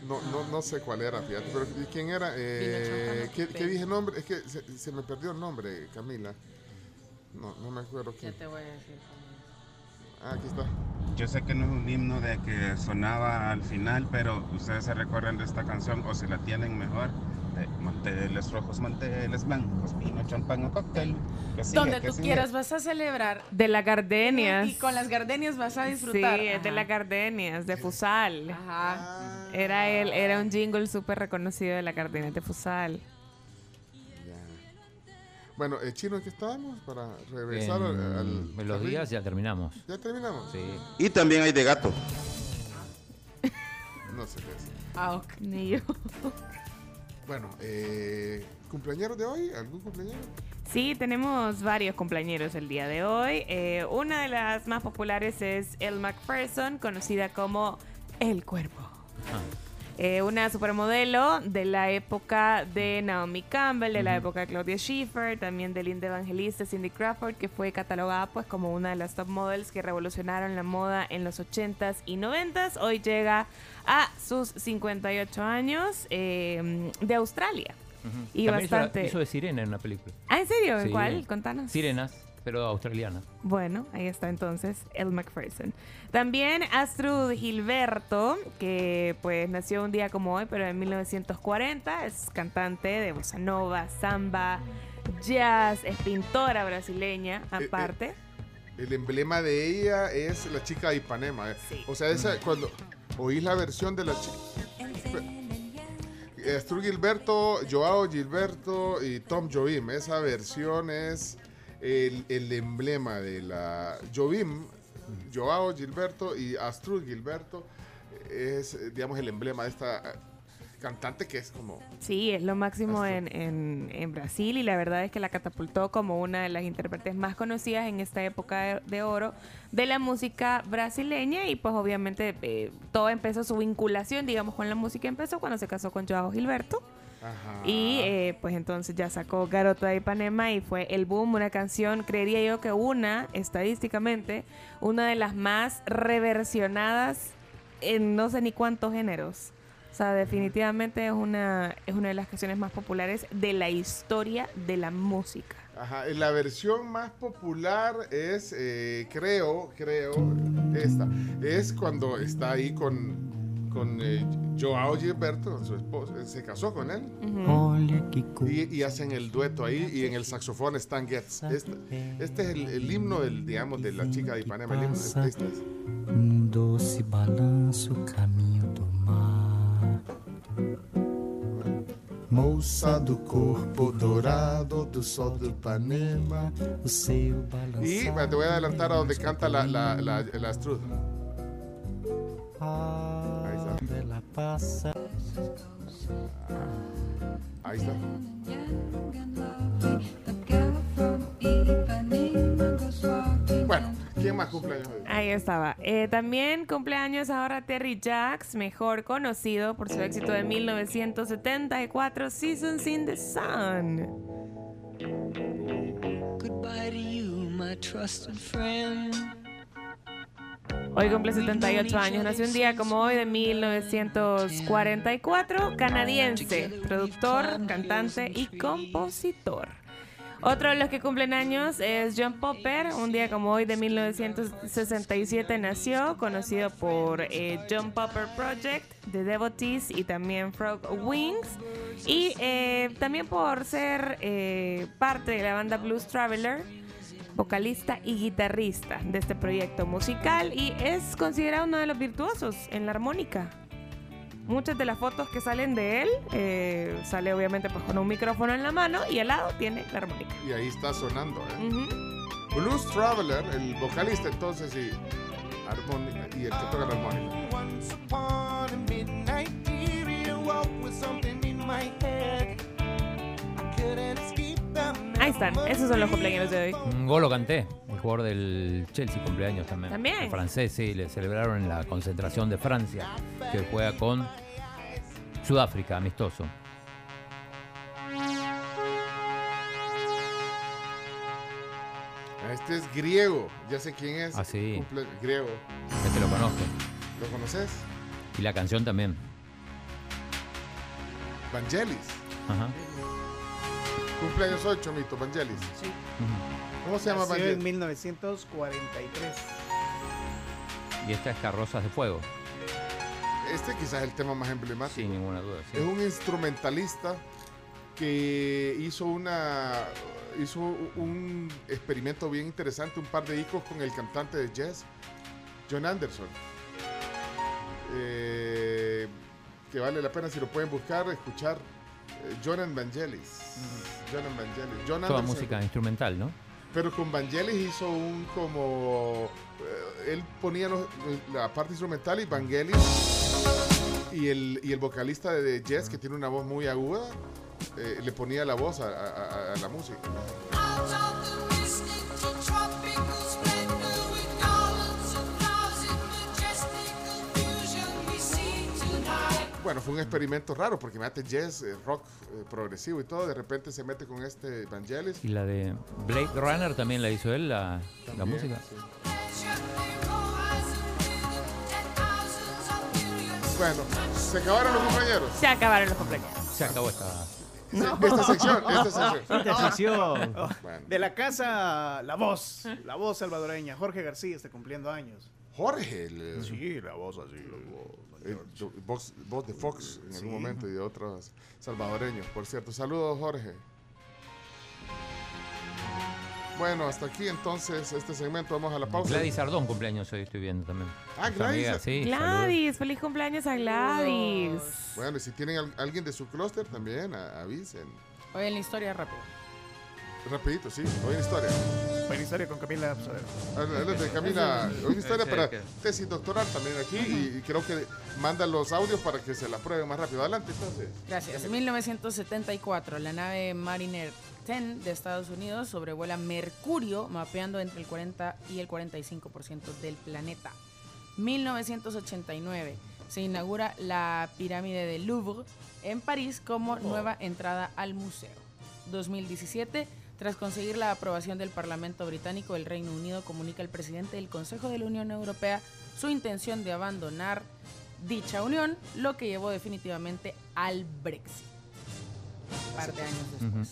No, no, no sé cuál era, fíjate. Pero ¿y ¿quién era? Eh, ¿qué, qué dije nombre? Es que se, se me perdió el nombre, Camila. No, no me acuerdo Ya quién. te voy a decir. Ah, aquí está. Yo sé que no es un himno de que sonaba al final, pero ustedes se recuerdan de esta canción o si la tienen mejor. eh, manteles rojos, manteles blancos, vino, champán o cóctel. Que sigue, Donde que tú sigue. quieras vas a celebrar. De las gardenias. Y con las gardenias vas a disfrutar. Sí, es de Ajá. las gardenias, de Fusal. Ajá. Era él, era un jingle súper reconocido de la gardenia de Fusal. Bueno, eh, Chino, ¿en qué estábamos? Para regresar al, En al- melodías ya terminamos. ¿Ya terminamos? Sí. Y también hay de gato. No sé qué es. Ah, ok. Ni yo. Bueno, eh, ¿cumpleaños de hoy? ¿Algún cumpleaños? Sí, tenemos varios compañeros el día de hoy. Eh, una de las más populares es Elle McPherson, conocida como El Cuerpo. Eh, una supermodelo de la época de Naomi Campbell, de la época de Claudia Schiffer, también de Linda Evangelista, Cindy Crawford, que fue catalogada pues como una de las top models que revolucionaron la moda en los 80s y 90s. Hoy llega a sus 58 años eh, de Australia. Y También hizo la- bastante... Hizo, de sirena en una película. Ah, ¿en serio? ¿En Sí. cuál? Contanos. Sirenas, pero australiana. Bueno, ahí está entonces El McPherson. También Astrud Gilberto, que pues nació un día como hoy, pero en 1940, es cantante de bossa nova, samba, jazz, es pintora brasileña, Eh, aparte. El emblema de ella es la chica de Ipanema. eh. O sea, esa, cuando oís la versión de la chica. Astrid Gilberto, Joao Gilberto y Tom Jobim. Esa versión es el, el emblema de la. Jobim, Joao Gilberto y Astrid Gilberto es, digamos, el emblema de esta eh, cantante que es como... Sí, es lo máximo en, en- en Brasil y la verdad es que la catapultó como una de las intérpretes más conocidas en esta época de, de oro de la música brasileña y pues obviamente eh, todo empezó, su vinculación digamos con la música empezó cuando se casó con Joao Gilberto. Ajá. Y eh, pues entonces ya sacó Garota de Ipanema y fue el boom, una canción, creería yo que una, estadísticamente, una de las más reversionadas en no sé ni cuántos géneros. O sea, definitivamente es una, es una de las canciones más populares de la historia de la música. Ajá, la versión más popular es, eh, creo, creo, esta. Es cuando está ahí con, con eh, Joao Gilberto, su esposo, eh, se casó con él. Y, y hacen el dueto ahí y en el saxofón Stan Getz. Este, este es el, el himno del, digamos, de la chica de Ipanema. El himno, este, este es. Doce balanço, caminho do mar. Moça do corpo dourado do sol do Ipanema. O seu balanço. Y te voy a adelantar a donde canta la, la, la, la Astrud. Ahí passa. Ahí está. Bueno, ¿quién más cumpleaños? Ahí estaba. Eh, también cumpleaños ahora Terry Jacks, mejor conocido por su éxito de 1974, Seasons in the Sun. Goodbye to you, my trusted friend. Hoy cumple 78 años, nació un día como hoy de 1944, canadiense, productor, cantante y compositor. Otro de los que cumplen años es John Popper, un día como hoy de 1967 nació, conocido por eh, John Popper Project, The Devotees y también Frog Wings, y eh, también por ser eh, parte de la banda Blues Traveler, vocalista y guitarrista de este proyecto musical y es considerado uno de los virtuosos en la armónica. Muchas de las fotos que salen de él eh, sale obviamente pues con un micrófono en la mano y al lado tiene la armónica. Y ahí está sonando, ¿eh? Ujú. Blues Traveler, el vocalista entonces y, armónica, y el que toca la armónica. Ahí están, esos son los cumpleaños de hoy. Un golo canté, el jugador del Chelsea cumpleaños también. También. El francés, sí, le celebraron en la concentración de Francia, que juega con Sudáfrica, amistoso. Este es griego, ya sé quién es. Ah, sí. Cumple- griego. Este lo conozco. ¿Lo conoces? Y la canción también. Vangelis. Ajá. Cumpleaños 8, Mito, Vangelis. Sí. ¿Cómo se llama Nació Vangelis? en 1943. Y esta es Carrozas de Fuego. Este quizás es el tema más emblemático. Sin ninguna duda. sí. Es un instrumentalista que hizo una hizo un experimento bien interesante, un par de discos con el cantante de jazz, John Anderson. Eh, que vale la pena si lo pueden buscar, escuchar eh, John and Vangelis. John and Vangelis. John Toda Anderson. música instrumental, ¿no? Pero con Vangelis hizo un como. eh, él ponía los- la parte instrumental y Vangelis y el, y el vocalista de jazz, que tiene una voz muy aguda, eh, le ponía la voz a, a- a- a la música. Bueno, fue un experimento raro porque mete jazz, eh, rock eh, progresivo y todo. De repente se mete con este Vangelis. Y la de Blade Runner también la hizo él, la, la música. sí. Bueno, se acabaron los compañeros. Se acabaron los cumpleaños. Se acabó esta. Esta sección, esta sección. Esta sección. Bueno. De la casa La Voz, la voz salvadoreña. Jorge García está cumpliendo años. Jorge. el- Sí, la voz así. eh, yo- voz, voz de Fox en algún momento y de otros salvadoreños, por cierto. Saludos, Jorge. Bueno, hasta aquí entonces este segmento. Vamos a la pausa. Gladys Ardón cumpleaños hoy estoy viendo también. Ah, Gladys. amiga, sí, saludos. Gladys, feliz cumpleaños a Gladys. Bueno, y si tienen al- alguien de su clúster también, a- avisen. Oye, en la historia rápido. Rapidito, sí. Hoy en historia. Buena historia con Camila. Absader. Adelante, Camila. Hoy en historia para tesis doctoral también aquí y, y creo que manda los audios para que se la prueben más rápido. Adelante, entonces. Gracias. En 1974, la nave Mariner 10 de Estados Unidos sobrevuela Mercurio, mapeando entre el 40 y el 45% del planeta. 1989, se inaugura la pirámide del Louvre en París como nueva entrada al museo. 2017, tras conseguir la aprobación del Parlamento británico, el Reino Unido comunica al presidente del Consejo de la Unión Europea su intención de abandonar dicha unión, lo que llevó definitivamente al Brexit. Un par de años después.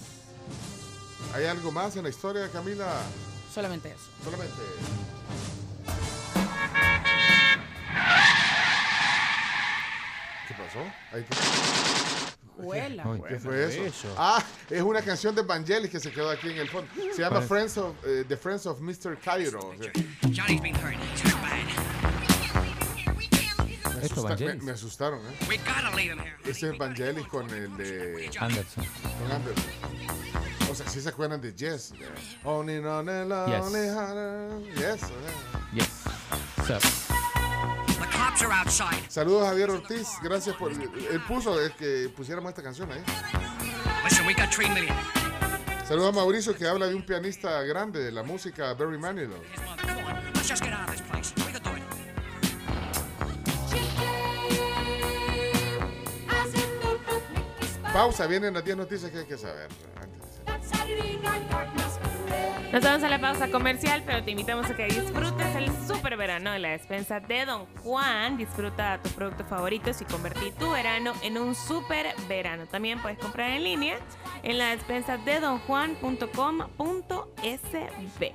¿Hay algo más en la historia, Camila? Solamente eso. Solamente. ¿Qué pasó? Ahí Juela. ¿Qué Uy, fue ¿qué eso? fue eso? Ah, es una canción de Vangelis que se quedó aquí en el fondo. Se llama. Friends of, eh, The Friends of Mr. Cairo. Johnny's been hurt. He's hurt bad. Me, asusta- me- me asustaron, ¿eh? We gotta leave him here. Ese es Vangelis con el de... Anderson. Con Anderson. O sea, si se acuerdan de Yes. Only on the lonely heart. Yes. eh. Yes. Sir. Saludos a Javier Ortiz. Gracias por... Él puso eh, que pusiéramos esta canción ahí. Listen, we got three million. Saludos a Mauricio que habla de un pianista grande de la música, Barry Manilow. Pausa, vienen las 10 noticias que hay que saber. Nos vamos a la pausa comercial, pero te invitamos a que disfrutes el super verano en la despensa de Don Juan. Disfruta tus productos favoritos y convertir tu verano en un super verano. También puedes comprar en línea en la despensa de donjuan.com.sb.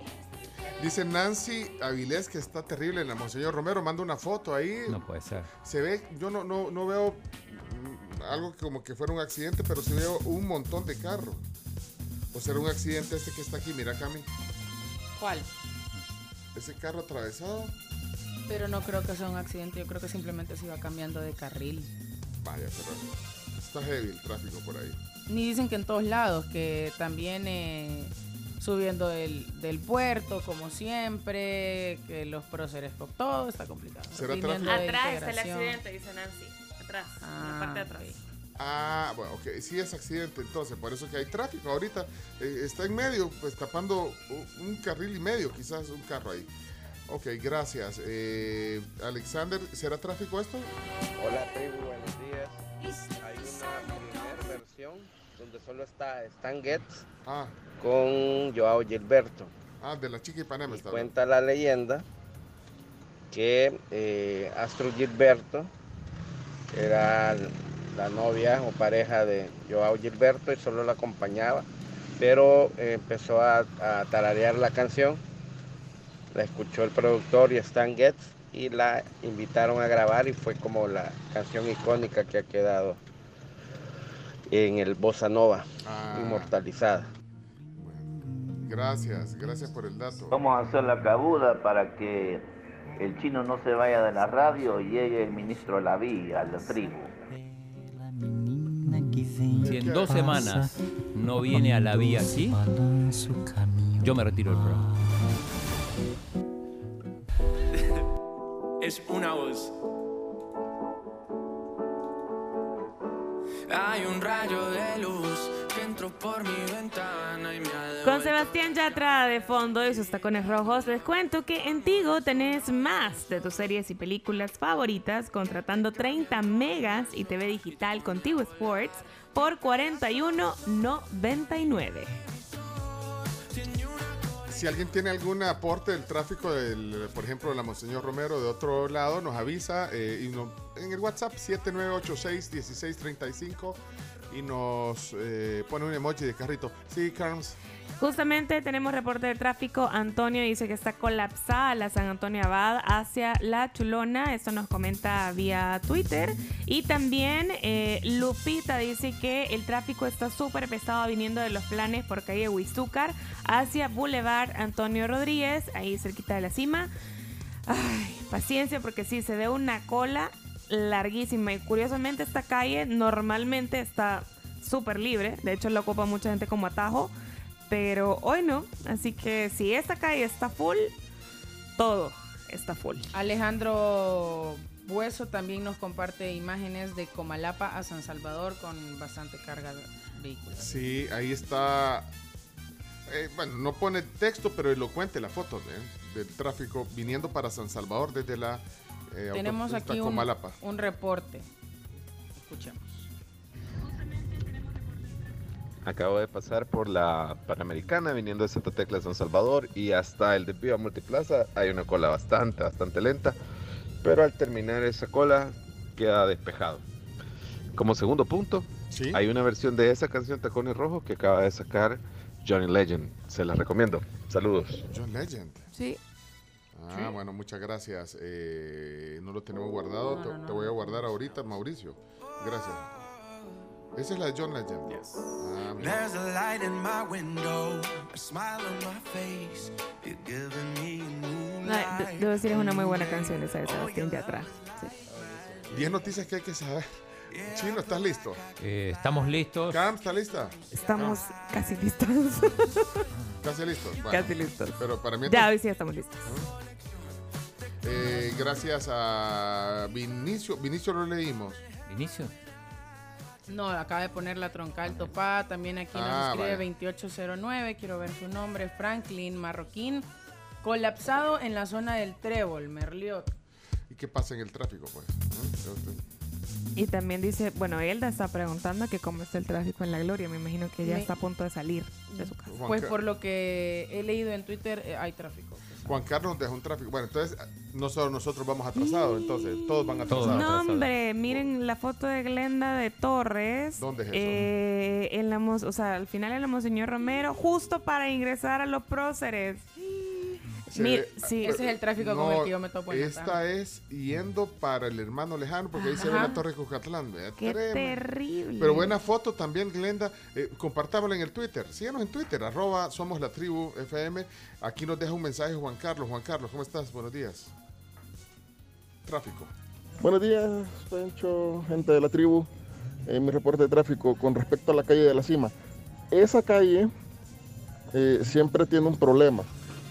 Dice Nancy Avilés que está terrible en la Monseñor Romero. Manda una foto ahí. No puede ser. Se ve, yo no, no, no veo mm, algo como que fuera un accidente, pero sí veo un montón de carros. O será un accidente este que está aquí, mira Cami. ¿Cuál? Ese carro atravesado. Pero no creo que sea un accidente, yo creo que simplemente se iba cambiando de carril. Vaya, pero está heavy el tráfico por ahí. Ni dicen que en todos lados, que también eh, subiendo del, del puerto, como siempre, que los próceres, todo está complicado. ¿Será Viniendo de Atrás está el accidente, dice Nancy. Atrás, en la parte de atrás. Ah, bueno, ok, sí es accidente entonces, por eso que hay tráfico. Ahorita eh, está en medio, pues tapando un carril y medio, quizás un carro ahí. Ok, gracias. Eh, Alexander, ¿será tráfico esto? Hola tribu, buenos días. Hay una primera versión donde solo está Stan Getz con Joao Gilberto. Ah, de la chica Ipanema está. Cuenta la leyenda que eh, Astro Gilberto era la novia o pareja de Joao Gilberto y solo la acompañaba, pero eh, empezó a, a tararear la canción, la escuchó el productor y Stan Getz y la invitaron a grabar y fue como la canción icónica que ha quedado en el Bossa Nova, Ah. inmortalizada. Gracias, gracias por el dato. Vamos a hacer la cabuda para que el chino no se vaya de la radio y llegue el ministro Laví a la tribu. Si en dos semanas no viene a la vía así, yo me retiro del programa. Es una voz. Hay un rayo de luz que entró por mi ventana y me ha Con Sebastián Yatra de fondo y sus tacones rojos, les cuento que en Tigo tenés más de tus series y películas favoritas contratando 30 megas y TV digital con Tigo Sports por 41.99. Si alguien tiene algún aporte del tráfico, del, por ejemplo, de la Monseñor Romero de otro lado, nos avisa eh, y no- en el WhatsApp 7986-1635 y nos eh, pone un emoji de carrito. Sí, Carms. Justamente tenemos reporte de tráfico. Antonio dice que está colapsada la San Antonio Abad hacia La Chulona. Esto nos comenta vía Twitter. Y también eh, Lupita dice que el tráfico está súper pesado viniendo de los planes por calle Huizúcar hacia Boulevard Antonio Rodríguez, ahí cerquita de la cima. Ay, paciencia porque sí, se ve una cola larguísima. Y curiosamente esta calle normalmente está súper libre. De hecho, lo ocupa mucha gente como atajo. Pero hoy no. Así que si esta calle está full, todo está full. Alejandro Bueso también nos comparte imágenes de Comalapa a San Salvador con bastante carga vehicular. Sí, ahí está. eh, bueno, no pone texto, pero elocuente la foto ¿eh? del tráfico viniendo para San Salvador desde la eh, Tenemos aquí un, Comalapa. un reporte. Escuchemos. Acabo de pasar por la Panamericana viniendo de Santa Tecla, San Salvador y hasta el desvío a Multiplaza hay una cola bastante, bastante lenta, pero al terminar esa cola queda despejado. Como segundo punto, hay una versión de esa canción Tacones Rojos que acaba de sacar Johnny Legend. Se la recomiendo. Saludos. John Legend. Sí. Ah, bueno, muchas gracias. Eh, no lo tenemos guardado. te, te voy a guardar ahorita, Mauricio. Gracias. Esa es la de John Legend. Ah, mira. There's a light in my window, a smile on my face. You're giving me a new No, de- debo decir, es una muy buena canción esa de Sebastián Yatra. Sí. Diez noticias que hay que saber. Chino, ¿estás listo? Eh, estamos listos. Cam, ¿está lista? Estamos casi listos. ¿Casi listos? Bueno, Casi listos. Pero para mí... Ya, hoy sí estamos listos. Eh, gracias a Vinicio. Vinicio lo leímos. ¿Vinicio? No, acaba de poner la troncal topada. También aquí nos Ah, escribe vaya. 2809. Quiero ver su nombre. Franklin Marroquín. Colapsado en la zona del Trébol, Merliot. ¿Y qué pasa en el tráfico, pues? ¿No? Y también dice, bueno, Elda está preguntando que cómo está el tráfico en La Gloria. Me imagino que ya Me- está a punto de salir de su casa. Pues por lo que he leído en Twitter, eh, hay tráfico. Juan Carlos nos dejó un tráfico. Bueno, entonces no solo nosotros vamos atrasados, entonces todos van atrasados. No, hombre, miren la foto de Glenda de Torres. ¿Dónde es eso? Eh, en la, o sea, al final en la Monseñor Romero, justo para ingresar a los próceres. Mi- ve- sí. Ese es el tráfico con el que yo me topo en Esta es yendo para el hermano lejano, porque ahí se ve Ajá. la Torre Cucatlán. Qué tremendo. terrible. Pero buena foto también, Glenda. Eh, compartámosla en el Twitter. Síganos en Twitter, arroba somos la tribu FM. Aquí nos deja un mensaje Juan Carlos. Juan Carlos, ¿cómo estás? Buenos días. Tráfico. Buenos días, Pencho, gente de la tribu. Eh, mi reporte de tráfico con respecto a la calle de la cima. Esa calle eh, siempre tiene un problema.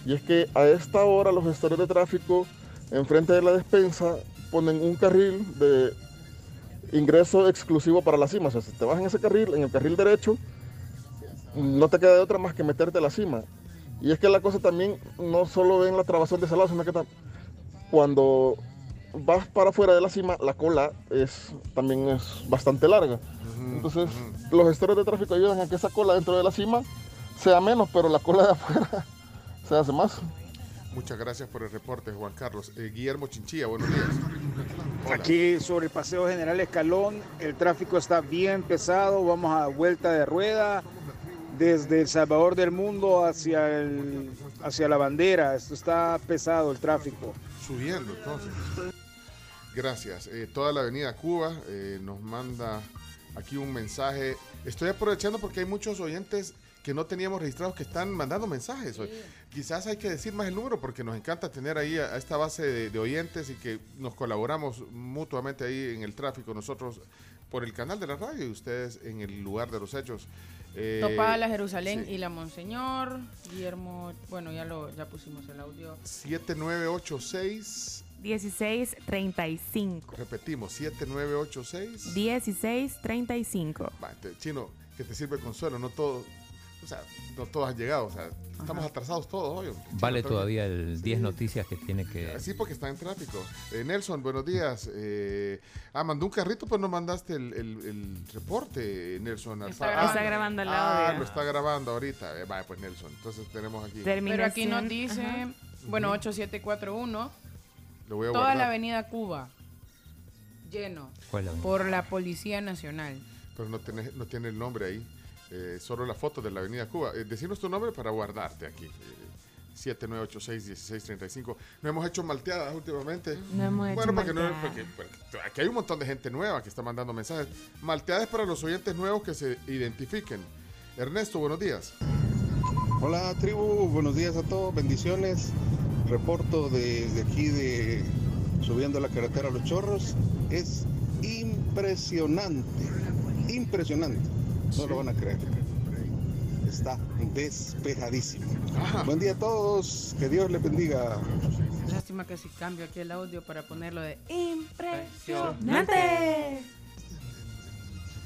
Y es que a esta hora los gestores de tráfico, enfrente de la despensa, ponen un carril de ingreso exclusivo para la cima. O sea, si te vas en ese carril, en el carril derecho, no te queda de otra más que meterte a la cima. Y es que la cosa también no solo ven la trabazón de ese lado, sino que cuando vas para afuera de la cima, la cola es también es bastante larga. Entonces, los gestores de tráfico ayudan a que esa cola dentro de la cima sea menos, pero la cola de afuera se hace más. Muchas gracias por el reporte, Juan Carlos. Eh, Guillermo Chinchilla, buenos días. Aquí sobre el Paseo General Escalón, el tráfico está bien pesado, vamos a vuelta de rueda desde El Salvador del Mundo hacia, el, hacia la bandera. Esto está pesado el tráfico. Subiendo, entonces. Gracias. Eh, toda la avenida Cuba eh, nos manda aquí un mensaje. Estoy aprovechando porque hay muchos oyentes que no teníamos registrados que están mandando mensajes. hoy. Quizás hay que decir más el número porque nos encanta tener ahí a, a esta base de, de oyentes y que nos colaboramos mutuamente ahí en el tráfico, nosotros por el canal de la radio y ustedes en el lugar de los hechos. Eh, Topada la Jerusalén sí. y la Monseñor. Guillermo, bueno, ya lo ya pusimos el audio. 7986, 1635. repetimos, 7986. 1635. Va, te- chino, que te sirve consuelo, no todo, o sea, no todos han llegado, o sea, estamos atrasados todos hoy. Vale todavía el 10 noticias que tiene que... Sí, porque está en tráfico. Eh, Nelson, buenos días. Eh, ah, mandó un carrito, pero no mandaste el, el- el reporte, Nelson. Está grabando. Está grabando el Ah, audio. lo está grabando ahorita. Eh, vaya, pues Nelson. Entonces tenemos aquí. Pero aquí nos dice, Ajá. bueno, 8741, Lo voy a toda guardar. la avenida Cuba, lleno, ¿Cuál es la avenida? por la Policía Nacional. Pero no tiene, no tiene el nombre ahí. Eh, solo la foto de la Avenida Cuba. Eh, decinos tu nombre para guardarte aquí. Eh, 7986-1635. No hemos hecho malteadas últimamente. No hemos bueno, hecho porque, no- malteadas. porque- porque aquí hay un montón de gente nueva que está mandando mensajes. Malteadas para los oyentes nuevos que se identifiquen. Ernesto, buenos días. Hola tribu, buenos días a todos, bendiciones. Reporto desde aquí de subiendo la carretera a Los Chorros. Es impresionante, impresionante. No lo van a creer. está despejadísimo. Buen día a todos, que Dios les bendiga. Lástima que si cambio aquí el audio para ponerlo de impresionante.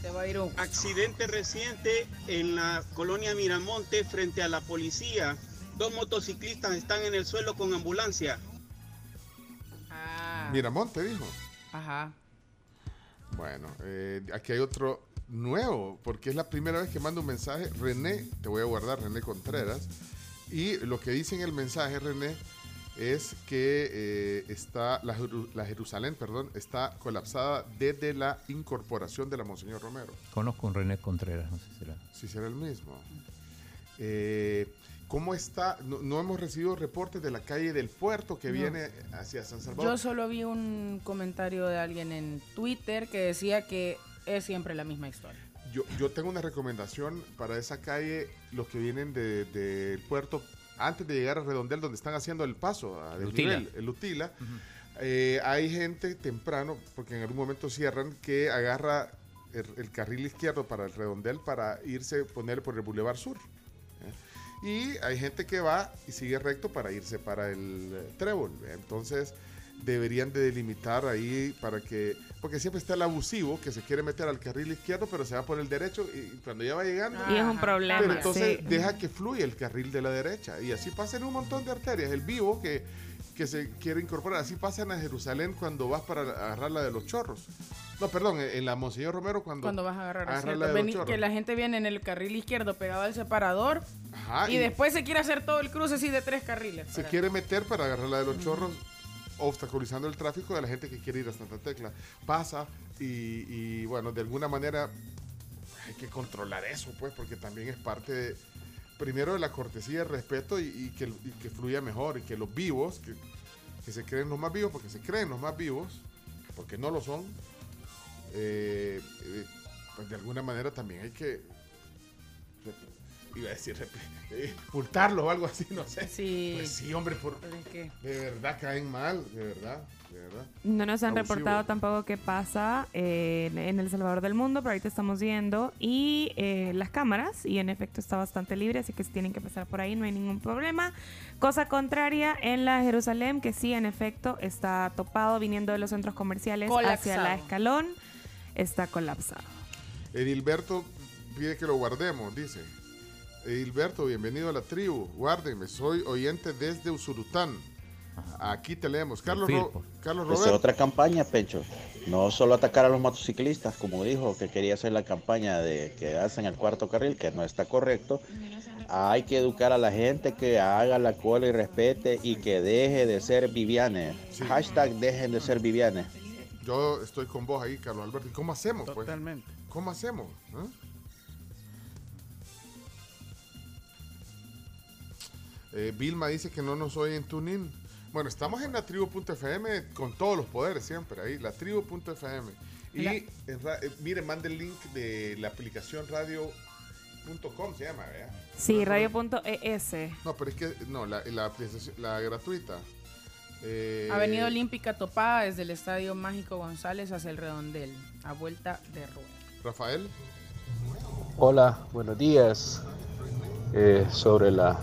Te va a ir un... Accidente reciente en la colonia Miramonte frente a la policía. Dos motociclistas están en el suelo con ambulancia. Ah. Miramonte dijo. Ajá. Bueno, eh, aquí hay otro nuevo, porque es la primera vez que mando un mensaje. René, te voy a guardar, René Contreras. Y lo que dice en el mensaje, René, es que eh, está la, Jeru- la Jerusalén, perdón, está colapsada desde la incorporación de la Monseñor Romero. Conozco un René Contreras, no sé si será. Si será el mismo. Eh, ¿Cómo está? No, no hemos recibido reportes de la calle del puerto que No. viene hacia San Salvador. Yo solo vi un comentario de alguien en Twitter que decía que es siempre la misma historia. Yo, yo tengo una recomendación para esa calle, los que vienen de- del puerto, antes de llegar a Redondel, donde están haciendo el paso a El Utila. desnivel, el eh, hay gente temprano, porque en algún momento cierran, que agarra el, el carril izquierdo para el Redondel para irse, poner por el Boulevard Sur. ¿eh? Y hay gente que va y sigue recto para irse para el eh, Trébol. ¿eh? Entonces deberían de delimitar ahí para que, porque siempre está el abusivo que se quiere meter al carril izquierdo pero se va por el derecho y cuando ya va llegando... Y es un problema, Pero entonces sí. deja que fluya el carril de la derecha y así pasa en un montón de arterias. El vivo que, que se quiere incorporar, así pasa en Jerusalén cuando vas para agarrar la de los chorros. No, perdón, en la Monseñor Romero cuando, Cuando vas a agarrar la de los chorros. que la gente viene en el carril izquierdo pegado al separador Ajá, y, después se quiere hacer todo el cruce así de tres carriles. se para- quiere meter para agarrar la de los chorros, obstaculizando el tráfico de la gente que quiere ir a Santa Tecla. Pasa y, bueno, de alguna manera hay que controlar eso, pues, porque también es parte de, primero de la cortesía, el respeto y, que, que fluya mejor y que los vivos, que, que se creen los más vivos, porque se creen los más vivos, porque no lo son, eh, eh, pues de alguna manera también hay que iba a decir eh, o algo así, no sé. Sí. Pues sí, hombre, por, de verdad caen mal, de verdad, de verdad. No nos han Abusivo. reportado tampoco qué pasa eh, en, El Salvador del Mundo, pero ahorita estamos viendo y eh, las cámaras y en efecto está bastante libre, así que si tienen que pasar por ahí no hay ningún problema. Cosa contraria en la Jerusalén, que sí en efecto está topado viniendo de los centros comerciales hacia la escalón, está colapsado. Edilberto pide que lo guardemos, dice. Edilberto, bienvenido a la tribu. Guárdenme, soy oyente desde Usurután. Aquí te leemos. Carlos, Ro- Carlos Esa es Roberto. otra campaña, Pencho. No solo atacar a los motociclistas, como dijo que quería hacer la campaña de que hacen el cuarto carril, que no está correcto. Hay que educar a la gente que haga la cola y respete y que deje de ser vivianes. Hashtag dejen de ser vivianes. Yo estoy con vos ahí, Carlos Alberto. ¿Y cómo hacemos? pues? Totalmente. ¿Cómo hacemos? ¿Ah? Eh, Vilma dice que no nos oye en TuneIn. Bueno, estamos en la tribu.fm con todos los poderes siempre ahí, la tribu.fm. Y eh, mire, mande el link de la aplicación radio.com, se llama, ¿verdad? Sí, radio.es. No, pero es que, no, la, la, aplicación- la gratuita. Eh, Avenida Olímpica Topada desde el Estadio Mágico González hacia el Redondel, a vuelta de rueda. Rafael. Hola, buenos días. Eh, sobre la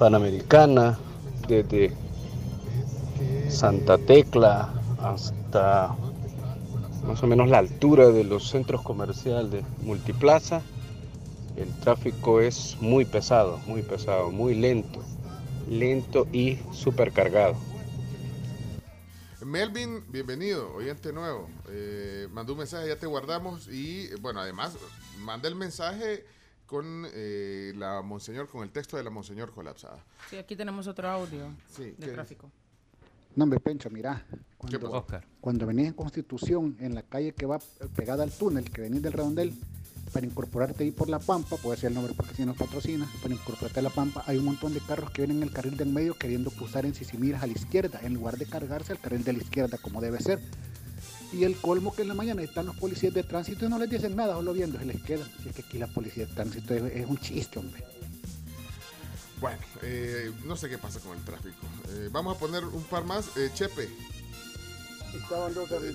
Panamericana, desde Santa Tecla hasta más o menos la altura de los centros comerciales de Multiplaza, el tráfico es muy pesado, muy pesado, muy lento, lento y supercargado. Melvin, bienvenido, oyente nuevo. Eh, mandó un mensaje, ya te guardamos. Y bueno, además, manda el mensaje con eh, la Monseñor, con el texto de la Monseñor colapsada. Sí, aquí tenemos otro audio Sí, de ¿qué tráfico. No, hombre, Pencho, mira. ¿Qué Cuando, pasó? Oscar. cuando venís en Constitución, en la calle que va pegada al túnel, que venís del redondel, para incorporarte ahí por la Pampa, puede ser el nombre porque si nos patrocina, para incorporarte a la Pampa, hay un montón de carros que vienen en el carril del medio queriendo cruzar en Sisimiras a la izquierda, en lugar de cargarse al carril de la izquierda como debe ser. Y el colmo que en la mañana están los policías de tránsito y no les dicen nada, solo viendo, se les queda. Si es que aquí la policía de tránsito es, es un chiste, hombre. Bueno, eh, no sé qué pasa con el tráfico. Eh, vamos a poner un par más. Eh, Chepe. Eh,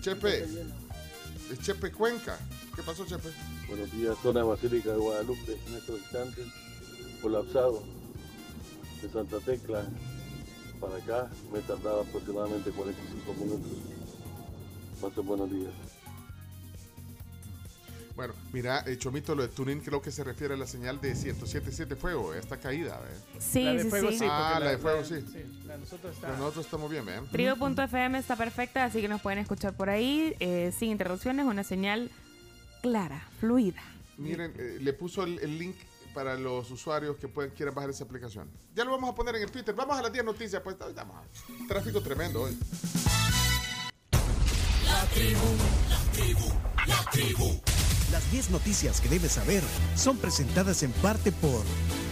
Chepe. Eh, Chepe Cuenca. ¿Qué pasó, Chepe? Buenos días, zona Basílica de Guadalupe en estos instantes. colapsado de Santa Tecla para acá me tardaba aproximadamente 45 minutos. Pasen buenos días. Bueno, mira, eh, Chomito, lo de tuning creo que se refiere a la señal de 107.7 fuego, esta caída. ¿eh? Sí, La de sí, fuego sí. sí, Ah, la de fuego sí. La de nosotros está. Pero nosotros estamos bien, ¿eh? Tribu.fm está perfecta, así que nos pueden escuchar por ahí eh, sin interrupciones, una señal clara, fluida. Miren, eh, le puso el, el link para los usuarios que pueden, quieran bajar esa aplicación. Ya lo vamos a poner en el Twitter. Vamos a las 10 noticias, pues. Vamos. Tráfico tremendo hoy. La tribu, la tribu, la tribu. Las 10 noticias que debes saber son presentadas en parte por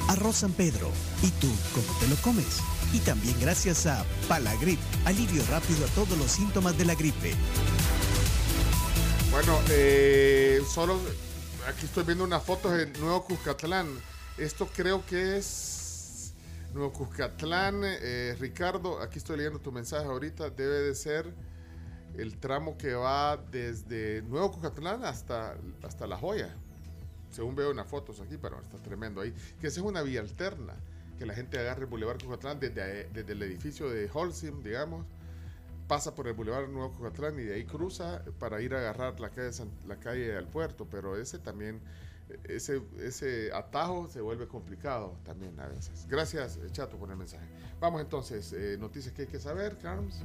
Arroz San Pedro. ¿Y tú cómo te lo comes? Y también gracias a Palagrip, alivio rápido a todos los síntomas de la gripe. Bueno, eh, solo aquí estoy viendo unas fotos de Nuevo Cuscatlán. Esto creo que es Nuevo Cuscatlán. eh, Ricardo, aquí estoy leyendo tu mensaje ahorita. Debe de ser el tramo que va desde Nuevo Cuscatlán hasta, hasta La Joya. Según veo unas fotos aquí, pero está tremendo ahí. Que esa es una vía alterna. Que la gente agarre el Boulevard Cuscatlán desde, desde el edificio de Holcim, digamos pasa por el Boulevard Nuevo Cucatlán y de ahí cruza para ir a agarrar la calle, la calle al puerto, pero ese también, ese, ese atajo se vuelve complicado también a veces. Gracias, eh, Chato, por el mensaje. Vamos entonces, eh, noticias que hay que saber, Carms.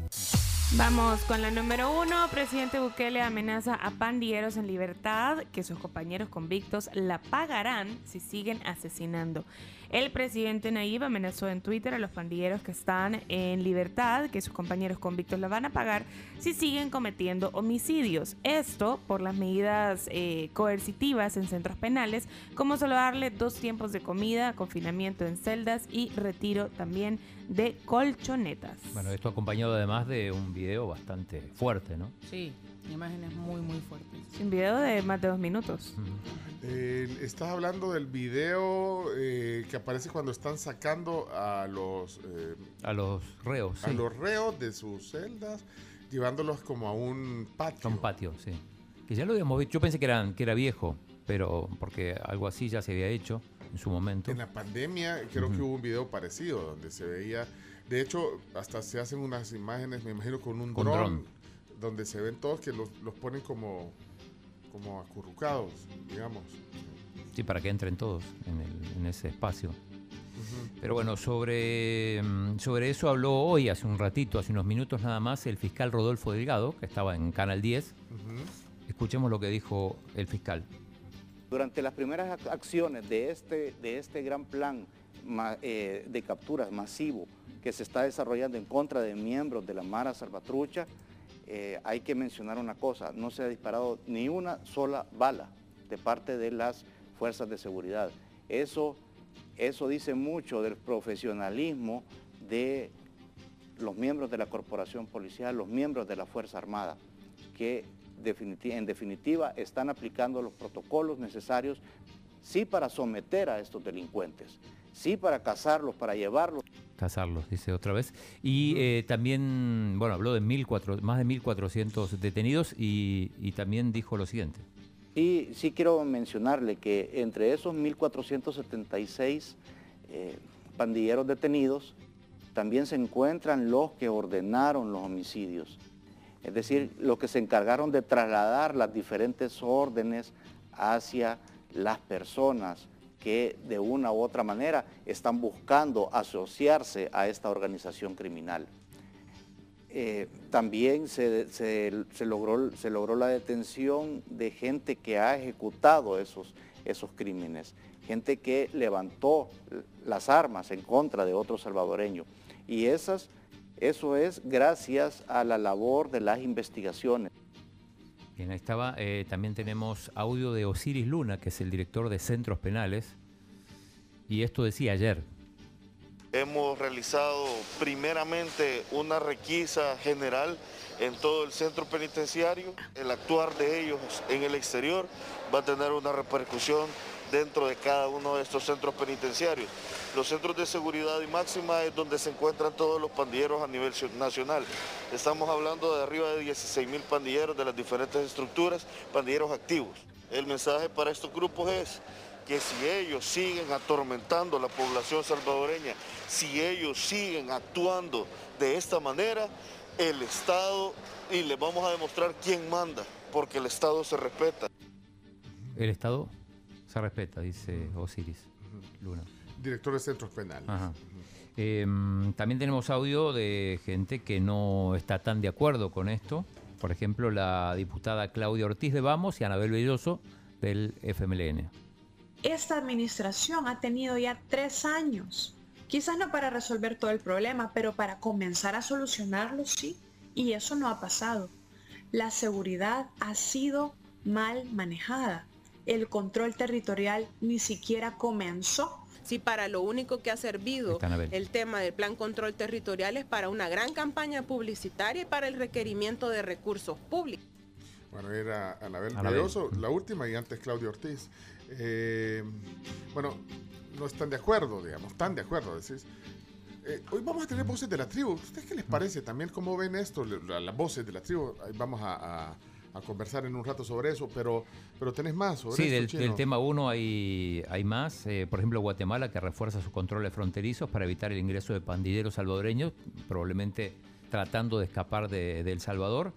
Vamos con la número uno. Presidente Bukele amenaza a pandilleros en libertad que sus compañeros convictos la pagarán si siguen asesinando. El presidente Nayib amenazó en Twitter a los pandilleros que están en libertad que sus compañeros convictos la van a pagar si siguen cometiendo homicidios. Esto por las medidas eh, coercitivas en centros penales, como solo darle dos tiempos de comida, confinamiento en celdas y retiro también de colchonetas. Bueno, esto acompañado además de un video bastante fuerte, ¿no? Sí, imágenes muy, muy fuertes. Un video de más de dos minutos. Eh, estás hablando del video eh, que aparece cuando están sacando a los, eh, A los reos, a sí. los reos de sus celdas, llevándolos como a un patio. A un patio, sí. Que ya lo habíamos visto. Yo pensé que, eran, que era viejo, pero porque algo así ya se había hecho en su momento. En la pandemia creo que hubo un video parecido donde se veía, de hecho hasta se hacen unas imágenes, me imagino con un dron, donde se ven todos que los, los ponen como, como acurrucados, digamos. Sí, para que entren todos en, el- en ese espacio. Pero bueno, sobre, mm, sobre eso habló hoy, hace un ratito, hace unos minutos nada más, el fiscal Rodolfo Delgado, que estaba en Canal 10. Escuchemos lo que dijo el fiscal. Durante las primeras ac- acciones de este, de este gran plan eh, de capturas masivo que se está desarrollando en contra de miembros de la Mara Salvatrucha, eh, hay que mencionar una cosa, no se ha disparado ni una sola bala de parte de las fuerzas de seguridad. Eso, eso dice mucho del profesionalismo de los miembros de la corporación policial, los miembros de la Fuerza Armada, que en definitiva están aplicando los protocolos necesarios, sí para someter a estos delincuentes, sí para cazarlos, para llevarlos. Casarlos, dice otra vez. Y eh, también, bueno, habló de 1.400 más de 1.400 detenidos y, y también dijo lo siguiente. Y sí quiero mencionarle que entre esos 1.476 eh, pandilleros detenidos, también se encuentran los que ordenaron los homicidios. Es decir, los que se encargaron de trasladar las diferentes órdenes hacia las personas que de una u otra manera están buscando asociarse a esta organización criminal. Eh, también se, logró, se logró la detención de gente que ha ejecutado esos, esos crímenes, gente que levantó las armas en contra de otro salvadoreño. Y esas, eso es gracias a la labor de las investigaciones. Bien, ahí estaba. Eh, también tenemos audio de Osiris Luna, que es el director de Centros Penales. Y esto decía ayer. Hemos realizado primeramente una requisa general en todo el centro penitenciario. El actuar de ellos en el exterior va a tener una repercusión dentro de cada uno de estos centros penitenciarios. Los centros de seguridad y máxima es donde se encuentran todos los pandilleros a nivel nacional. Estamos hablando de arriba de 16 mil pandilleros de las diferentes estructuras, pandilleros activos. El mensaje para estos grupos es que si ellos siguen atormentando a la población salvadoreña, si ellos siguen actuando de esta manera, el Estado, y les vamos a demostrar quién manda, porque el Estado se respeta. El Estado se respeta, dice Osiris Luna. Director de centros penales. Ajá. Em, también tenemos audio de gente que no está tan de acuerdo con esto. Por ejemplo, la diputada Claudia Ortiz de Vamos y Anabel Belloso del FMLN. Esta administración ha tenido ya tres años, quizás no para resolver todo el problema, pero para comenzar a solucionarlo sí, y eso no ha pasado. La seguridad ha sido mal manejada. El control territorial ni siquiera comenzó. Si para lo único que ha servido el tema del plan control territorial es para una gran campaña publicitaria y para el requerimiento de recursos públicos. Bueno, era Anabel. Belloso, la última, y antes Claudio Ortiz. Eh, bueno, no están de acuerdo, digamos, están de acuerdo, decís. Eh, hoy vamos a tener voces de la tribu. ¿Ustedes qué les parece también? ¿Cómo ven esto? La- las voces de la tribu. Ahí Vamos a, a- a conversar en un rato sobre eso, pero, pero tenés más sobre Sí, esto, del, Chino? del tema 1 hay, hay más. Eh, por ejemplo, Guatemala que refuerza sus controles fronterizos para evitar el ingreso de pandilleros salvadoreños, probablemente tratando de escapar de, de El Salvador.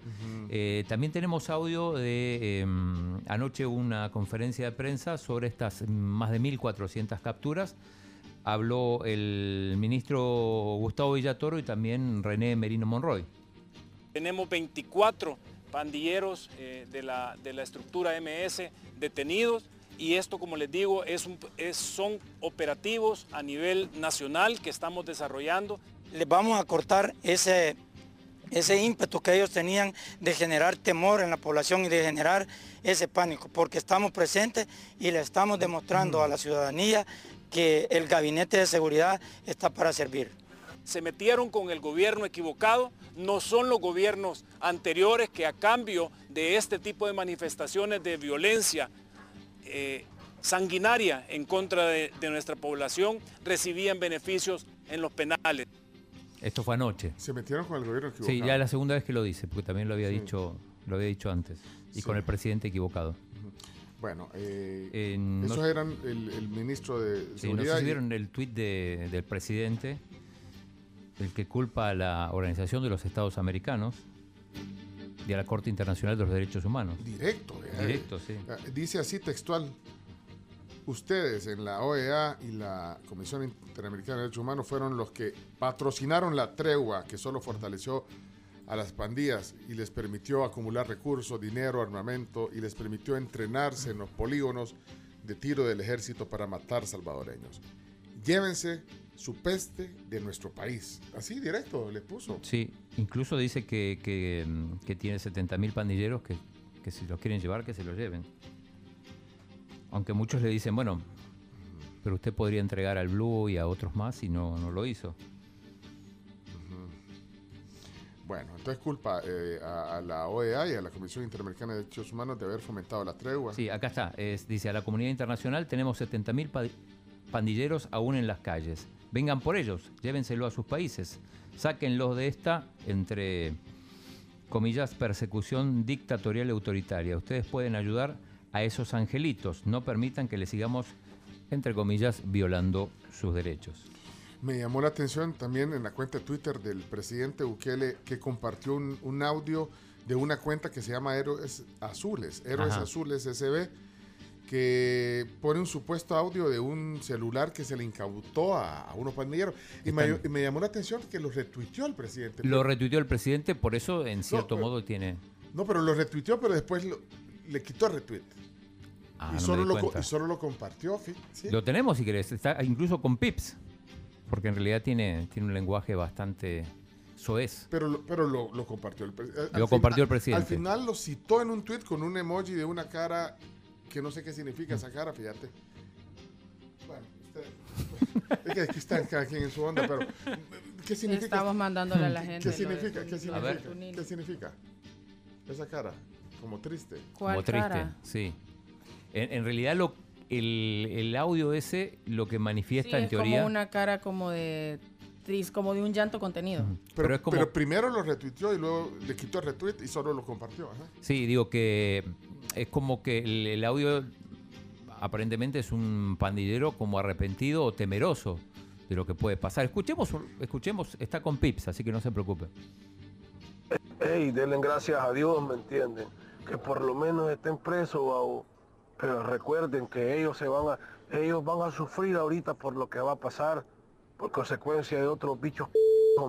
Eh, también tenemos audio de eh, anoche una conferencia de prensa sobre estas más de 1.400 capturas. Habló el ministro Gustavo Villatoro y también René Merino Monroy. Tenemos 24 pandilleros eh, de, la, de la estructura MS detenidos y esto, como les digo, es un- es- son operativos a nivel nacional que estamos desarrollando. les vamos a cortar ese, ese ímpetu que ellos tenían de generar temor en la población y de generar ese pánico, porque estamos presentes y le estamos demostrando a la ciudadanía que el gabinete de seguridad está para servir. Se metieron con el gobierno equivocado, no son los gobiernos anteriores que a cambio de este tipo de manifestaciones de violencia eh, sanguinaria en contra de, de nuestra población recibían beneficios en los penales. Esto fue anoche. Se metieron con el gobierno equivocado. Sí, ya es la segunda vez que lo dice, porque también lo había Sí. dicho, lo había dicho antes. Y Sí. con el presidente equivocado. Bueno, eh, Eh, no- esos eran el, el ministro de Sí, no Seguridad. sé si vieron el tuit de- del presidente, el que culpa a la Organización de los Estados Americanos y a la Corte Internacional de los Derechos Humanos. Directo, eh. Directo, sí. Ah, Dice así textual. Ustedes en la OEA y la Comisión Interamericana de Derechos Humanos fueron los que patrocinaron la tregua que solo fortaleció a las pandillas y les permitió acumular recursos, dinero, armamento y les permitió entrenarse en los polígonos de tiro del ejército para matar salvadoreños. Llévense su peste de nuestro país. Así directo le puso. Sí, incluso dice que, que, que tiene 70.000 pandilleros que, que si los quieren llevar, que se los lleven. Aunque muchos le dicen, bueno, pero usted podría entregar al Blue y a otros más y no, no lo hizo. Bueno, entonces culpa eh, a, a la OEA y a la Comisión Interamericana de Derechos Humanos de haber fomentado la tregua. Sí, acá está. Es- dice, a la comunidad internacional tenemos 70.000 pa- pandilleros aún en las calles. Vengan por ellos, llévenselo a sus países. Sáquenlos de esta, entre comillas, persecución dictatorial y autoritaria. Ustedes pueden ayudar a esos angelitos. No permitan que les sigamos, entre comillas, violando sus derechos. Me llamó la atención también en la cuenta de Twitter del presidente Bukele que compartió un, un audio de una cuenta que se llama Héroes Azules, Héroes Ajá. Azules SB, que pone un supuesto audio de un celular que se le incautó a, a unos pandilleros. Y me, Están- y me llamó la atención que lo retuiteó el presidente. Lo retuiteó el presidente, por eso, en cierto modo, tiene... no, pero lo retuiteó, pero después lo- le quitó el retweet. Ah, y, no solo lo, y solo lo compartió. Lo tenemos si querés, está incluso con Pips, porque en realidad tiene, tiene un lenguaje bastante soez. Pero, pero lo, lo compartió el presidente. Lo compartió el presidente. Al final lo citó en un tweet con un emoji de una cara que no sé qué significa esa cara, fíjate. Bueno, usted- es que aquí están cada quien en su onda, pero ¿qué significa? Estamos mandándole a la gente ¿Qué significa? tu- ¿Qué significa? ¿Qué significa? Esa cara, como triste. Como triste, sí. En, en realidad lo, el, el audio ese lo que Sí, manifiesta en es teoría... como una cara como de tris, como de un llanto contenido. Pero, Pero es como- pero primero lo retuiteó y luego le quitó el retweet y solo lo compartió. ajá. Sí, digo que es como que el, audio aparentemente es un pandillero como arrepentido o temeroso de lo que puede pasar. Escuchemos, escuchemos, está con Pips, así que no se preocupe. Ey, denle gracias a Dios, ¿me entienden? Que por lo menos estén presos, babo. Pero recuerden que ellos se van a, ellos van a sufrir ahorita por lo que va a pasar, por consecuencia de otros bichos,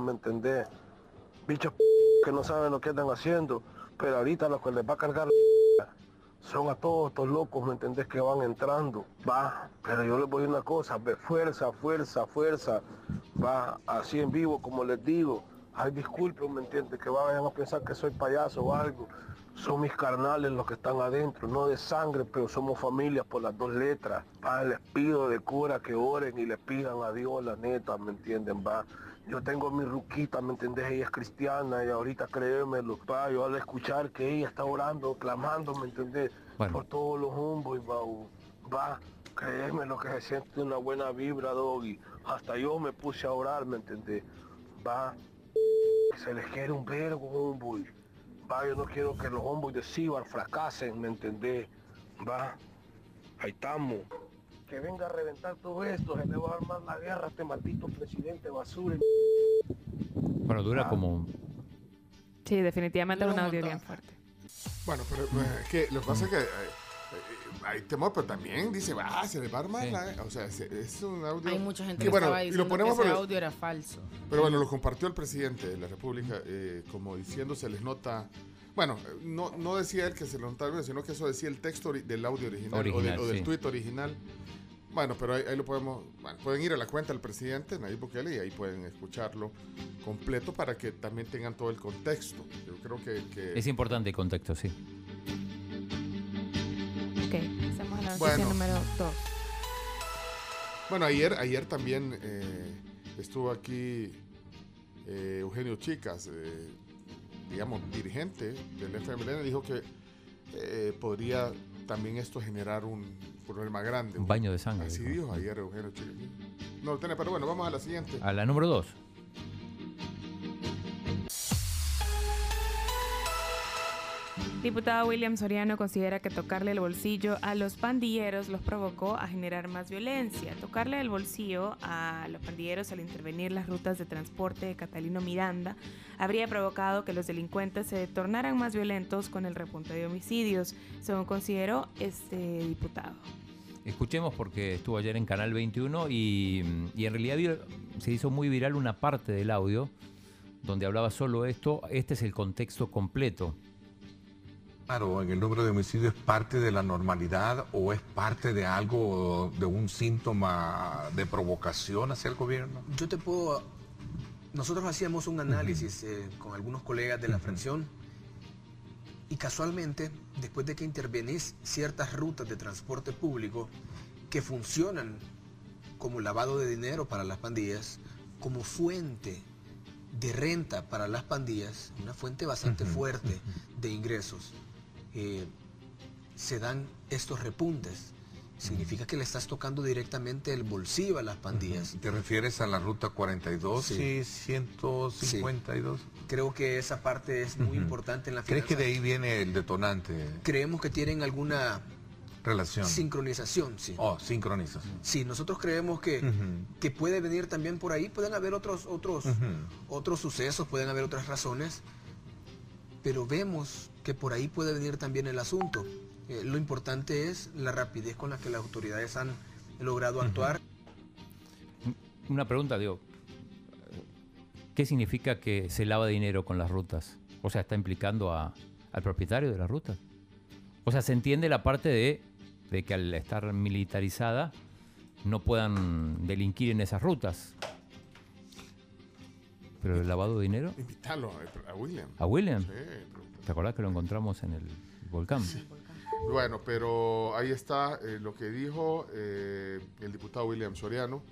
¿me entendés? Bichos que no saben lo que están haciendo, pero ahorita lo que les va a cargar son a todos estos locos, ¿me entendés? Que van entrando, va, pero yo les voy a una cosa, ve, fuerza, fuerza, fuerza, va, así en vivo, como les digo, ay, disculpen, ¿me entiendes? Que vayan a pensar que soy payaso o algo, son mis carnales los que están adentro, no de sangre, pero somos familias por las dos letras, va, les pido de cura que oren y les pidan a Dios la neta, ¿me entienden? Va, yo tengo mi ruquita, ¿me entendés? Ella es cristiana y ahorita créemelo, pa, yo al escuchar que ella está orando, clamando, ¿me entendés? Por todos los hombres, va, va, créeme lo que se siente una buena vibra, Doggy. Hasta yo me puse a orar, ¿me entendés? Va, se les quiere un vergo, hombre. Va, yo no quiero que los hombres de Cibar fracasen, ¿me entendés? Va, ahí estamos que venga a reventar todo esto, se le va a armar la guerra a este maldito presidente basura. Bueno, dura como... Sí, definitivamente es un audio bien fuerte. Bueno, pero es que lo que pasa es que eh, eh, hay temor, pero también dice, va, se le va a armar la... O sea, es, es un audio... Hay mucha gente que, que bueno, estaba y diciendo lo ponemos que ese por- audio era falso. Pero bueno, lo compartió el presidente de la República, eh, como diciendo se les nota. Bueno, eh, no, no decía él que se le notaba, sino que eso decía el texto del audio original, o, Original, del- o del sí. tuit original. Bueno, pero ahí, ahí lo podemos. Bueno, pueden ir a la cuenta del presidente, Nayib Bukele, y ahí pueden escucharlo completo para que también tengan todo el contexto. Yo creo que. que- Es importante el contexto, sí. Ok, pasamos a la noticia Bueno. número 2. Bueno, ayer, ayer también eh, estuvo aquí eh, Eugenio Chicas, eh, digamos, dirigente del FMLN, dijo que eh, podría también esto generar un problema grande. Un baño de sangre, Así dijo. dijo ayer Eugenio. No lo tiene, pero bueno, vamos a la siguiente. A la número 2. Diputado William Soriano considera que tocarle el bolsillo a los pandilleros los provocó a generar más violencia. Tocarle el bolsillo a los pandilleros al intervenir las rutas de transporte de Catalino Miranda habría provocado que los delincuentes se tornaran más violentos con el repunte de homicidios, según consideró este diputado. Escuchemos porque estuvo ayer en Canal 21 y, y en realidad se hizo muy viral una parte del audio donde hablaba solo esto. Este es el contexto completo. Claro, en el número de homicidios es parte de la normalidad o es parte de algo, de un síntoma de provocación hacia el gobierno. Yo te puedo... Nosotros hacíamos un análisis eh, con algunos colegas de la fracción y casualmente, después de que intervenís ciertas rutas de transporte público que funcionan como lavado de dinero para las pandillas, como fuente de renta para las pandillas, una fuente bastante fuerte de ingresos, eh, se dan estos repuntes. Significa que le estás tocando directamente el bolsillo a las pandillas. ¿Te refieres a la ruta 42 Sí. y 152? Creo que esa parte es muy importante en la ¿Crees que de finanza. ahí viene el detonante? Creemos que tienen alguna Relación. sincronización, sí. Oh, sincronización. Sí, nosotros creemos que, que puede venir también por ahí, pueden haber otros, otros, otros sucesos, pueden haber otras razones, pero vemos que por ahí puede venir también el asunto. Eh, lo importante es la rapidez con la que las autoridades han logrado actuar. Una pregunta, digo. ¿Qué significa que se lava dinero con las rutas? O sea, ¿está implicando a- al propietario de las rutas? O sea, se entiende la parte de, de que al estar militarizada no puedan delinquir en esas rutas. Pero el lavado de dinero, Invítalo a, William. ¿A William? Sí, ¿te acordás que lo encontramos en el volcán? Bueno, pero ahí está eh, lo que dijo eh, el diputado William Soriano,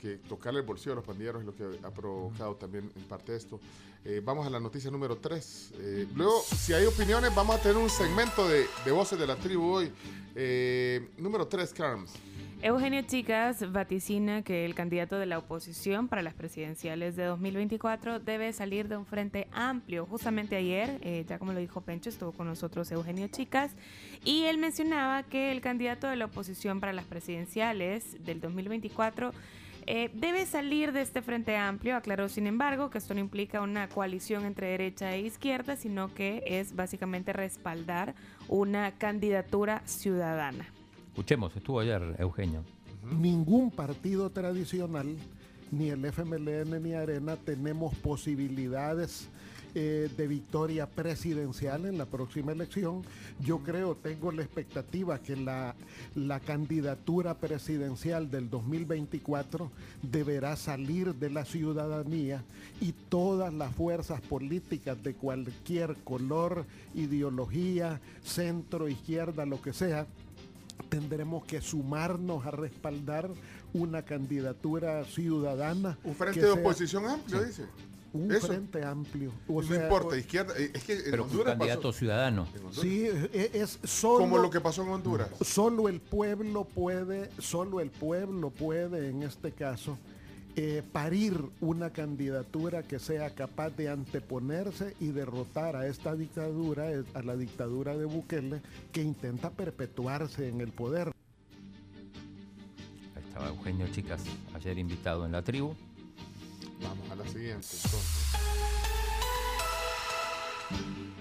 que tocarle el bolsillo a los pandilleros es lo que ha provocado también en parte esto. Eh, vamos a la noticia número 3. luego, si hay opiniones, vamos a tener un segmento de, de voces de la tribu hoy. Eh, número 3, Carms. Eugenio Chicas vaticina que el candidato de la oposición para las presidenciales de 2024 debe salir de un frente amplio. Justamente ayer, eh, ya como lo dijo Pencho, estuvo con nosotros Eugenio Chicas y él mencionaba que el candidato de la oposición para las presidenciales del 2024 eh, debe salir de este frente amplio. Aclaró, sin embargo, que esto no implica una coalición entre derecha e izquierda, sino que es básicamente respaldar una candidatura ciudadana. Escuchemos, estuvo ayer Eugenio. Ningún partido tradicional, ni el FMLN ni Arena, tenemos posibilidades eh, de victoria presidencial en la próxima elección. Yo creo, tengo la expectativa que la, la candidatura presidencial del 2024 deberá salir de la ciudadanía y todas las fuerzas políticas de cualquier color, ideología, centro, izquierda, lo que sea, tendremos que sumarnos a respaldar una candidatura ciudadana. Un frente de sea- oposición amplio, dice. Un Eso. frente amplio. no importa, izquierda. eh, Es que en Pero un Honduras candidato pasó- ciudadano. Sí, e- es solo Como lo que pasó en Honduras. Solo el pueblo puede, solo el pueblo puede, en este caso, eh, parir una candidatura que sea capaz de anteponerse y derrotar a esta dictadura, eh, a la dictadura de Bukele, que intenta perpetuarse en el poder. Ahí estaba Eugenio Chicas, ayer invitado en la tribu. Vamos a la siguiente, entonces.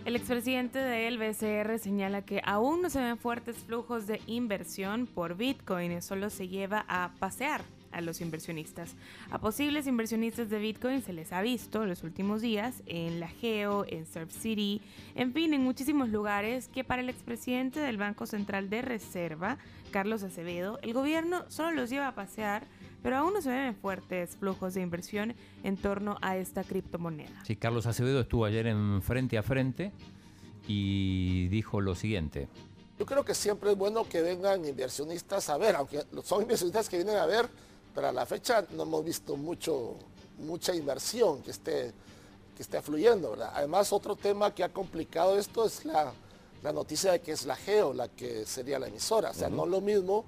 El expresidente del BCR señala que aún no se ven fuertes flujos de inversión por Bitcoin, solo se lleva a pasear a los inversionistas. A posibles inversionistas de Bitcoin se les ha visto en los últimos días en La Geo, en Surf City, en fin, en muchísimos lugares que para el expresidente del Banco Central de Reserva, Carlos Acevedo, el gobierno solo los lleva a pasear, pero aún no se ven fuertes flujos de inversión en torno a esta criptomoneda. Sí, Carlos Acevedo estuvo ayer en frente a frente y dijo lo siguiente. Yo creo que siempre es bueno que vengan inversionistas a ver, aunque son inversionistas que vienen a ver, pero a la fecha no hemos visto mucho, mucha inversión que esté, que esté fluyendo. ¿verdad? Además, otro tema que ha complicado esto es la, la noticia de que es la GEO, la que sería la emisora. O sea, no es lo mismo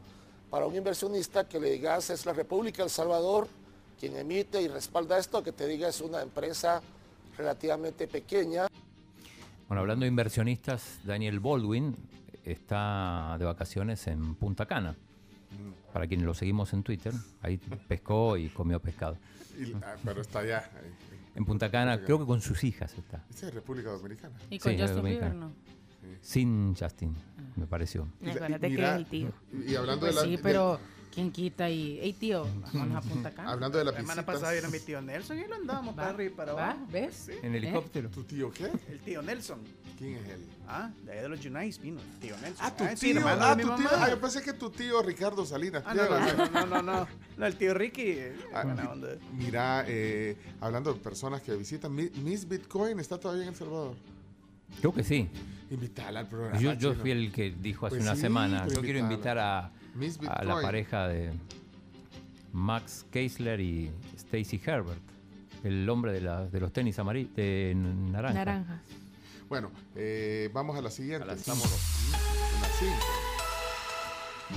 para un inversionista que le digas es la República de El Salvador quien emite y respalda esto, que te diga es una empresa relativamente pequeña. Bueno, hablando de inversionistas, Daniel Baldwin está de vacaciones en Punta Cana. Para quienes lo seguimos en Twitter, ahí pescó y comió pescado. Y- ah, pero está allá. ahí. En Punta Cana, creo que con sus hijas está. Esa es República Dominicana. Y con Sí, Justin dominicana. Bieber, ¿no? Sin Justin, me pareció. Y la- y Acuérdate que es el tío. Y hablando Pues de la. sí, de- pero ¿quién quita y, hey tío, vámonos a Punta Cana? Hablando de La las semana pasada vino mi tío Nelson y lo andamos para arriba y para ¿Va? abajo. ¿Ves? Sí. En helicóptero. ¿Tu tío qué? El tío Nelson. ¿Quién es él? Ah, de ahí de los Unites vino el tío Nelson. Ah, tu Ah, sí, tío. hermano Ah, de mi tu tío. mamá. Ah, yo pensé que tu tío Ricardo Salinas. Ah, no, no, no, no, no, no. el tío Ricky. eh, Ah, buena mi- onda. Mira, eh, hablando de personas que visitan, Mi- Miss Bitcoin está todavía en El Salvador. Creo que sí. Invítala al programa. Yo, yo chino. fui el que dijo hace Pues una sí, semana. Yo quiero invitar invítala. a, Miss a la pareja de Max Keisler y Stacy Herbert, el hombre de, la- de los tenis amarillos de naranja. Naranja. Bueno, eh, vamos a la siguiente. A la Estamos en la cinco.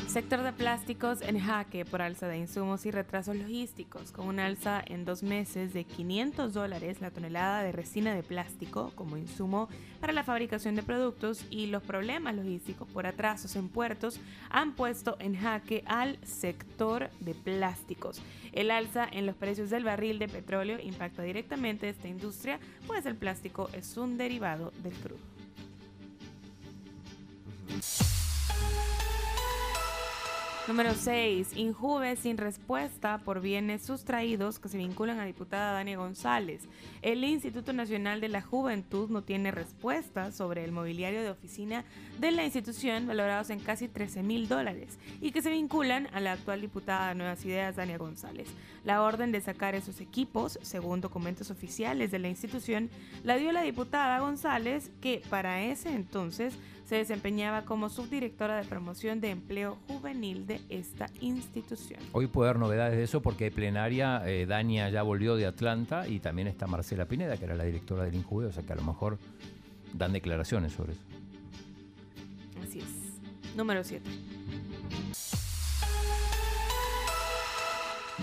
Sector de plásticos en jaque por alza de insumos y retrasos logísticos, con un alza en dos meses de 500 dólares la tonelada de resina de plástico como insumo para la fabricación de productos y los problemas logísticos por atrasos en puertos han puesto en jaque al sector de plásticos. El alza en los precios del barril de petróleo impacta directamente esta industria, pues el plástico es un derivado del crudo. Número 6. Injuve sin respuesta por bienes sustraídos que se vinculan a diputada Dania González. El Instituto Nacional de la Juventud no tiene respuesta sobre el mobiliario de oficina de la institución valorados en casi 13 mil dólares y que se vinculan a la actual diputada de Nuevas Ideas Dania González. La orden de sacar esos equipos, según documentos oficiales de la institución, la dio la diputada González que para ese entonces se desempeñaba como subdirectora de promoción de empleo juvenil de esta institución. Hoy puede haber novedades de eso porque plenaria eh, Dania ya volvió de Atlanta y también está Marcela Pineda, que era la directora del Injuve, o sea que a lo mejor dan declaraciones sobre eso. Así es. Número 7.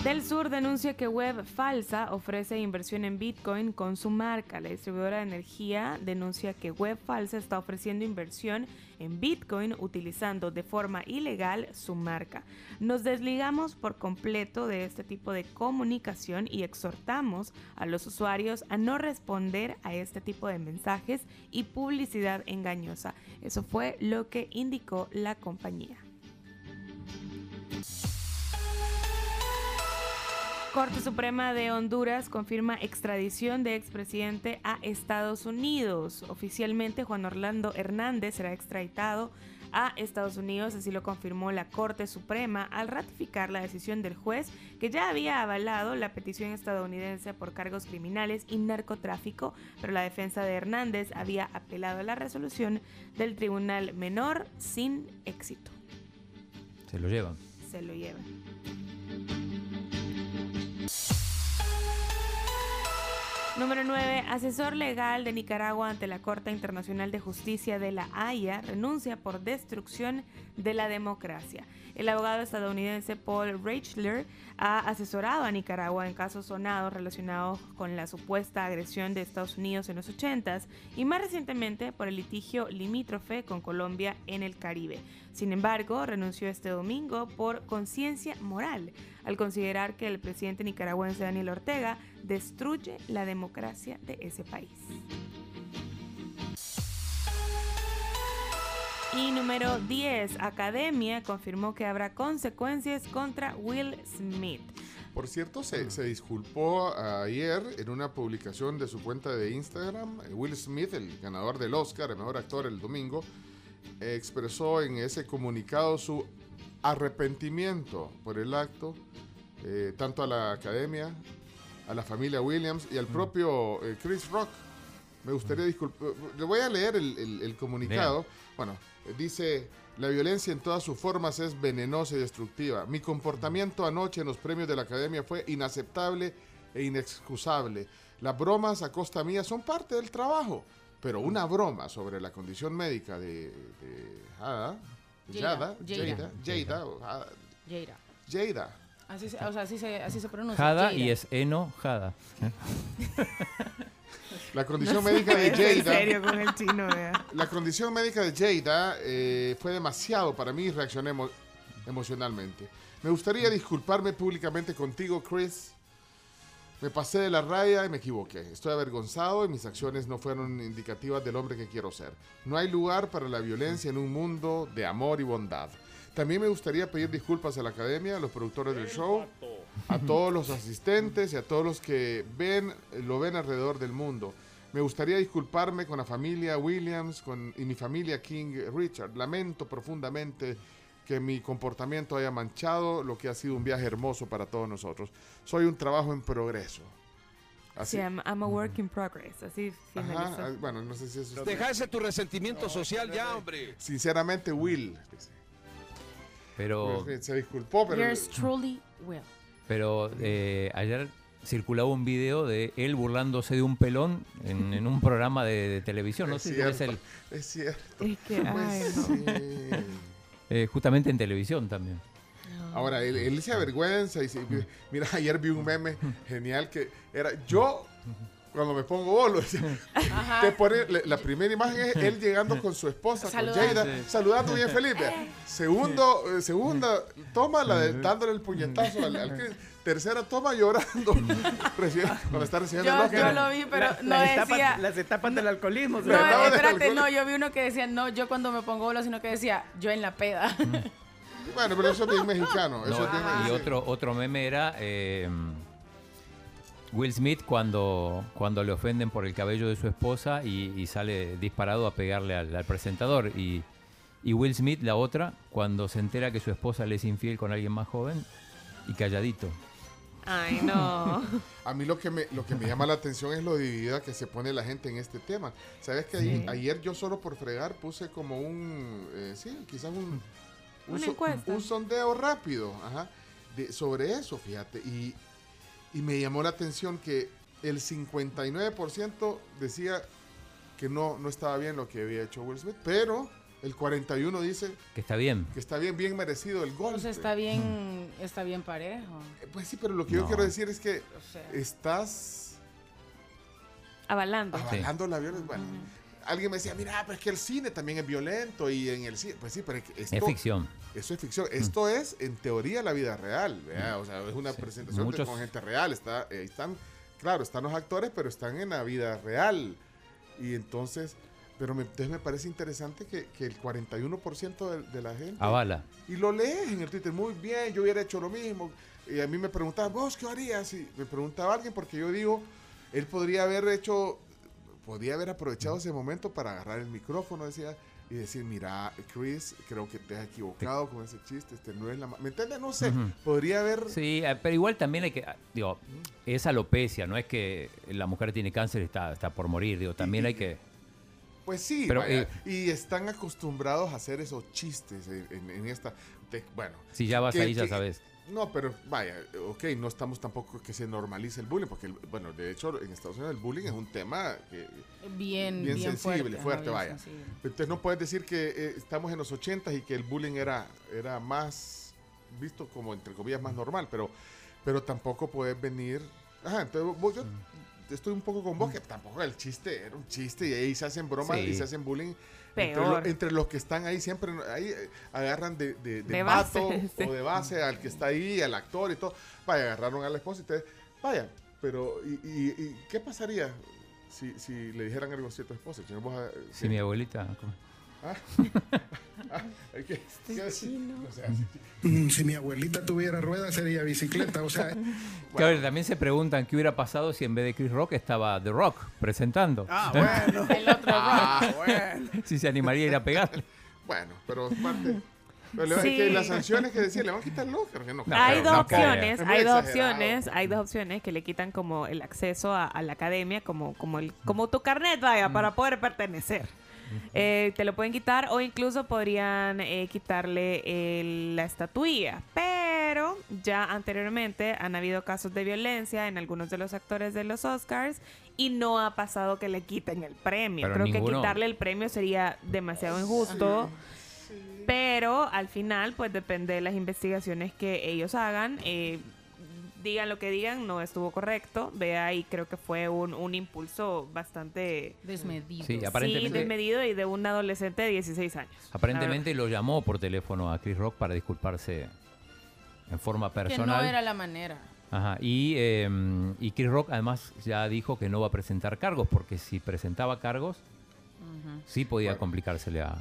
Del Sur denuncia que Web Falsa ofrece inversión en Bitcoin con su marca. La distribuidora de energía denuncia que Web Falsa está ofreciendo inversión en Bitcoin utilizando de forma ilegal su marca. Nos desligamos por completo de este tipo de comunicación y exhortamos a los usuarios a no responder a este tipo de mensajes y publicidad engañosa. Eso fue lo que indicó la compañía. Corte Suprema de Honduras confirma extradición de expresidente a Estados Unidos. Oficialmente, Juan Orlando Hernández será extraditado a Estados Unidos, así lo confirmó la Corte Suprema al ratificar la decisión del juez que ya había avalado la petición estadounidense por cargos criminales y narcotráfico, pero la defensa de Hernández había apelado a la resolución del Tribunal Menor sin éxito. Se lo llevan. Se lo llevan. Número 9. Asesor legal de Nicaragua ante la Corte Internacional de Justicia de la Haya renuncia por destrucción de la democracia. El abogado estadounidense Paul Reichler ha asesorado a Nicaragua en casos sonados relacionados con la supuesta agresión de Estados Unidos en los 80s y más recientemente por el litigio limítrofe con Colombia en el Caribe. Sin embargo, renunció este domingo por conciencia moral al considerar que el presidente nicaragüense Daniel Ortega destruye la democracia de ese país. Y número 10, Academia confirmó que habrá consecuencias contra Will Smith. Por cierto, se, se, disculpó ayer en una publicación de su cuenta de Instagram. Will Smith, el ganador del Oscar, el mejor actor el domingo, expresó en ese comunicado su arrepentimiento por el acto, eh, tanto a la academia, a la familia Williams y al propio eh, Chris Rock. Me gustaría disculpar. Le voy a leer el, el, el comunicado. Bueno, dice, la violencia en todas sus formas es venenosa y destructiva. Mi comportamiento anoche en los premios de la Academia fue inaceptable e inexcusable. Las bromas a costa mía son parte del trabajo, pero una broma sobre la condición médica de, de Jada, Jada, Jada, Jada, Jada, Jada. Jada. Así se, o sea, así se, así se pronuncia. Jada y es enojada. La condición No médica de en Jada. serio con el chino, vea. La condición médica de Jada eh, fue demasiado para mí y reaccioné emo- emocionalmente. Me gustaría disculparme públicamente contigo, Chris. Me pasé de la raya y me equivoqué. Estoy avergonzado y mis acciones no fueron indicativas del hombre que quiero ser. No hay lugar para la violencia en un mundo de amor y bondad. También me gustaría pedir disculpas a la academia, a los productores del show, a todos los asistentes y a todos los que ven, lo ven alrededor del mundo. Me gustaría disculparme con la familia Williams con, y mi familia King Richard. Lamento profundamente que mi comportamiento haya manchado lo que ha sido un viaje hermoso para todos nosotros. Soy un trabajo en progreso. Así. Sí, I'm, I'm a work in progress. Así finalizó. Ajá, bueno, no sé si eso Deja ese tu resentimiento social ya, hombre. Sinceramente, Will. Pero, se disculpó, pero... Yours truly, Will. pero eh, ayer circulaba un video de él burlándose de un pelón en, en un programa de, de televisión. No Es sé si es cierto, el, es cierto. Es que, Pues ay, no. sí. eh, justamente en televisión también. Ahora, él, él se avergüenza y se- mira, ayer vi un meme genial que era yo cuando me pongo bolo. decía, te pone- la, la primera imagen es él llegando con su esposa, Saludando. con Jada, Sí. saludando bien feliz. vea. Segundo, eh, segunda toma, la de dándole el puñetazo al, al Chris. Tercera toma llorando Recibe- cuando está recibiendo el Yo, Oscar. yo lo vi, pero La- no las etapas- decía. las etapas del alcoholismo. No, espérate, alcohol. no, yo vi uno que decía, no, yo cuando me pongo bola, sino que decía, yo en la peda. Bueno, pero eso es bien mexicano. Eso No, es bien y otro, otro meme era eh, Will Smith cuando, cuando le ofenden por el cabello de su esposa y, y sale disparado a pegarle al, al presentador. Y, y Will Smith, la otra, cuando se entera que su esposa le es infiel con alguien más joven y calladito. Ay, no. A mí lo que me lo que me llama la atención es lo dividida que se pone la gente en este tema. ¿Sabes que Sí. ayer yo solo por fregar puse como un, eh, sí, quizás un, un, Una so- un sondeo rápido ajá, de- sobre eso, fíjate. Y, y me llamó la atención que el 59% decía que no, no estaba bien lo que había hecho Will Smith, pero El 41 dice Que está bien. que está bien, bien merecido el gol. Pues está bien, está bien parejo. Pues sí, pero lo que yo quiero decir es que O sea, estás Avalando. avalando la violencia. Bueno, alguien me decía, mira, pero es que el cine también es violento y en el cine, pues sí, pero esto, Es ficción. Eso es ficción. Esto es, en teoría, la vida real. ¿vea? O sea, es una presentación Muchos- con gente real. Está, eh, están, claro, están los actores, pero están en la vida real. Y entonces, pero me, entonces me parece interesante que, que el 41% de, de la gente... Avala. Y lo lees en el Twitter, muy bien, yo hubiera hecho lo mismo. Y a mí me preguntaban, vos qué harías? Y me preguntaba alguien porque yo digo, él podría haber hecho, podría haber aprovechado ese momento para agarrar el micrófono, decía, y decir, mira, Chris, creo que te has equivocado con ese chiste, este no es la... ma-". ¿Me entiendes? No sé, podría haber... Sí, eh, pero igual también hay que, ah, digo, es alopecia, no es que la mujer tiene cáncer y está, está por morir, digo, también hay que... Pues sí, Pero, vaya, eh, y están acostumbrados a hacer esos chistes en, en- en esta... bueno, Si ya vas que- ahí, ya que- sabes. No, pero vaya, ok, no estamos tampoco que se normalice el bullying, porque, el- bueno, de hecho, en Estados Unidos el bullying es un tema que, bien, bien, bien, sensible, fuerte, fuerte, ajá, bien vaya. sensible. Entonces no puedes decir que eh, estamos en los 80 y que el bullying era, era más visto como, entre comillas, más normal, pero, pero tampoco puedes venir... Ajá, entonces vos- yo estoy un poco con vos, que tampoco el chiste era un chiste y ahí se hacen bromas Sí. y se hacen bullying. Entre, Peor. lo- entre los que están ahí siempre ahí eh, agarran de, de, de De vato base, sí. o de base al que está ahí, al actor y todo. Vaya, agarraron a la esposa y te, vaya, pero ¿y, y- y qué pasaría si, si le dijeran algo así a tu esposa? Si no vos, eh, Si mi abuelita... ¿cómo? Ah. Ah, hay que- ¿qué? O sea, Mm, Si mi abuelita tuviera ruedas sería bicicleta, o sea... Que, a ver, también se preguntan qué hubiera pasado si en vez de Chris Rock estaba The Rock presentando. Ah, bueno. El otro Ah, rock. bueno. si se animaría a ir a pegarle. Bueno, pero es parte. Pero Sí. que las sanciones que decía, le van a quitar que no creo, hay dos no opciones, hay dos opciones, hay dos opciones que le quitan como el acceso a, a la academia, como, como el, como tu carnet, vaya, Mm. para poder pertenecer. Eh, te lo pueden quitar o incluso podrían eh, quitarle la estatuilla. Pero ya anteriormente han habido casos de violencia en algunos de los actores de los Oscars y no ha pasado que le quiten el premio. Pero Creo que quitarle el premio sería demasiado injusto. Pero al final, pues depende de las investigaciones que ellos hagan. eh, digan lo que digan, no estuvo correcto. De ahí creo que fue un, un impulso bastante Desmedido. Sí, sí, aparentemente, desmedido y de un adolescente de 16 años. aparentemente lo llamó por teléfono a Chris Rock para disculparse en forma Que personal. no era la manera. Ajá, y, eh, y Chris Rock además ya dijo que no va a presentar cargos, porque si presentaba cargos, sí podía complicársele a...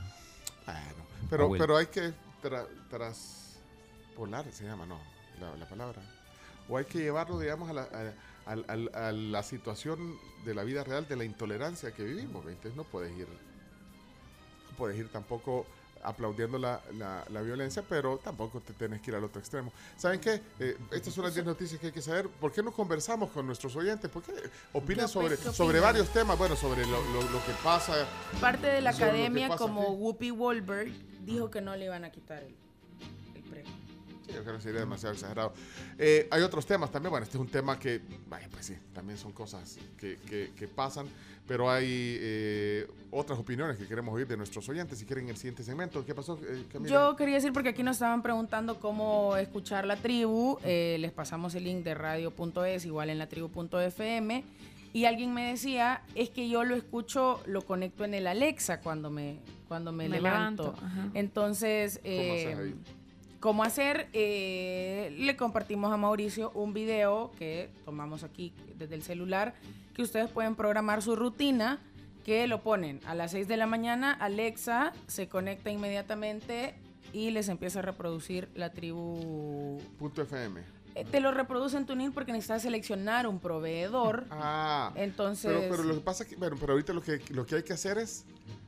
Bueno, pero, Will. pero hay que tra- traspolar, se llama, no, la, la palabra. O hay que llevarlo, digamos, a la, a- al- al- a la situación de la vida real de la intolerancia que vivimos. Entonces no puedes ir, no puedes ir tampoco aplaudiendo la, la- la violencia, pero tampoco te tienes que ir al otro extremo. ¿Saben qué? Eh, estas son las 10 noticias que hay que saber. ¿Por qué no conversamos con nuestros oyentes? ¿Por qué opinan ¿Qué sobre, qué sobre varios temas? Bueno, sobre lo, lo- lo que pasa. Parte de la academia, como aquí. Whoopi Goldberg, dijo que no le iban a quitar el. Sí, yo creo que sería demasiado exagerado. Eh, hay otros temas también. Bueno, este es un tema que, vaya, pues sí, también son cosas que, que- que pasan. Pero hay eh, otras opiniones que queremos oír de nuestros oyentes. Si quieren el siguiente segmento, ¿qué pasó, eh, Camila? Yo quería decir, porque aquí nos estaban preguntando cómo escuchar la tribu, eh, les pasamos el link de radio.es, igual en la tribu.fm, y alguien me decía, es que yo lo escucho, lo conecto en el Alexa cuando me, cuando me, Me levanto. levanto. Entonces, ¿Cómo haces eh, ahí? ¿Cómo hacer? Eh, le compartimos a Mauricio un video que tomamos aquí desde el celular, que ustedes pueden programar su rutina, que lo ponen a las 6 de la mañana, Alexa se conecta inmediatamente y les empieza a reproducir la tribu. Punto FM. Eh, Te lo reproduce en Tunin porque necesitas seleccionar un proveedor. Ah, Entonces, pero, pero lo que pasa es que, bueno, pero ahorita lo que, lo que hay que hacer es,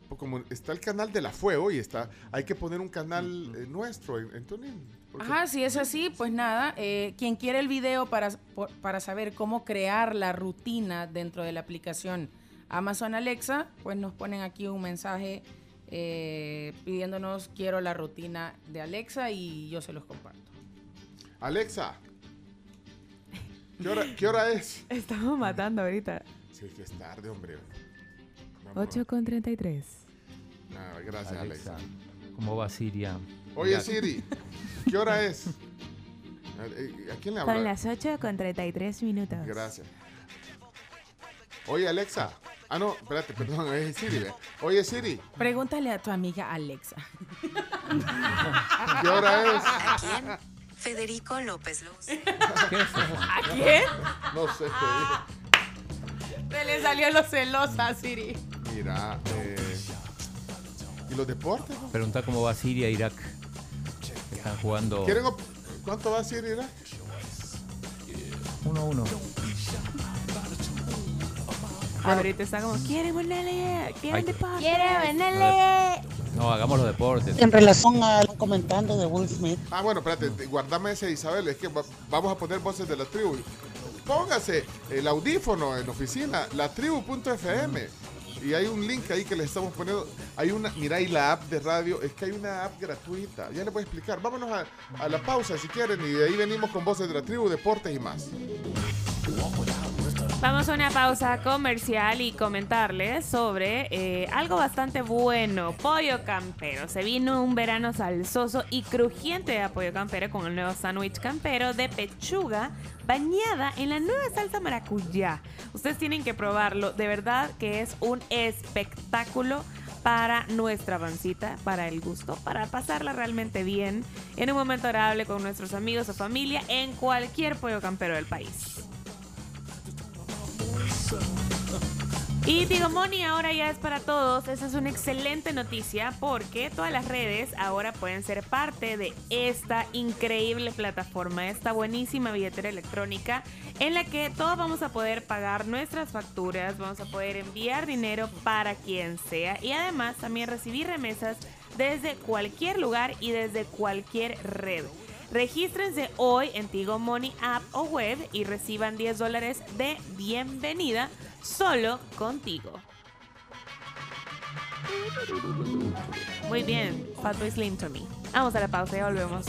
como está el canal de la Fuego y está, hay que poner un canal eh, nuestro en, en TuneIn. porque- Ajá, si es así, pues nada, eh, quien quiere el video para, por- para saber cómo crear la rutina dentro de la aplicación Amazon Alexa, pues nos ponen aquí un mensaje eh, pidiéndonos quiero la rutina de Alexa y yo se los comparto. Alexa, ¿qué hora, qué hora es? Estamos matando ahorita. Sí, es que es tarde, hombre. Vámonos. 8 con 33. Ah, gracias, Alexa. ¿Cómo va Siria? Oye, Irak. Siri, ¿qué hora es? ¿A, quién le habla? Son las 8 con 33 minutos. Gracias. Oye, Alexa. Ah, no, espérate, perdón, es Siri. ve. Oye, Siri, Pregúntale a tu amiga Alexa. ¿qué hora es? ¿A quién? Federico López Luz. ¿A quién? No sé qué Se le salió lo celosa Siri. Mira, eh, ¿y los deportes? no? Pregunta cómo va Siria e Irak. Están jugando ¿Quieren op- ¿Cuánto va Siri? Irak? 1-1. Ahorita está como, ¿quieren ponerle? ¿Quieren Ay. deporte? ¿Quieren ponerle? No, hagamos los deportes. En relación al comentando de Will Smith. Ah, bueno, espérate, te- guardame ese Isabel, es que va- vamos a poner voces de la tribu. Póngase el audífono en la oficina, latribu.fm. Y hay un link ahí que les estamos poniendo. Hay una, mira, y la app de radio, es que hay una app gratuita. Ya les voy a explicar. Vámonos a, a la pausa si quieren y de ahí venimos con voces de la tribu, deportes y más. Vamos a una pausa comercial y comentarles sobre eh, algo bastante bueno, Pollo Campero. Se vino un verano salsoso y crujiente a Pollo Campero con el nuevo sándwich campero de pechuga bañada en la nueva salsa maracuyá. Ustedes tienen que probarlo, de verdad que es un espectáculo para nuestra pancita, para el gusto, para pasarla realmente bien en un momento agradable con nuestros amigos o familia en cualquier Pollo Campero del país. Y Tigo Money ahora ya es para todos. Esa es una excelente noticia porque todas las redes ahora pueden ser parte de esta increíble plataforma, esta buenísima billetera electrónica en la que todos vamos a poder pagar nuestras facturas, vamos a poder enviar dinero para quien sea y además también recibir remesas desde cualquier lugar y desde cualquier red. Regístrense hoy en Tigo Money App o web y reciban 10 dólares de bienvenida solo contigo. Muy bien, Fatboy Slim to me. Vamos a la pausa y volvemos.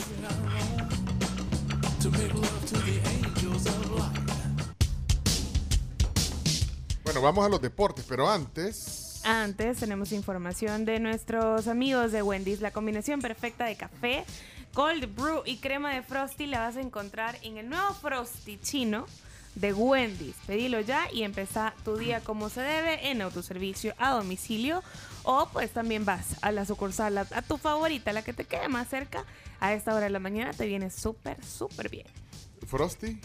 Bueno, vamos a los deportes, pero antes. Antes tenemos información de nuestros amigos de Wendy's. La combinación perfecta de café, cold brew y crema de frosty la vas a encontrar en el nuevo frosty chino de Wendy's. Pedilo ya y empezá tu día como se debe en autoservicio a domicilio o pues también vas a la sucursal, a, a tu favorita, la que te quede más cerca. A esta hora de la mañana te viene súper, súper bien. Frosty.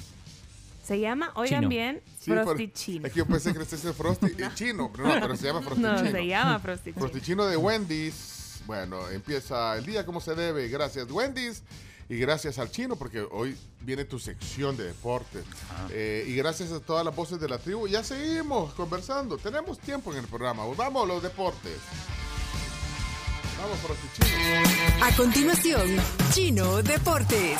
Se llama, oigan Chino. bien, Sí, Frosty por- Chino. Es que yo pensé que este es el Frosty eh, chino, pero no, pero se llama Frosty No, chino. se llama Frosty Chino. Frosty chino de Wendy's. Bueno, empieza el día como se debe. Gracias Wendy's y gracias al chino porque hoy viene tu sección de deportes. Eh, y gracias a todas las voces de la tribu. Ya seguimos conversando. Tenemos tiempo en el programa. Vamos a los deportes. Vamos, Frosty chino. A continuación, Chino Deportes.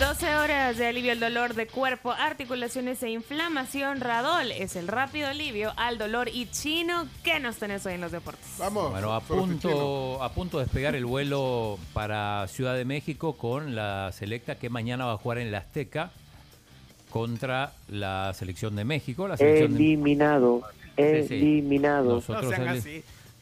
12 horas de alivio al dolor de cuerpo, articulaciones e inflamación. Radol es el rápido alivio al dolor. Y chino, ¿qué nos tenés hoy en los deportes? Vamos. Bueno, a punto, a punto de despegar el vuelo para Ciudad de México con la selecta que mañana va a jugar en la Azteca contra la selección de México. La selección de- Eliminado. Sí, sí. Eliminado. Nosotros,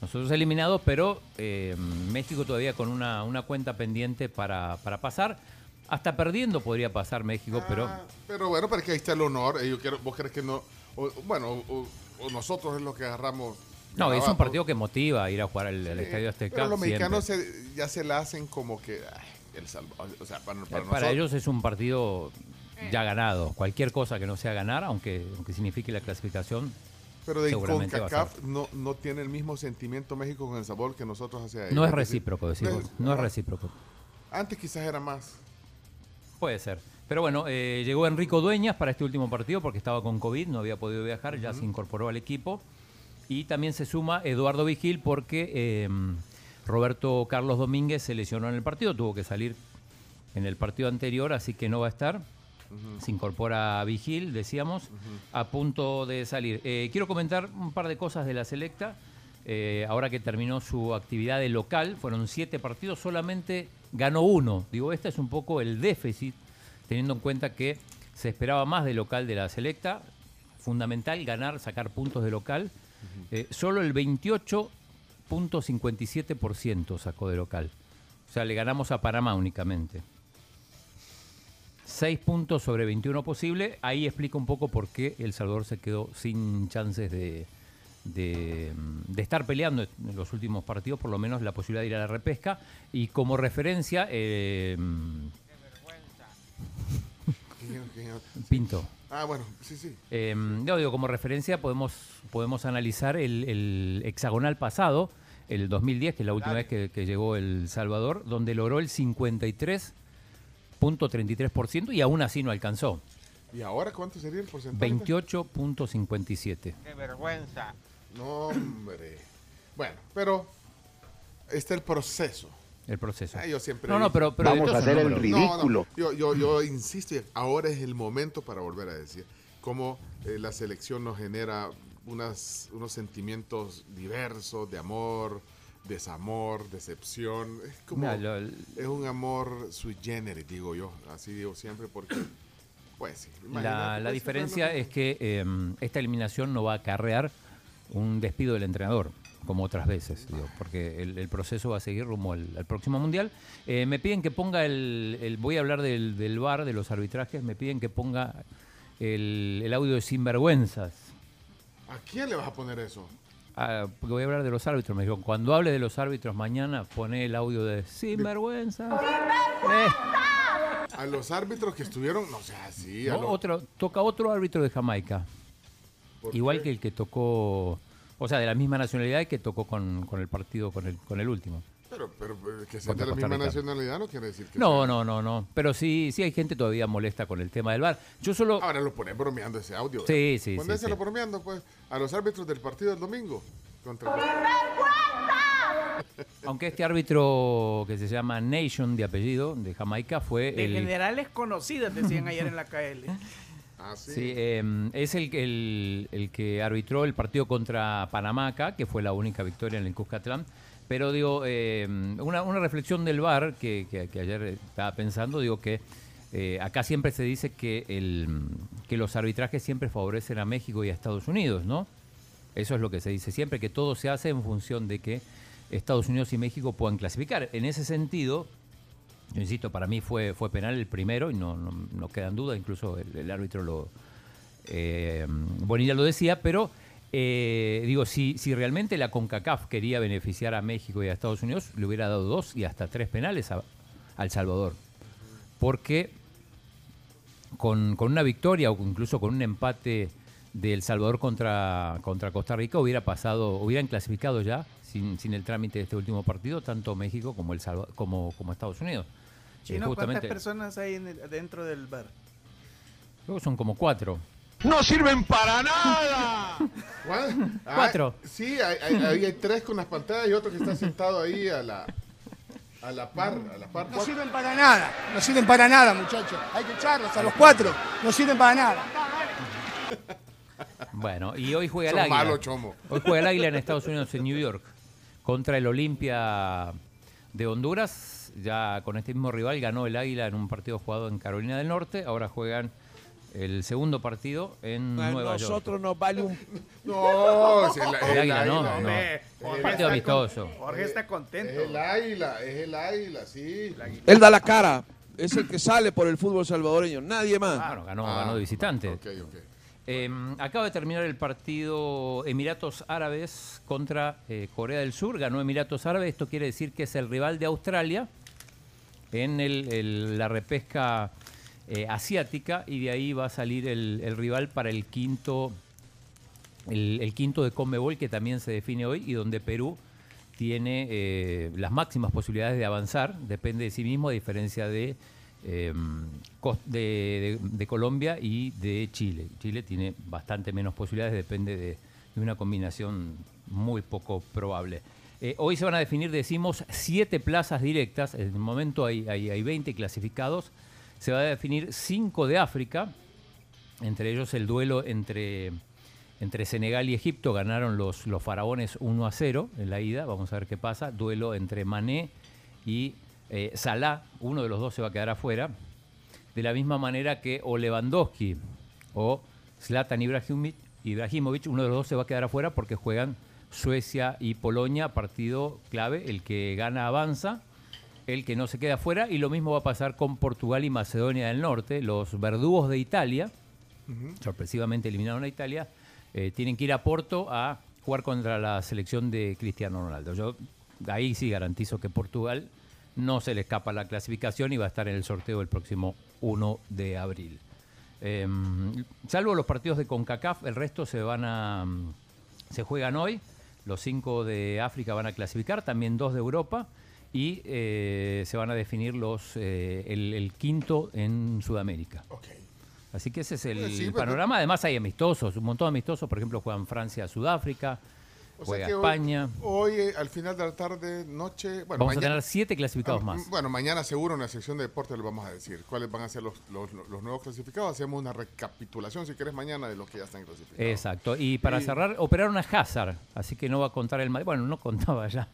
nosotros eliminados, pero eh, México todavía con una, una cuenta pendiente para, para pasar. Hasta perdiendo podría pasar México, pero Pero bueno, pero es que ahí está el honor. Eh, yo quiero, ¿Vos crees que no? o- bueno, o, o nosotros es lo que agarramos. no, es un partido que motiva ir a jugar al, Sí, Estadio Azteca. Pero los siempre. mexicanos se- ya se la hacen como que. ay, el Salvador, o sea, para, para Eh, Para, nosotros- ellos es un partido ya ganado. Cualquier cosa que no sea ganar, aunque, aunque signifique la clasificación, Pero de seguramente va a ser. CONCACAF no, no tiene el mismo sentimiento México con el sabor que nosotros hacia ellos. No es recíproco, decimos. No es recíproco. Antes quizás era más. Puede ser. Pero bueno, eh, llegó Enrico Dueñas para este último partido porque estaba con COVID, no había podido viajar, ya se incorporó al equipo. Y también se suma Eduardo Vigil porque eh, Roberto Carlos Domínguez se lesionó en el partido, tuvo que salir en el partido anterior, así que no va a estar. Se incorpora Vigil, decíamos, a punto de salir. Eh, quiero comentar un par de cosas de la selecta. Eh, ahora que terminó su actividad de local, fueron siete partidos, solamente ganó uno. Digo, este es un poco el déficit, teniendo en cuenta que se esperaba más de local de la selecta. Fundamental ganar, sacar puntos de local. Eh, solo el 28.57% sacó de local. O sea, le ganamos a Panamá únicamente. 6 puntos sobre 21 posible. Ahí explica un poco por qué El Salvador se quedó sin chances de, de, de estar peleando en los últimos partidos, por lo menos la posibilidad de ir a la repesca. Y como referencia, eh, Pinto. Ah, bueno, sí, sí. Eh, no, digo, como referencia podemos, podemos analizar el, el hexagonal pasado, el 2010, que es la última vez que, que llegó El Salvador, donde logró el 53.33% y aún así no alcanzó. ¿Y ahora cuánto sería el porcentaje? 28.57. Qué vergüenza. No, hombre. Bueno, pero está el proceso. El proceso. Ah, yo siempre no, no, pero, pero Vamos a hacer el ridículo. No, no, Yo, yo, yo insisto, ahora es el momento para volver a decir cómo eh, la selección nos genera unas, unos sentimientos diversos de amor, desamor, decepción. Es como lo- es un amor sui generis, digo yo. Así digo siempre porque, pues sí. La, la pues, diferencia es que eh, esta eliminación no va a acarrear un despido del entrenador, como otras veces, digo, porque el, el proceso va a seguir rumbo al, al próximo mundial. Eh, me piden que ponga el, el- voy a hablar del, del VAR, de los arbitrajes, me piden que ponga el, el audio de Sinvergüenzas. ¿A quién le vas a poner eso? Ah, porque voy a hablar de los árbitros, me dijo, cuando hable de los árbitros mañana, pone el audio de Sinvergüenzas. Eh, A los árbitros que estuvieron, no sé, así. No, otro, toca otro árbitro de Jamaica. ¿Por Igual qué? que el que tocó, o sea, de la misma nacionalidad que tocó con, con el partido, con el, con el último. Pero, pero eh, que sea de la misma nacionalidad no quiere decir que No, sea- no, no, no. Pero sí, sí hay gente todavía molesta con el tema del VAR. Yo solo... Ahora lo ponen bromeando ese audio. Sí, ¿verdad? sí, sí, Ponéselo sí. bromeando, pues, a los árbitros del partido del domingo. Contra... Aunque este árbitro que se llama Nation de apellido, de Jamaica, fue De el... generales conocidas, decían ayer en la KL. Ah, Sí, eh, es el, que- arbitró el partido contra Panamá acá, que fue la única victoria en el Cuscatlán. Pero digo, eh, una, reflexión del VAR que, ayer estaba pensando, digo que eh, acá siempre se dice que los arbitrajes siempre favorecen a México y a Estados Unidos, ¿no? Eso es lo que se dice siempre, que todo se hace en función de que Estados Unidos y México puedan clasificar. En ese sentido, yo insisto, para mí fue, fue penal el primero y no, no, no queda en duda, incluso el, árbitro lo eh, Bonilla lo decía, pero eh, digo, si, si realmente la CONCACAF quería beneficiar a México y a Estados Unidos, le hubiera dado dos y hasta tres penales a, Salvador. Porque con, con una victoria o incluso con un empate de El Salvador contra, contra Costa Rica hubiera pasado, hubieran clasificado ya sin, sin el trámite de este último partido, tanto México como el Salva- como, como Estados Unidos. Eh, Chino, ¿cuántas justamente- personas hay en el- dentro del bar? Que son como cuatro. ¡No sirven para nada! ¿Cuál? Ah, Cuatro. sí, hay, hay- ahí hay tres con las pantallas y otro que está sentado ahí a la, a la par. A la par No sirven para nada, no sirven para nada, muchachos. Hay que echarlos a los cuatro, no sirven para nada. Bueno, y hoy juega el Son Águila. malos, chomo. Hoy juega el Águila en Estados Unidos, en New York, contra el Olimpia de Honduras. Ya con este mismo rival ganó el Águila en un partido jugado en Carolina del Norte. Ahora juegan el segundo partido en A Nueva York. nosotros nos vale un... No, si el, El Águila no, no. Un Jorge partido amistoso. Jorge está contento. Es el águila, es el águila, sí. Él da la cara. Es el que sale por el fútbol salvadoreño. Nadie más. Bueno, ganó, Ah, ganó de visitante. Ok, ok. Eh, acaba de terminar el partido Emiratos Árabes contra eh, Corea del Sur. Ganó Emiratos Árabes. Esto quiere decir que es el rival de Australia en el- la repesca eh, asiática y de ahí va a salir el, el rival para el quinto, el, quinto de Conmebol que también se define hoy y donde Perú tiene eh, las máximas posibilidades de avanzar, depende de sí mismo, a diferencia de, cos- de, de- de Colombia y de Chile. Chile tiene bastante menos posibilidades, depende de, de una combinación muy poco probable. Eh, hoy se van a definir, decimos, siete plazas directas. En el momento hay, hay, hay 20 clasificados. Se va a definir cinco de África, entre ellos el duelo entre, Senegal y Egipto. Ganaron los, los faraones 1 a 0 en la ida. Vamos a ver qué pasa. Duelo entre Mané y eh, Salah. Uno de los dos se va a quedar afuera. De la misma manera que o Lewandowski o Zlatan Ibrahimovic, Ibrahimovic, uno de los dos se va a quedar afuera porque juegan Suecia y Polonia, partido clave. El que gana avanza, el que no se queda afuera. Y lo mismo va a pasar con Portugal y Macedonia del Norte. Los verdugos de Italia, sorpresivamente eliminaron a Italia, eh, tienen que ir a Porto a jugar contra la selección de Cristiano Ronaldo. Yo ahí sí garantizo que Portugal no se le escapa la clasificación y va a estar en el sorteo el próximo 1 de abril. Eh, salvo los partidos de CONCACAF, el resto se van a se juegan hoy. Los cinco de África van a clasificar, también dos de Europa y eh, se van a definir los eh, el, el quinto en Sudamérica. Así que ese es el sí, panorama. Además hay amistosos, un montón de amistosos. Por ejemplo, juegan Francia, Sudáfrica, O sea que España. Hoy, eh, al final de la tarde, noche. Bueno, Vamos a tener siete clasificados Ah, más. Bueno, mañana seguro en la sección de deportes les vamos a decir cuáles van a ser los, los, los nuevos clasificados. Hacemos una recapitulación, si querés, mañana de los que ya están clasificados. Exacto. Y para Y- cerrar, operaron a Hazard, así que no va a contar el Madrid. Bueno, no contaba ya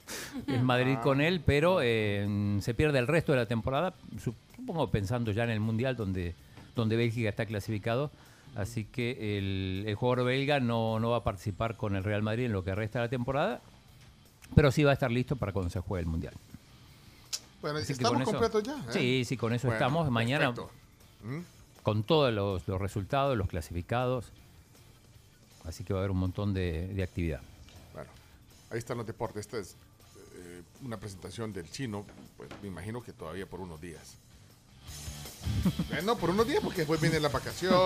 el Madrid Ah. con él, pero eh, se pierde el resto de la temporada, su- supongo pensando ya en el Mundial donde, donde Bélgica está clasificado. Así que el, el jugador belga no, no va a participar con el Real Madrid en lo que resta de la temporada, pero sí va a estar listo para cuando se juegue el Mundial. Bueno, Así estamos completos ya. ¿eh? Sí, sí, con eso Bueno, estamos. Mañana. ¿Mm? con todos los, los resultados, los clasificados. Así que va a haber un montón de, de actividad. Bueno, ahí están los deportes. Esta es eh, una presentación del chino, pues me imagino que todavía por unos días. Eh, no, por unos días, porque después vienen las vacaciones.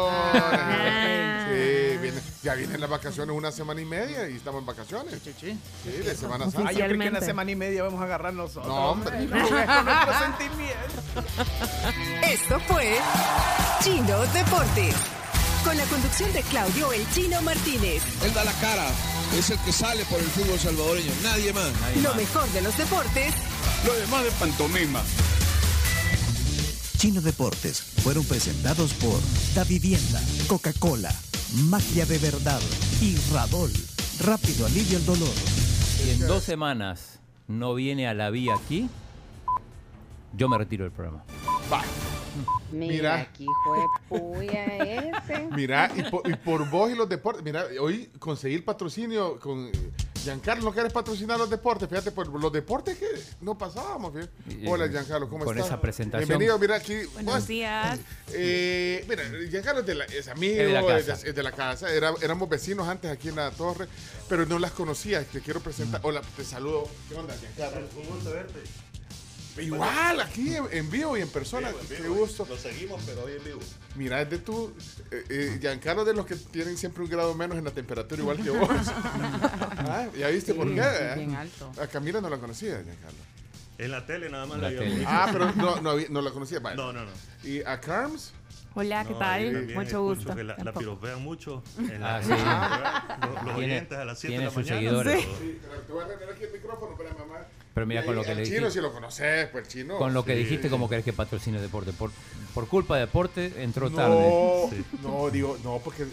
sí, viene, ya vienen las vacaciones una semana y media y estamos en vacaciones. Sí, de Semana Santa. Ay, yo creo que en la semana y media vamos a agarrar nosotros. No, hombre. Esto fue Chino Deportes. Con la conducción de Claudio El Chino Martínez. Él da la cara, es el que sale por el fútbol salvadoreño, nadie más. Lo mejor de los deportes Lo demás de pantomima. Chino Deportes fueron presentados por Da Vivienda, Coca-Cola, Magia de Verdad y Radol. Rápido alivio el dolor. En dos semanas no viene a la vía aquí, yo me retiro del programa. Mira. Mira, hijo de puya ese. Mira, y por, y por vos y los deportes, mira, hoy conseguí el patrocinio con Giancarlo, no quieres patrocinar los deportes, fíjate, por los deportes que no pasábamos, fíjate. Hola Giancarlo, ¿cómo con estás? esa presentación. Bienvenido, mira aquí. Buenos vos- días. Eh, mira, Giancarlo es, de la- es amigo, Es de la es casa. de, es de la casa, era- éramos vecinos antes aquí en la torre, pero no las conocía, te quiero presentar. Mm. Hola, te saludo. ¿Qué onda, Giancarlo? Un gusto verte. Igual, aquí en, en vivo y en persona. Qué gusto. Lo seguimos, pero hoy en vivo. Mira, es de tu. Eh, eh, Giancarlo es de los que tienen siempre un grado menos en la temperatura, igual que vos. Ah, ¿Ya viste por qué? eh? bien alto. A Camila no la conocía, Giancarlo. En la tele nada más La la, tele. Ah, pero no, no, había- no la conocía. Vale. No, no, no. ¿Y a Carms? Hola, ¿qué No, tal? Mucho gusto. que la, la piropean mucho. En la, Ah, sí. Los, oyentes a las 7 de tiene la mañana. seguidores. Sí, te voy a tener aquí el micrófono para mamá. Pero mira, Y con lo que le chino dijiste- si lo conoces, pues el chino. Con lo que Sí. dijiste, como querés que patrocine deporte. Por, por culpa de deporte, entró No, tarde. no, digo, no, porque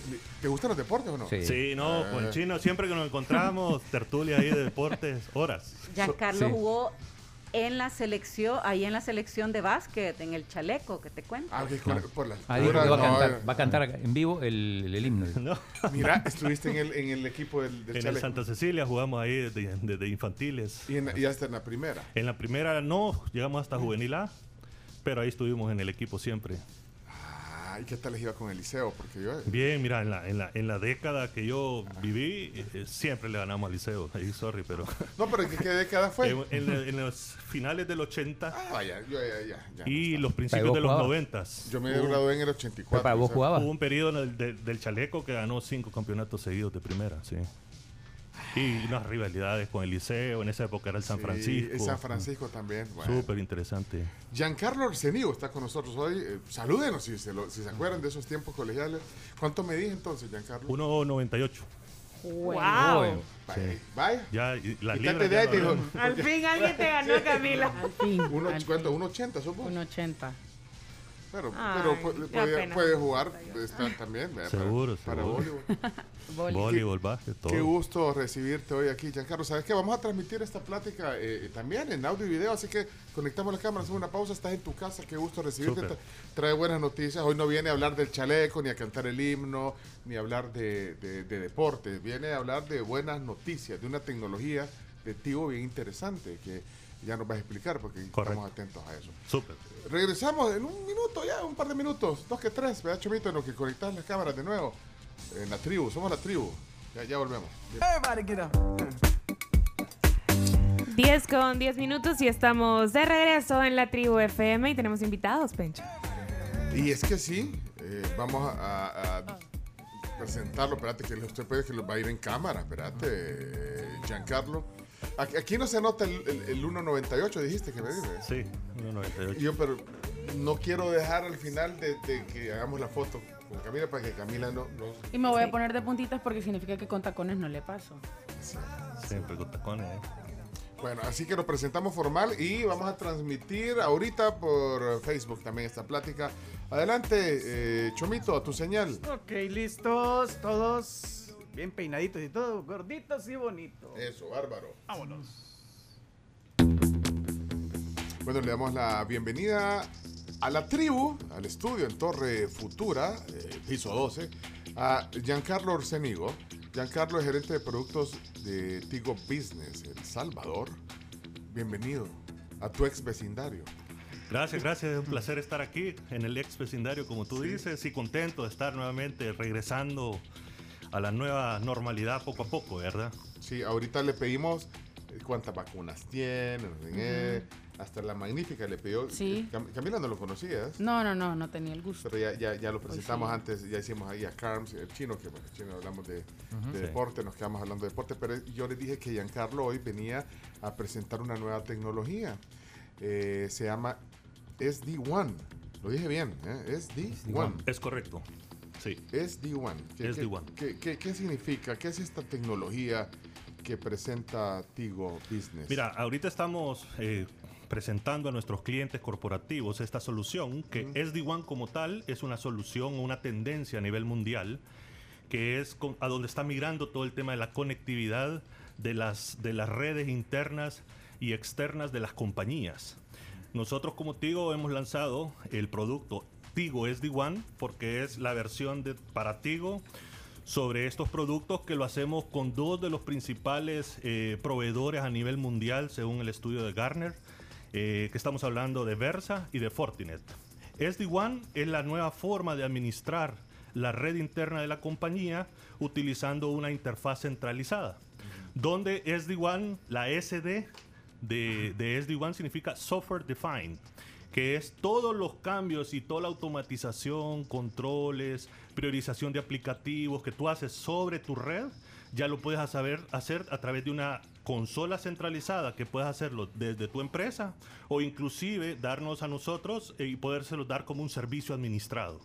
¿te gustan los deportes o no? Sí. Sí, no, con Ah. el chino siempre que nos encontramos, tertulia ahí de deportes, horas. Giancarlo Sí. jugó en la selección, ahí en la selección de básquet, en el chaleco, que te cuento. Ah, por la Ah, va a cantar, va a cantar en vivo el, el himno. No. Mira, estuviste en el, en el equipo del, del En el chaleco. Santa Cecilia jugamos ahí desde, desde infantiles. Y, en- y hasta en la primera. En la primera no, llegamos hasta juvenil A, pero ahí estuvimos en el equipo siempre. ¿Y qué tal les iba con el liceo? Porque yo. Bien, mira, en la, en la, en la década que yo viví, eh, siempre le ganamos al liceo. Ahí, sorry, pero. No, pero ¿qué, qué década fue? En, en- en los finales del 80 Ah, vaya, yo ya, ya, ya. y los principios de los jugabas. 90. Yo me gradué en el 84. Papá, ¿vos jugabas? Hubo un periodo en el de- del chaleco que ganó cinco campeonatos seguidos de primera, sí. Y unas rivalidades con el liceo, en esa época era el San Sí, Francisco. en San Francisco también. Bueno. Súper interesante. Giancarlo Arsenigo está con nosotros hoy. Eh, salúdenos si se, lo- si se acuerdan de esos tiempos colegiales. ¿Cuánto medís entonces, Giancarlo? 1.98. Wow. Sí. Vaya. Ya, y las Quítate libras de ya no. Al fin alguien te ganó, Camila. Al fin. Uno, al ¿Cuánto? fin. 1.80 Pero, Ay, pero puede, puede jugar está también. ¿verdad? Para- Seguro, Para, seguro. voleibol. Boli. Voleibol, básquet, todo. Qué gusto recibirte hoy aquí, Giancarlo. ¿Sabes qué? Vamos a transmitir esta plática eh, también en audio y video, así que conectamos las cámaras, hacemos una pausa, estás en tu casa, qué gusto recibirte. Trae buenas noticias. Hoy no viene a hablar del chaleco, ni a cantar el himno, ni a hablar de, de, de deporte. Viene a hablar de buenas noticias, de una tecnología de Tigo bien interesante que ya nos vas a explicar porque estamos atentos a eso. Súper. Regresamos en un minuto ya, un par de minutos, dos que tres, ¿verdad, Chomito? En lo que conectas las cámaras de nuevo. En la tribu, somos la tribu. Ya, ya volvemos. 10 con 10 minutos y estamos de regreso en la tribu FM y tenemos invitados, Pencho. Y es que sí, eh, vamos a, a- a presentarlo. Espérate, que usted puede que lo va a ir en cámara. Espérate, eh, Giancarlo. Aquí, no se nota el, el- el 1.98, dijiste que me dice. Sí, 1.98. Yo, pero no quiero dejar al final de, de que hagamos la foto con Camila para que Camila no. no Y me voy a poner de puntitas porque significa que con tacones no le paso. Siempre con tacones. ¿eh? Bueno, así que nos presentamos formal y vamos a transmitir ahorita por Facebook también esta plática. Adelante, eh, Chomito, a tu señal. Ok, listos, todos bien peinaditos y todo, gorditos y bonitos. Eso, bárbaro. Vámonos. Bueno, le damos la bienvenida a la tribu, al estudio en Torre Futura, eh, piso 12, a Giancarlo Orsenigo. Giancarlo es gerente de productos de Tigo Business, El Salvador. Bienvenido a tu ex vecindario. Gracias, gracias. Es un placer estar aquí en el ex vecindario, como tú dices, y contento de estar nuevamente regresando a la nueva normalidad poco a poco, ¿verdad? Sí, ahorita le pedimos eh, cuántas vacunas tiene, no sé qué, hasta la magnífica le pidió. Sí. Cam- Camila no lo conocías. No, no, no, no tenía el gusto. Pero ya, ya, ya lo presentamos sí. antes, ya hicimos ahí a Carms, el chino, que bueno, el chino hablamos de, Ujú. de Sí. deporte, nos quedamos hablando de deporte, pero yo le dije que Giancarlo hoy venía a presentar una nueva tecnología. Eh, se llama SD1. Lo dije bien, ¿eh? SD1. Es correcto. Sí. SD1. ¿Qué, SD1. qué, qué- qué significa? ¿Qué es esta tecnología que presenta Tigo Business? Mira, ahorita estamos eh, presentando a nuestros clientes corporativos esta solución, que SD-WAN como tal es una solución, una tendencia a nivel mundial, que es con- a donde está migrando todo el tema de la conectividad de las, de las redes internas y externas de las compañías. Nosotros como Tigo hemos lanzado el producto Tigo SD-WAN porque es la versión de, para Tigo sobre estos productos que lo hacemos con dos de los principales eh, proveedores a nivel mundial según el estudio de Gartner, eh, que estamos hablando de Versa y de Fortinet. SD-WAN es la nueva forma de administrar la red interna de la compañía utilizando una interfaz centralizada, donde SD-WAN, la SD de, de SD-WAN significa Software Defined, que es todos los cambios y toda la automatización, controles, priorización de aplicativos que tú haces sobre tu red, ya lo puedes saber hacer a través de una consola centralizada que puedes hacerlo desde tu empresa o inclusive darnos a nosotros y podérselo dar como un servicio administrado.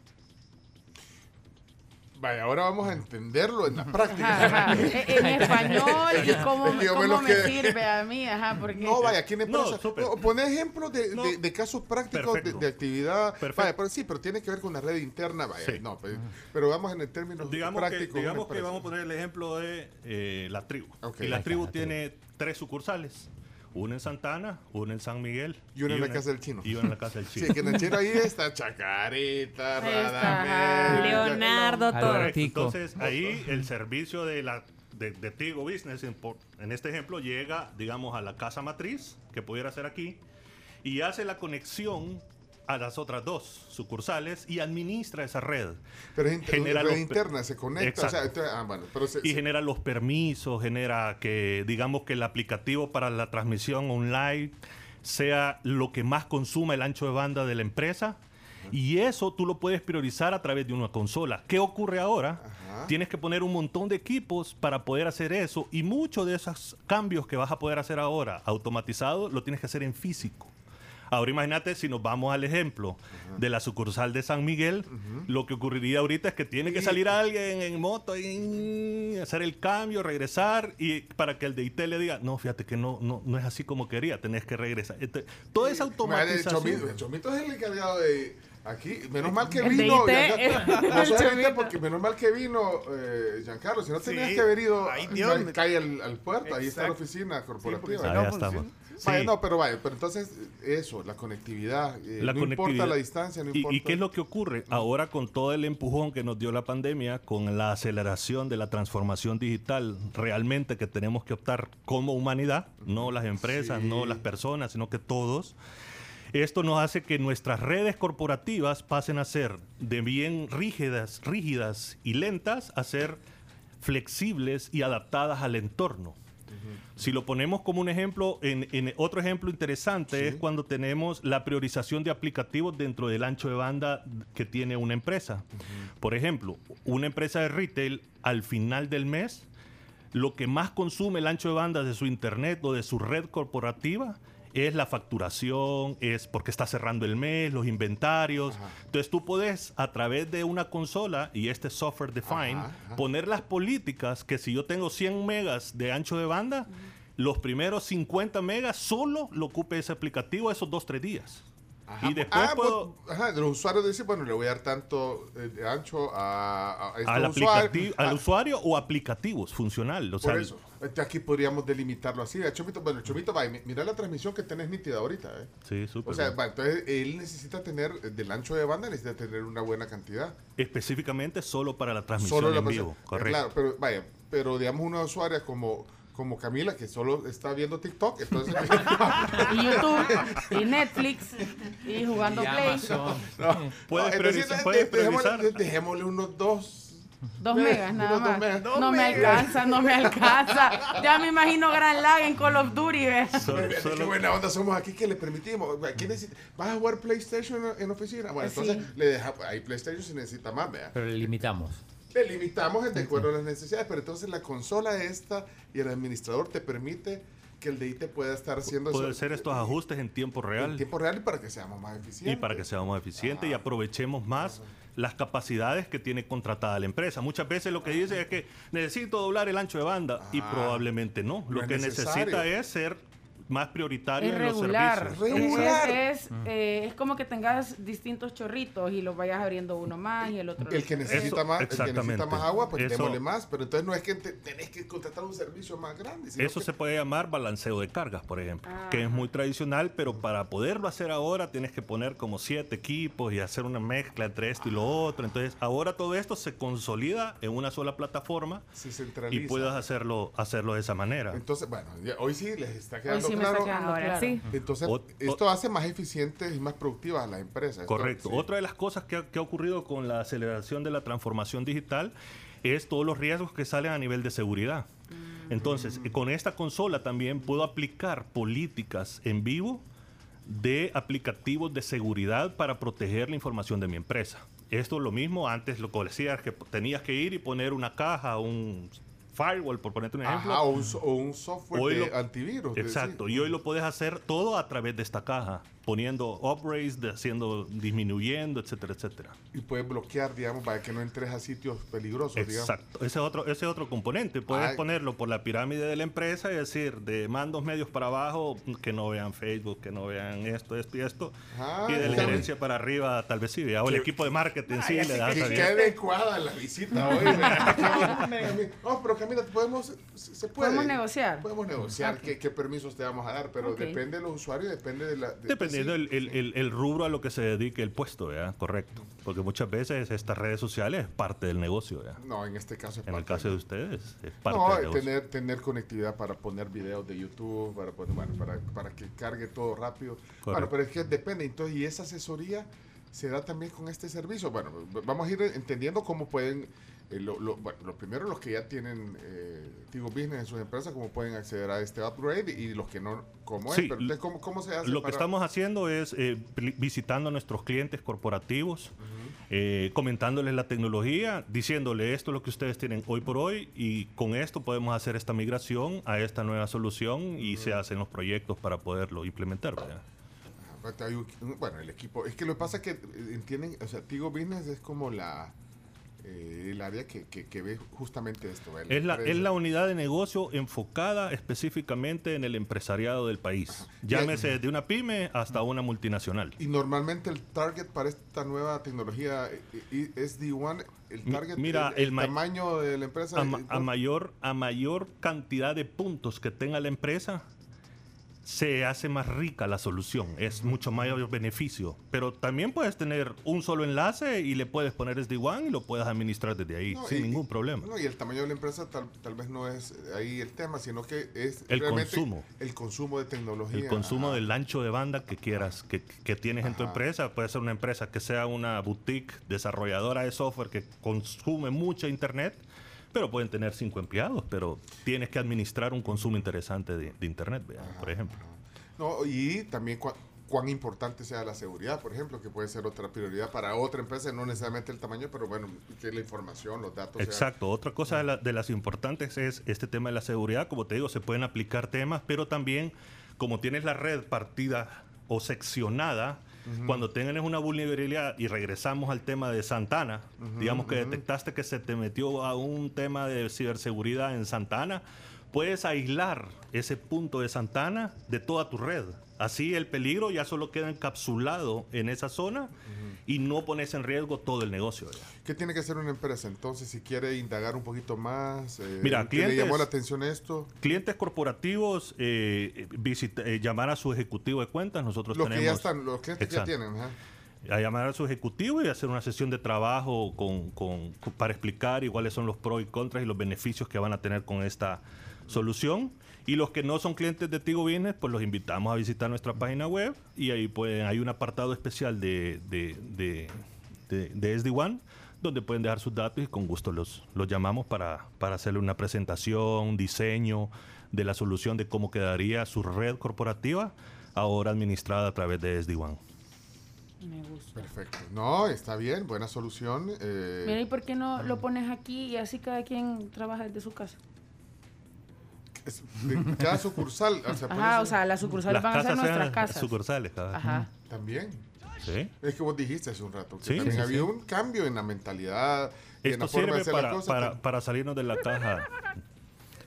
Vaya, ahora vamos a entenderlo en la práctica. Ajá, ajá. E- En español y cómo, cómo me que- sirve a mí, ajá, porque... No, vaya, aquí en No, empresa. No, pone ejemplos de, de- de casos prácticos de, actividad. Perfecto. Vaya, pero sí, pero tiene que ver con la red interna. Vaya, Sí. no, pues, pero vamos en el término Digamos que, práctico. digamos que vamos a poner el ejemplo de eh, la tribu. Y la tribu la tiene tres sucursales. Una en Santana, una en San Miguel. Y una en la casa del chino. Y una en la casa del chino. Sí, que en el chino ahí está Chacarita, Radamel. Leonardo, todo. Entonces, ahí el servicio de la de, de Tigo Business, en, por- en este ejemplo, llega, digamos, a la casa matriz, que pudiera ser aquí, y hace la conexión a las otras dos sucursales y administra esa red. Pero es Genera red los- interna, se conecta. O sea, Exacto. entonces- ah, bueno, pero se- y se- genera los permisos, genera que, digamos, que el aplicativo para la transmisión online sea lo que más consuma el ancho de banda de la empresa. Y eso tú lo puedes priorizar a través de una consola. ¿Qué ocurre ahora? Tienes que poner un montón de equipos para poder hacer eso y muchos de esos cambios que vas a poder hacer ahora automatizado lo tienes que hacer en físico. Ahora imagínate si nos vamos al ejemplo de la sucursal de San Miguel, lo que ocurriría ahorita es que tiene que salir alguien en moto y hacer el cambio, regresar y para que el de IT le diga, no, fíjate que no, no, no es así como quería, tenés que regresar. Este, toda esa Madre. Chomito, el Chomito es el encargado de. Aquí, menos mal que vino. No porque menos mal que vino eh, Giancarlo. Si no tenías Sí. que haber ido. Ay, no, Dios. calle al, al puerto, ahí está la oficina corporativa. Ahí no estamos. Funciona. Vaya, Sí. no, pero vaya, pero entonces eso, la conectividad, eh, La no importa conectividad. la distancia, no ¿Y- importa. ¿Y, qué es lo que ocurre? Ahora con todo el empujón que nos dio la pandemia, con la aceleración de la transformación digital realmente que tenemos que optar como humanidad, no las empresas, Sí. no las personas, sino que todos. Esto nos hace que nuestras redes corporativas pasen a ser de bien rígidas, rígidas y lentas a ser flexibles y adaptadas al entorno. Si lo ponemos como un ejemplo, en, en otro ejemplo interesante es cuando tenemos la priorización de aplicativos dentro del ancho de banda que tiene una empresa. Por ejemplo, una empresa de retail al final del mes, lo que más consume el ancho de banda de su internet o de su red corporativa es la facturación, es porque está cerrando el mes, los inventarios. Entonces tú puedes a través de una consola y este software define Ajá, ajá. poner las políticas que si yo tengo 100 megas de ancho de banda, los primeros 50 megas solo lo ocupe ese aplicativo esos dos, tres días. Ajá, y después ah, puedo... pues, ajá, los usuarios dicen, bueno, le voy a dar tanto eh, de ancho a, Al, usuarios. aplicativo, al Ah, usuario o aplicativos funcional. O sea, Por eso, este, aquí podríamos delimitarlo así. El Chomito, bueno, el Chomito, va, mi- mira la transmisión que tenés nítida ahorita. ¿eh? Sí, súper O sea, va, entonces él necesita tener, eh, del ancho de banda, necesita tener una buena cantidad. específicamente solo para la transmisión Solo la en vivo. persona- Correcto. Claro, pero vaya, pero digamos una usuaria como, como Camila, que solo está viendo TikTok, entonces... Y YouTube, y Netflix, y jugando Y Play. Amazon. No, Puedes no, priorizar- entonces, puedes dejémosle- priorizar. de- Dejémosle unos dos. Dos megas nada más. megas. Dos no me megas. alcanza, no me alcanza. Ya me imagino gran lag en Call of Duty. ve. Solo- Qué buena onda somos aquí que le permitimos. ¿Quién necesita? ¿Vas a jugar PlayStation en, en oficina? Bueno, Sí. entonces le deja, hay PlayStation si necesita más, vea. Pero le limitamos. Le limitamos de acuerdo a las necesidades, pero entonces la consola esta y el administrador te permite que el DI te pueda estar haciendo Puede eso ser estos ajustes en tiempo en real tiempo real y para que seamos más eficientes. y para que seamos eficientes y aprovechemos más las capacidades que tiene contratada la empresa. Muchas veces lo que dice es que necesito doblar el ancho de banda y Ah, probablemente no. no Lo que necesario. necesita es ser más prioritario Es en los regular. servicios. Es, Regular. es, eh, es como que tengas distintos chorritos y los vayas abriendo uno más y el otro El que necesita, Eso, más, el que necesita más agua, pues Eso- démosle más. Pero entonces no es que te- tenés que contratar un servicio más grande. sino Eso que- se puede llamar balanceo de cargas, por ejemplo, Ah, que es muy tradicional, pero para poderlo hacer ahora tienes que poner como siete equipos y hacer una mezcla entre esto y lo otro. Entonces, ahora todo esto se consolida en una sola plataforma se y puedes hacerlo, hacerlo de esa manera. Entonces, bueno, ya- hoy sí les está Hoy quedando sí me claro. está quedando Ahora claro. sí. Entonces, O- o- esto hace más eficientes y más productivas a las empresas. Correcto. sí. Otra de las cosas que ha, que ha ocurrido con la aceleración de la transformación digital es todos los riesgos que salen a nivel de seguridad. Entonces, con esta consola también puedo aplicar políticas en vivo de aplicativos de seguridad para proteger la información de mi empresa. Esto es lo mismo, antes lo que decías que tenías que ir y poner una caja, un firewall, por ponerte un ejemplo. Ajá, o un, o un software Hoy de lo- antivirus. Exacto, y hoy lo puedes hacer todo a través de esta caja, poniendo upgrades, de- haciendo, disminuyendo, etcétera, etcétera. Y puedes bloquear, digamos, para que no entres a sitios peligrosos, digamos. Exacto, ese es otro, ese es otro componente. Puedes Ay. ponerlo por la pirámide de la empresa y decir, de mandos medios para abajo, que no vean Facebook, que no vean esto, esto y esto. Ah, y de la gerencia para arriba, tal vez sí. O el equipo de marketing sí le das que, que adecuada la visita hoy. no, pero Camila, podemos, se puede. Podemos negociar. Podemos negociar qué, qué permisos te vamos a dar, pero depende de los usuarios, depende de la... de- Dependiendo sí, el, el- el- el rubro a lo que se dedique el puesto, ¿verdad? Correcto. Porque muchas veces estas redes sociales es parte del negocio, ¿verdad? No, en este caso es En el parte caso de- de ustedes, es parte No, del negocio. tener, tener conectividad para poner videos de YouTube, para, poner- bueno, para, para que cargue todo rápido. Bueno, pero es que depende. Entonces, y esa asesoría se da también con este servicio. Bueno, vamos a ir entendiendo cómo pueden, eh, lo, lo- bueno, lo primero los que ya tienen eh, Tigo Business en sus empresas, cómo pueden acceder a este upgrade y los que no, cómo es. Sí, Pero entonces, ¿cómo, cómo se hace? Lo que para- estamos haciendo es eh, visitando a nuestros clientes corporativos, eh, comentándoles la tecnología, diciéndole esto es lo que ustedes tienen hoy por hoy y con esto podemos hacer esta migración a esta nueva solución y se hacen los proyectos para poderlo implementar. ¿verdad? Bueno, el equipo, es que lo que pasa es que eh, entienden, o sea, Tigo Business es como la eh, el área que, que, que ve justamente esto. ¿verdad? Es la, es la unidad de negocio enfocada específicamente en el empresariado del país. Llámese desde una pyme hasta una multinacional. Y normalmente el target para esta nueva tecnología eh, eh, es D1, el target, mira, el, el el ma- tamaño de la empresa. A, eh, a mayor, a mayor cantidad de puntos que tenga la empresa, se hace más rica la solución. Es mucho mayor beneficio. Pero también puedes tener un solo enlace y le puedes poner SD1 y lo puedes administrar desde ahí No, sin y- ningún problema. No, y el tamaño de la empresa tal, tal vez no es ahí el tema, sino que es El consumo. el consumo de tecnología. El consumo Ajá. del ancho de banda que quieras, que, que tienes en tu empresa. Puede ser una empresa que sea una boutique desarrolladora de software que consume mucho internet, pero pueden tener cinco empleados, pero tienes que administrar un consumo interesante de, de internet, vea, por ejemplo. No, y también cua- cuán importante sea la seguridad, por ejemplo, que puede ser otra prioridad para otra empresa, no necesariamente el tamaño, pero bueno, que la información, los datos. sean- Exacto. Otra cosa de, la- de las importantes es este tema de la seguridad. Como te digo, se pueden aplicar temas, pero también como tienes la red partida o seccionada, Cuando tengas una vulnerabilidad y regresamos al tema de Santana, digamos que detectaste que se te metió a un tema de ciberseguridad en Santana, puedes aislar ese punto de Santana de toda tu red. Así el peligro ya solo queda encapsulado en esa zona y no pones en riesgo todo el negocio. ¿verdad? ¿Qué tiene que hacer una empresa entonces si quiere indagar un poquito más? eh, Mira, ¿qué le clientes- llamó la atención esto? Clientes corporativos, eh, visita- eh, llamar a su ejecutivo de cuentas. Nosotros Los que tenemos. ya están, los clientes Exacto. ya tienen. A llamar a su ejecutivo y hacer una sesión de trabajo con, con- con- para explicar y cuáles son los pros y contras y los beneficios que van a tener con esta solución. Y los que no son clientes de Tigo Business, pues los invitamos a visitar nuestra página web y ahí pueden, hay un apartado especial de, de, de, de, de SD1 donde pueden dejar sus datos y con gusto los, los llamamos para, para hacerle una presentación, un diseño de la solución de cómo quedaría su red corporativa ahora administrada a través de SD1. Me gusta. Perfecto. No, está bien, buena solución. eh, Mira, ¿y por qué no lo pones aquí y así cada quien trabaja desde su casa? Es de cada sucursal. O sea, Ajá, o sea, las sucursales van a ser nuestras casas. Sucursales, cada Ajá. También. Sí. Es que vos dijiste hace un rato que Sí, también sí, había sí. un cambio en la mentalidad y en la Esto forma de sirve hacer las para, cosas. para, para salirnos de la caja.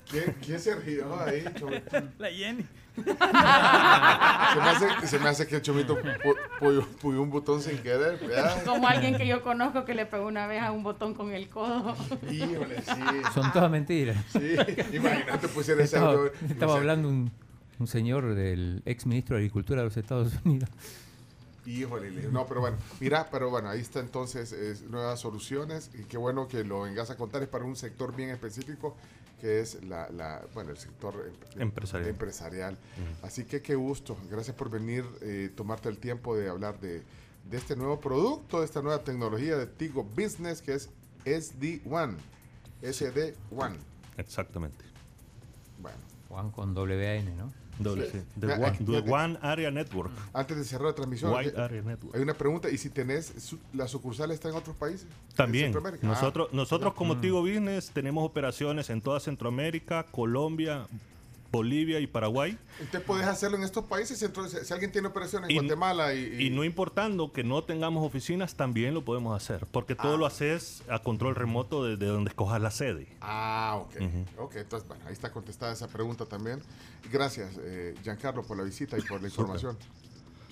¿Quién, quién se rió ahí? La Jenny. Se me hace, se me hace que el Chomito pu- puyó, puyó un botón sin querer. ¿verdad? Como alguien que yo conozco que le pegó una vez a un botón con el codo. Híjole, sí. Son todas mentiras. Sí, imagínate pusiera ese Estaba, estaba No hablando un, un señor del ex ministro de Agricultura de los Estados Unidos. Híjole, le- no, pero bueno, mira, pero bueno, ahí está entonces es, nuevas soluciones y qué bueno que lo vengas a contar, es para un sector bien específico que es la, la bueno, el sector em- Empresarial. empresarial. Así que qué gusto, gracias por venir, eh, tomarte el tiempo de hablar de, de este nuevo producto, de esta nueva tecnología de Tigo Business que es SD1, SD1. Exactamente. Bueno. Juan con WAN, ¿no? Doble, Sí. sí. The, Ya, one, the Area Network. Antes de cerrar la transmisión, Wide Area Network. hay una pregunta, ¿y si tenés, su- la sucursal está en otros países? ¿En También. Centroamérica? Ah, Nosotros, nosotros como Mm. Tigo Business tenemos operaciones en toda Centroamérica, Colombia, Bolivia y Paraguay. Usted puede hacerlo en estos países, entonces si alguien tiene operaciones en Y- Guatemala y, y- Y no importando que no tengamos oficinas, también lo podemos hacer, porque todo lo haces a control remoto desde donde escojas la sede. Ah, ok. Ok, entonces, bueno, ahí está contestada esa pregunta también. Gracias, eh, Giancarlo, por la visita y por la información.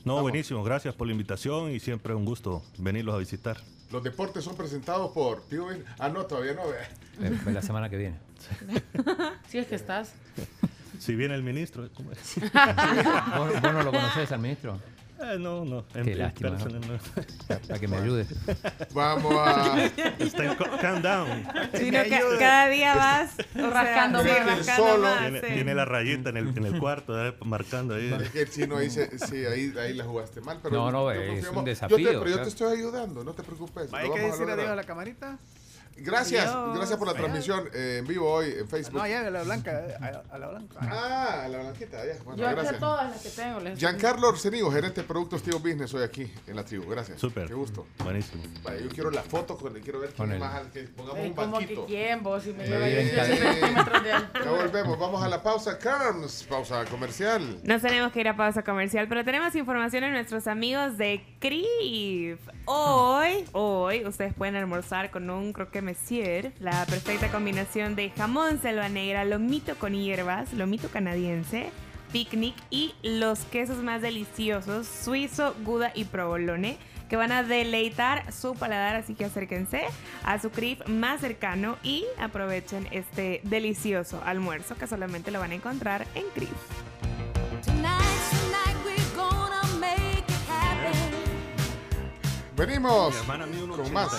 No, buenísimo, gracias por la invitación y siempre un gusto venirlos a visitar. Los deportes son presentados por Tío Ben- Ah, no, todavía no. ve. Eh, La semana que viene. Si es que estás. Si viene el ministro, ¿cómo es? ¿Vos, vos no lo conocés al ministro? Eh, no, no. en- Qué en lástima. ¿no? persona no. Para que me ayude. Vamos a... Está en calm down. Sino que cada día vas Rascando sí, más. rascando Solo. más, Tiene, sí. tiene la rayita en el, en el cuarto, eh, marcando ahí. Es que el chino ahí, se- sí, ahí, ahí la jugaste mal. Pero No, no, yo es un Yo desafío, te, pero yo claro. te estoy ayudando, no te preocupes. ¿Hay que decir adiós a la camarita? Gracias, Adiós. gracias por la transmisión eh, en vivo hoy en Facebook. No, allá a la blanca. eh, A, a la blanca. Ah, a la blanquita, ya. Bueno, Yo gracias. a todas las que tengo. les- Giancarlo Orsenigo, gerente de productos Tío Business, hoy aquí en la tribu. Gracias. Súper. Qué gusto. Buenísimo. Yo quiero la foto con quiero ver quién más que pongamos Eh, un como que banquito. quién vos si me Eh, lleva ir en 18 cadena. centímetros de altura. Ya volvemos, vamos a la pausa. Carms, pausa comercial. Nos tenemos que ir a pausa comercial, pero tenemos información en nuestros amigos de CRIF. Hoy, hoy, ustedes pueden almorzar con un croque monsieur, la perfecta combinación de jamón selva negra, lomito con hierbas, lomito canadiense, picnic y los quesos más deliciosos, suizo, gouda y provolone, que van a deleitar su paladar, así que acérquense a su CRIF más cercano y aprovechen este delicioso almuerzo que solamente lo van a encontrar en CRIF. Venimos con más.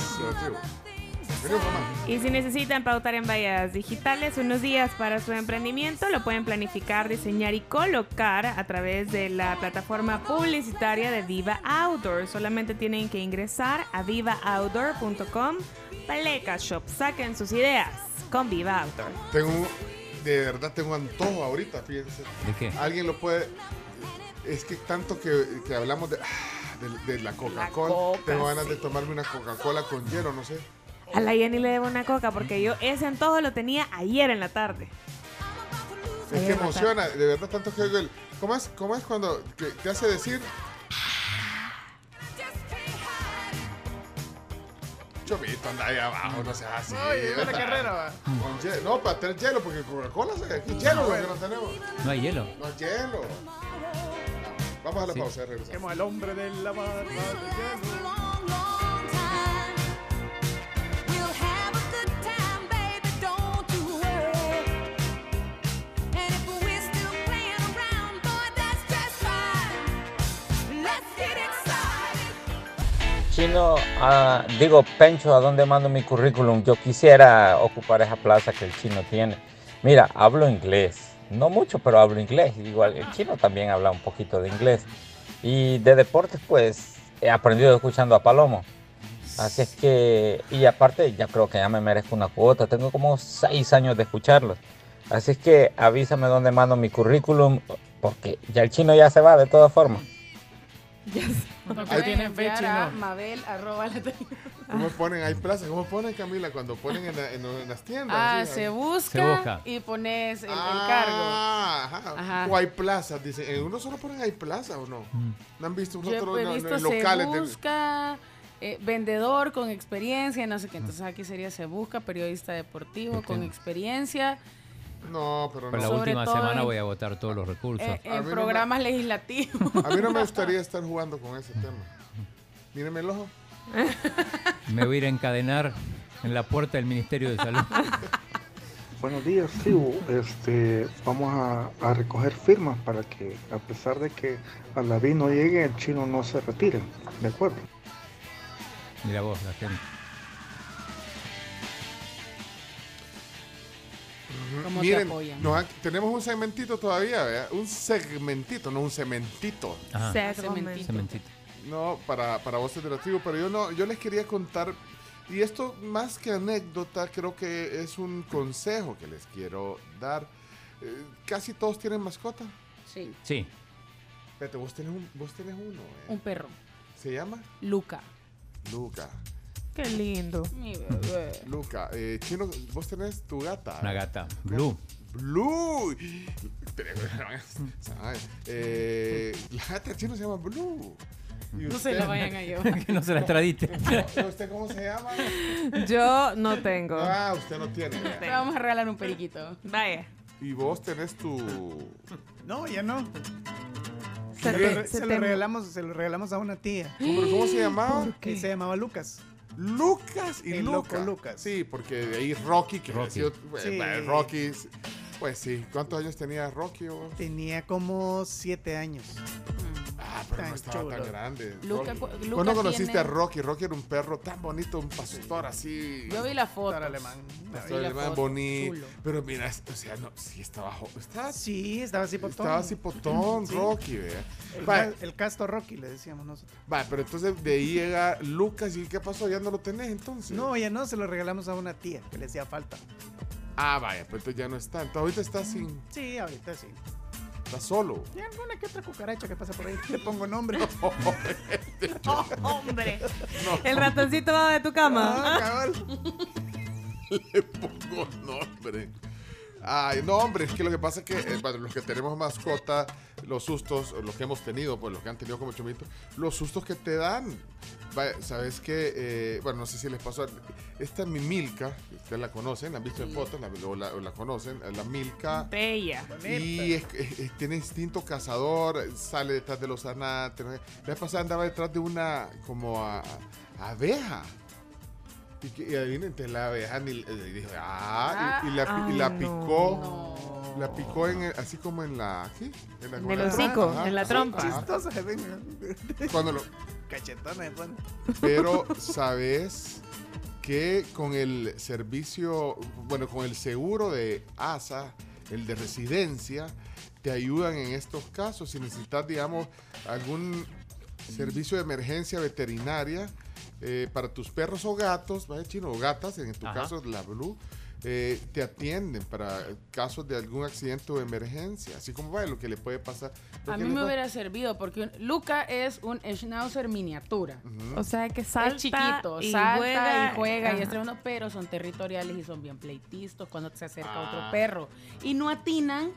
Y si necesitan pautar en vallas digitales unos días para su emprendimiento, lo pueden planificar, diseñar y colocar a través de la plataforma publicitaria de Viva Outdoor. Solamente tienen que ingresar a vivaoutdoor.com. Pleca Shop, saquen sus ideas con Viva Outdoor. Tengo, de verdad tengo antojo ahorita, fíjense. ¿De qué? Alguien lo puede. Es que tanto que, que hablamos de, ah, de, de la Coca-Cola. Coca, tengo ganas sí. de tomarme una Coca-Cola con hielo, no sé. A la Jenny le debo una coca porque yo ese antojo lo tenía ayer en la tarde. Es que emociona, de verdad, tanto que oigo el. ¿Cómo es, cómo es cuando que te hace decir? Chovito, anda ahí abajo, no seas así. Oye, la carrera va. Con hielo. No, para tener hielo, porque Coca-Cola, se- aquí hielo lo que no tenemos. No hay hielo. No hay hielo. Vamos a la Sí. pausa, regresamos. El hombre de la barba de hielo. Chino, ah, digo, Pencho, ¿a dónde mando mi currículum? Yo quisiera ocupar esa plaza que el chino tiene. Mira, hablo inglés. No mucho, pero hablo inglés. Igual el chino también habla un poquito de inglés. Y de deportes, pues, he aprendido escuchando a Palomo. Así es que, y aparte, ya creo que ya me merezco una cuota. Tengo como seis años de escucharlos. Así es que avísame dónde mando mi currículum, porque ya el chino ya se va de todas formas. Lo Ahí pueden tienen fecha, a ¿no? Mabel, arroba la ¿Cómo ponen? Hay plazas. ¿Cómo ponen, Camila, cuando ponen en, la- en- en las tiendas? Ah, Sí, se busca, Se busca. y pones el, el Ah, cargo. ajá. Ajá. O hay plazas, dice. ¿En uno solo ponen hay plaza o no? ¿No han visto nosotros no, no, visto en se locales? de- busca, eh, vendedor con experiencia, no sé qué. Entonces aquí sería se busca, periodista deportivo con experiencia, No, pero Para no. la Sobre última semana en- voy a agotar todos los recursos. eh, en no me- programas legislativos. A mí no me gustaría estar jugando con ese tema. Míreme el ojo. Me voy a ir a encadenar en la puerta del Ministerio de Salud. Buenos días, tribu. Este, vamos a, a recoger firmas para que, a pesar de que Alaví no llegue, el chino no se retire. ¿De acuerdo? Mira vos, la gente. ¿Cómo te Miren, apoyan? nos ha- tenemos un segmentito todavía, ¿verdad? Un segmentito, no un cementito. Ajá. Cementito. Cementito. No, para, para voces de la tribu, pero yo no, yo les quería contar, y esto más que anécdota, creo que es un consejo que les quiero dar. Eh, casi todos tienen mascota. Sí, Sí. Espérate, vos tenés, un, vos tenés uno, ¿eh? un perro. ¿Se llama? Luca. Luca. Qué lindo. Mi bebé. Luca. Eh, Chino, vos tenés tu gata. Una gata. Blue. Blue. ¿Sabes? Eh, la gata chino se llama Blue. ¿Y No se la vayan a llevar. que no se la extradite. ¿Y ¿Usted cómo se llama? Yo no tengo. Ah, usted no tiene. Te vamos a regalar un periquito. Vaya. Y vos tenés tu. No, ya no. Se Se, te- lo, se se lo te- regalamos, se lo regalamos a una tía. ¿Cómo, cómo se llamaba? Que se llamaba Lucas. Lucas y El Luca. loco Lucas. Sí, porque de ahí Rocky, que Rocky. eh, Sí. eh, Rocky. Pues sí. ¿Cuántos años tenía Rocky? vos? Tenía como siete años. Pero pero no estaba tan grande. Luca-. Luca Vos no conociste tiene- a Rocky. Rocky era un perro tan bonito, un pastor así. Yo vi la foto. alemán. Pastor alemán foto, bonito. chulo. Pero mira, o sea, no, sí estaba. estaba Sí, estaba así potón. Estaba así potón, Sí. Rocky, vea. El, Va, ca- el casto Rocky, le decíamos nosotros. va, pero entonces de ahí llega Lucas. ¿Y qué pasó? ¿Ya no lo tenés entonces? No, ya no, se lo regalamos a una tía que le hacía falta. Ah, vaya, pues entonces ya no está. Entonces ahorita está sin. Sí, ahorita sí. Está solo. Y alguna que otra cucaracha que pasa por ahí. Le pongo nombre. hombre. El ratoncito va de tu cama. Ah, ¿ah? cabal. Le pongo nombre. Ay, no, hombre, es que lo que pasa es que eh, bueno, los que tenemos mascota, los sustos, los que hemos tenido, pues los que han tenido como chomito, los sustos que te dan. Sabes que, bueno, no sé si les pasó. Esta es mi Milka, ustedes la conocen, la han visto en fotos, la, o, la, o la conocen, la Milka. Bella. Y es- es- es- tiene instinto cazador, sale detrás de los anates. La vez pasada andaba detrás de una como a- a- abeja. Y, que, y adivinen, la abeja ni, eh, dijo, ah, y, y la, pi- y la Ay, picó. La picó en el- así como en la. ¿qué? En la, En el hocico, en la trompa. Chistosa se ven. Cuando lo, Cachetones, bueno. pero sabes que con el servicio, bueno, con el seguro de ASA, el de residencia, te ayudan en estos casos. Si necesitas, digamos, algún servicio de emergencia veterinaria eh, para tus perros o gatos, ¿vale, chino? O gatas, en tu Ajá. caso la Blue. eh, te atienden para casos de algún accidente o emergencia, así como vaya lo que le puede pasar. A mí me pa- hubiera servido porque un- Luca es un schnauzer miniatura. O sea que salta es chiquito, y salta juega. y juega y Ajá. es tremendo, pero son territoriales y son bien pleitistas cuando se acerca Ah. otro perro. Y no atinan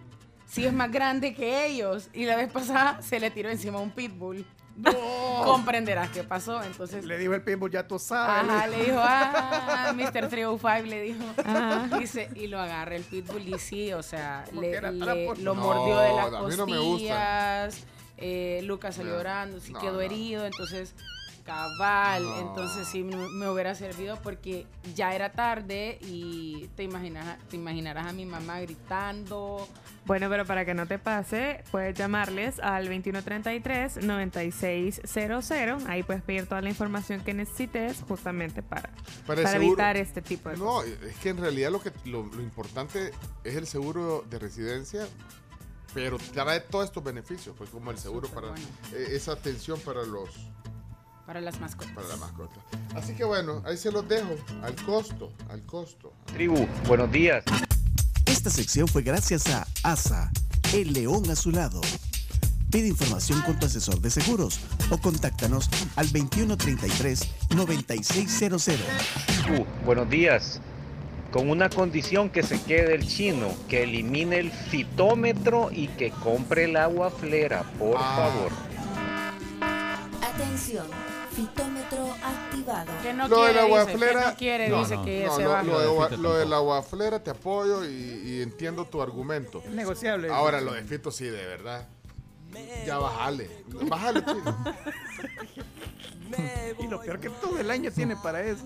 si es más grande que ellos. Y la vez pasada se le tiró encima un pitbull. Comprenderás qué pasó. Entonces, Le dijo el pitbull, ya tú sabes. Ajá, le dijo, ah, Mr. 305 le dijo. Ajá. Dice, y lo agarra el pitbull y sí, o sea, le, le- lo No, mordió de las a mí no me gusta. costillas. eh, Lucas salió No. llorando, sí No, quedó no. herido, entonces cabal, No. entonces sí me, me hubiera servido porque ya era tarde y te imaginas, te imaginarás a mi mamá gritando. Bueno, pero para que no te pase, puedes llamarles al 2133-9600. Ahí puedes pedir toda la información que necesites justamente para, Para evitar este tipo de No, cosas. es que en realidad lo que lo, lo importante es el seguro de residencia, pero trae todos estos beneficios, pues como el seguro Súper para bueno. eh, esa atención para los Para las mascotas. para la mascota. Así que bueno, ahí se los dejo al costo, al costo. Tribu, buenos días. Esta sección fue gracias a ASA, el león a su lado. Pide información con tu asesor de seguros o contáctanos al 2133-9600. Tribu, buenos días. Con una condición que se quede el chino, que elimine el fitómetro y que compre el agua flera, por Ah. favor. Atención, fitómetro activado. Que no Lo de quiere, la dice, guaflera- no quiere, No, dice no. que No, se lo, va. lo de, Lo de de la guaflera te apoyo y, y entiendo tu argumento. Es negociable. Ahora lo de Fito sí, de verdad. Ya bájale. Bájale, chino. Y lo peor que todo el año tiene para eso.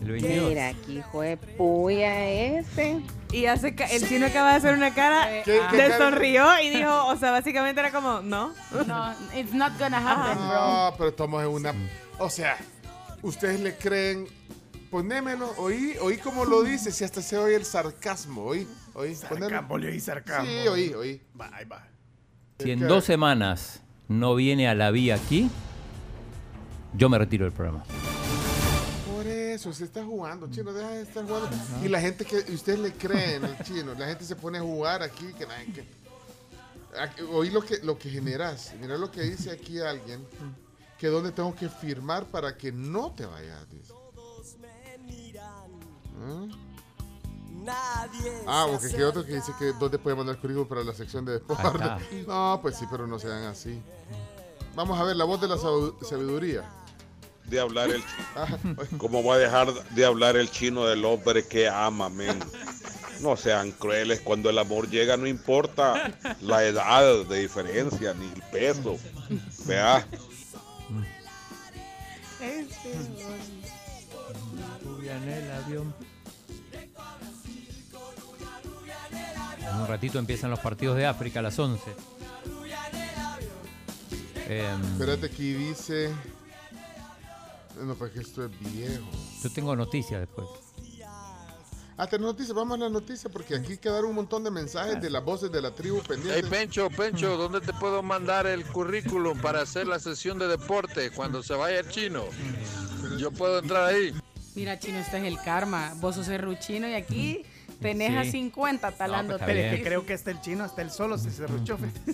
El 22. Mira, aquí fue puya ese. Y hace ca- el chino acaba de hacer una cara, ¿Qué- qué le cara? sonrió y dijo, o sea, básicamente era como, no. No, it's not gonna happen, bro. No, pero estamos en una. O sea, ustedes le creen. Ponémelo, oí, oí como lo dice, si hasta se oye el sarcasmo, oí, oí, ponémelo. Sarcasmo, le oí sarcasmo. Sí, oí, oí. Va, ahí va. Si en dos semanas no viene a la vía aquí, yo me retiro del programa. Por eso, se está jugando, chino, deja de estar jugando. Y la gente que ustedes le creen, el chino, la gente se pone a jugar aquí, que, la- que- aquí- oí lo que, lo que generas. Mira lo que dice aquí alguien, que donde tengo que firmar para que no te vayas, dice. ¿Ah? Ah, porque hay otro que dice que dónde puede mandar currículum para la sección de deporte. No, pues sí, pero no sean así. Vamos a ver la voz de la sabiduría. de hablar el Ah, ¿Cómo va a dejar de hablar el chino del hombre que ama, men? No sean crueles, cuando el amor llega no importa la edad de diferencia ni el peso. Vea, en el avión. Un ratito empiezan los partidos de África a las 11. Em, Espérate, aquí dice. No, porque esto es viejo. yo tengo noticias después. Ah, tenés noticias, vamos a la noticia porque aquí quedaron un montón de mensajes de las voces de la tribu Hey pendientes. Pencho, Pencho, ¿dónde te puedo mandar el currículum para hacer la sesión de deporte cuando se vaya el chino? Yo puedo entrar ahí. Mira, chino, este es el karma. Vos sos chino y aquí tenés a Sí. 50 talándote. Pero es que creo que hasta el chino, hasta el solo se cerró.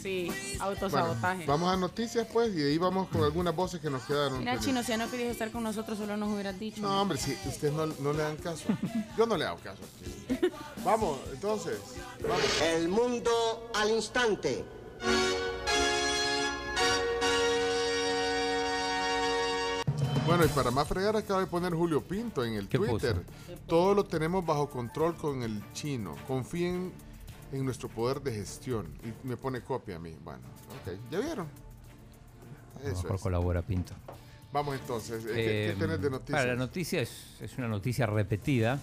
Sí, Bueno, autosabotaje. vamos a noticias pues y ahí vamos con algunas voces que nos quedaron. Mira, pendientes. chino, si ya no querías estar con nosotros, solo nos hubieras dicho. No, hombre, si ustedes no, no le dan caso. Yo no le hago caso. aquí. Vamos, entonces. Vamos. El mundo al instante. Bueno, y para más fregar acaba de poner Julio Pinto en el ¿Qué Twitter. puso? Todo lo tenemos bajo control con el chino. Confíen en nuestro poder de gestión. Y me pone copia a mí. Bueno, ok. ¿Ya vieron? A lo Eso mejor es. colabora Pinto. Vamos entonces. ¿Qué, qué Em, tenés de noticias? Para la noticia es, es una noticia repetida,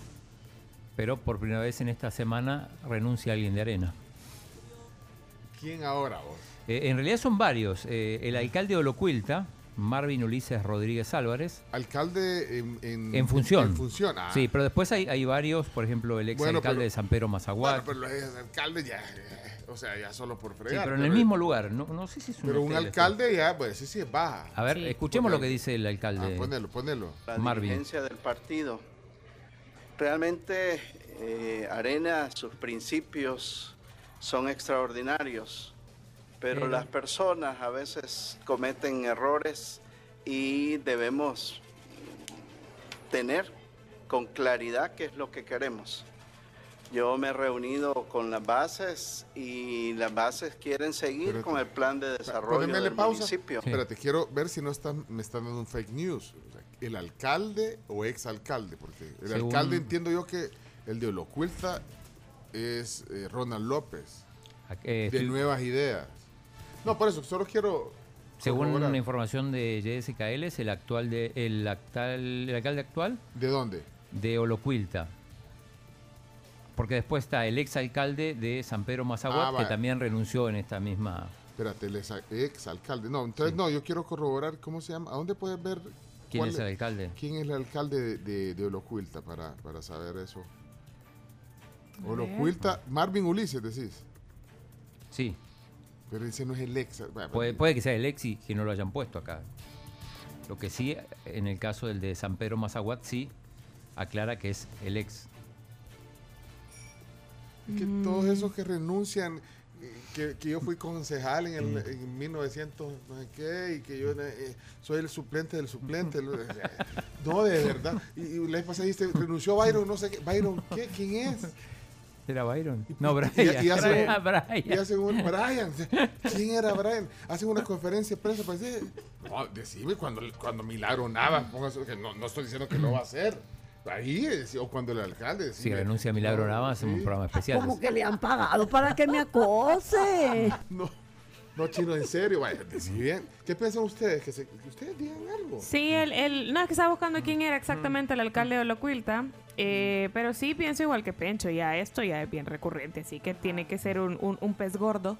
pero por primera vez en esta semana renuncia alguien de Arena. ¿Quién ahora vos? Eh, en realidad son varios. Eh, el alcalde de Olocuilta, Marvin Ulises Rodríguez Álvarez. Alcalde en, en, En función. En función. Ah. Sí, pero después hay, hay varios, por ejemplo, el ex Bueno, alcalde pero- de San Pedro Mazaguat. Bueno, pero los alcaldes ya. O sea, ya solo por Sí, fregar. pero en el mismo lugar. No, no sé si es un Pero un alcalde ya, pues sí, sí es baja. A ver, escuchemos lo que dice el alcalde. Ah, ponelo, ponelo. la Marvin. dirigencia del partido. Realmente eh, Arena, sus principios son extraordinarios, pero las personas a veces cometen errores y debemos tener con claridad qué es lo que queremos. Yo me he reunido con las bases y las bases quieren seguir Espérate. con el plan de desarrollo del pausa. municipio. Espérate, quiero ver si no están, me están dando un fake news. ¿El alcalde o ex alcalde? Porque el Según- alcalde entiendo yo que el de Olocuilta es eh, Ronald López. Eh, de estoy- Nuevas Ideas. No, por eso, solo quiero. Según una información de JSKL, es el actual de, el actual, el alcalde actual ¿De dónde? de Olocuilta. Porque después está el ex alcalde de San Pedro Mazaguat, Ah, que vaya. también renunció en esta misma. Espérate, el ex alcalde. No, entonces no, yo quiero corroborar cómo se llama. ¿A dónde puedes ver? ¿Quién es el alcalde? ¿Quién es el alcalde de, de, de Olocuilta para, para saber eso? Olocuilta, Marvin Ulises, decís. Sí, Pero ese no es el ex. Bueno, puede, puede que sea el ex y que no lo hayan puesto acá. Lo que sí, en el caso del de San Pedro Mazaguat, sí aclara que es el ex. que todos esos que renuncian, eh, que, que yo fui concejal en, el, en 1900, no sé qué, y que yo eh, soy el suplente del suplente. no, de verdad. Y, y la vez pasada dijiste, renunció Byron, no sé qué. Byron, ¿qué? ¿Quién es? ¿Era Byron? No, Brian. Y, y hacen, un- Brian. y hacen un Brian. ¿Quién era Brian? Hacen una conferencia de prensa para decir, no, decime cuando, cuando Milagro Nava, que no, no estoy diciendo que lo va a hacer. Ahí, o cuando el alcalde. Si renuncia Milagro no, Nava, hacemos un programa especial. Como que le han pagado para que me acose. No, no, chino, en serio, vaya, decí bien. ¿Qué piensan ustedes? Que, se- que ustedes digan algo. Sí, el, el, no, es que estaba buscando quién era exactamente el alcalde de Olocuilta, eh, pero sí pienso igual que Pencho, ya esto ya es bien recurrente, así que tiene que ser un, un, un pez gordo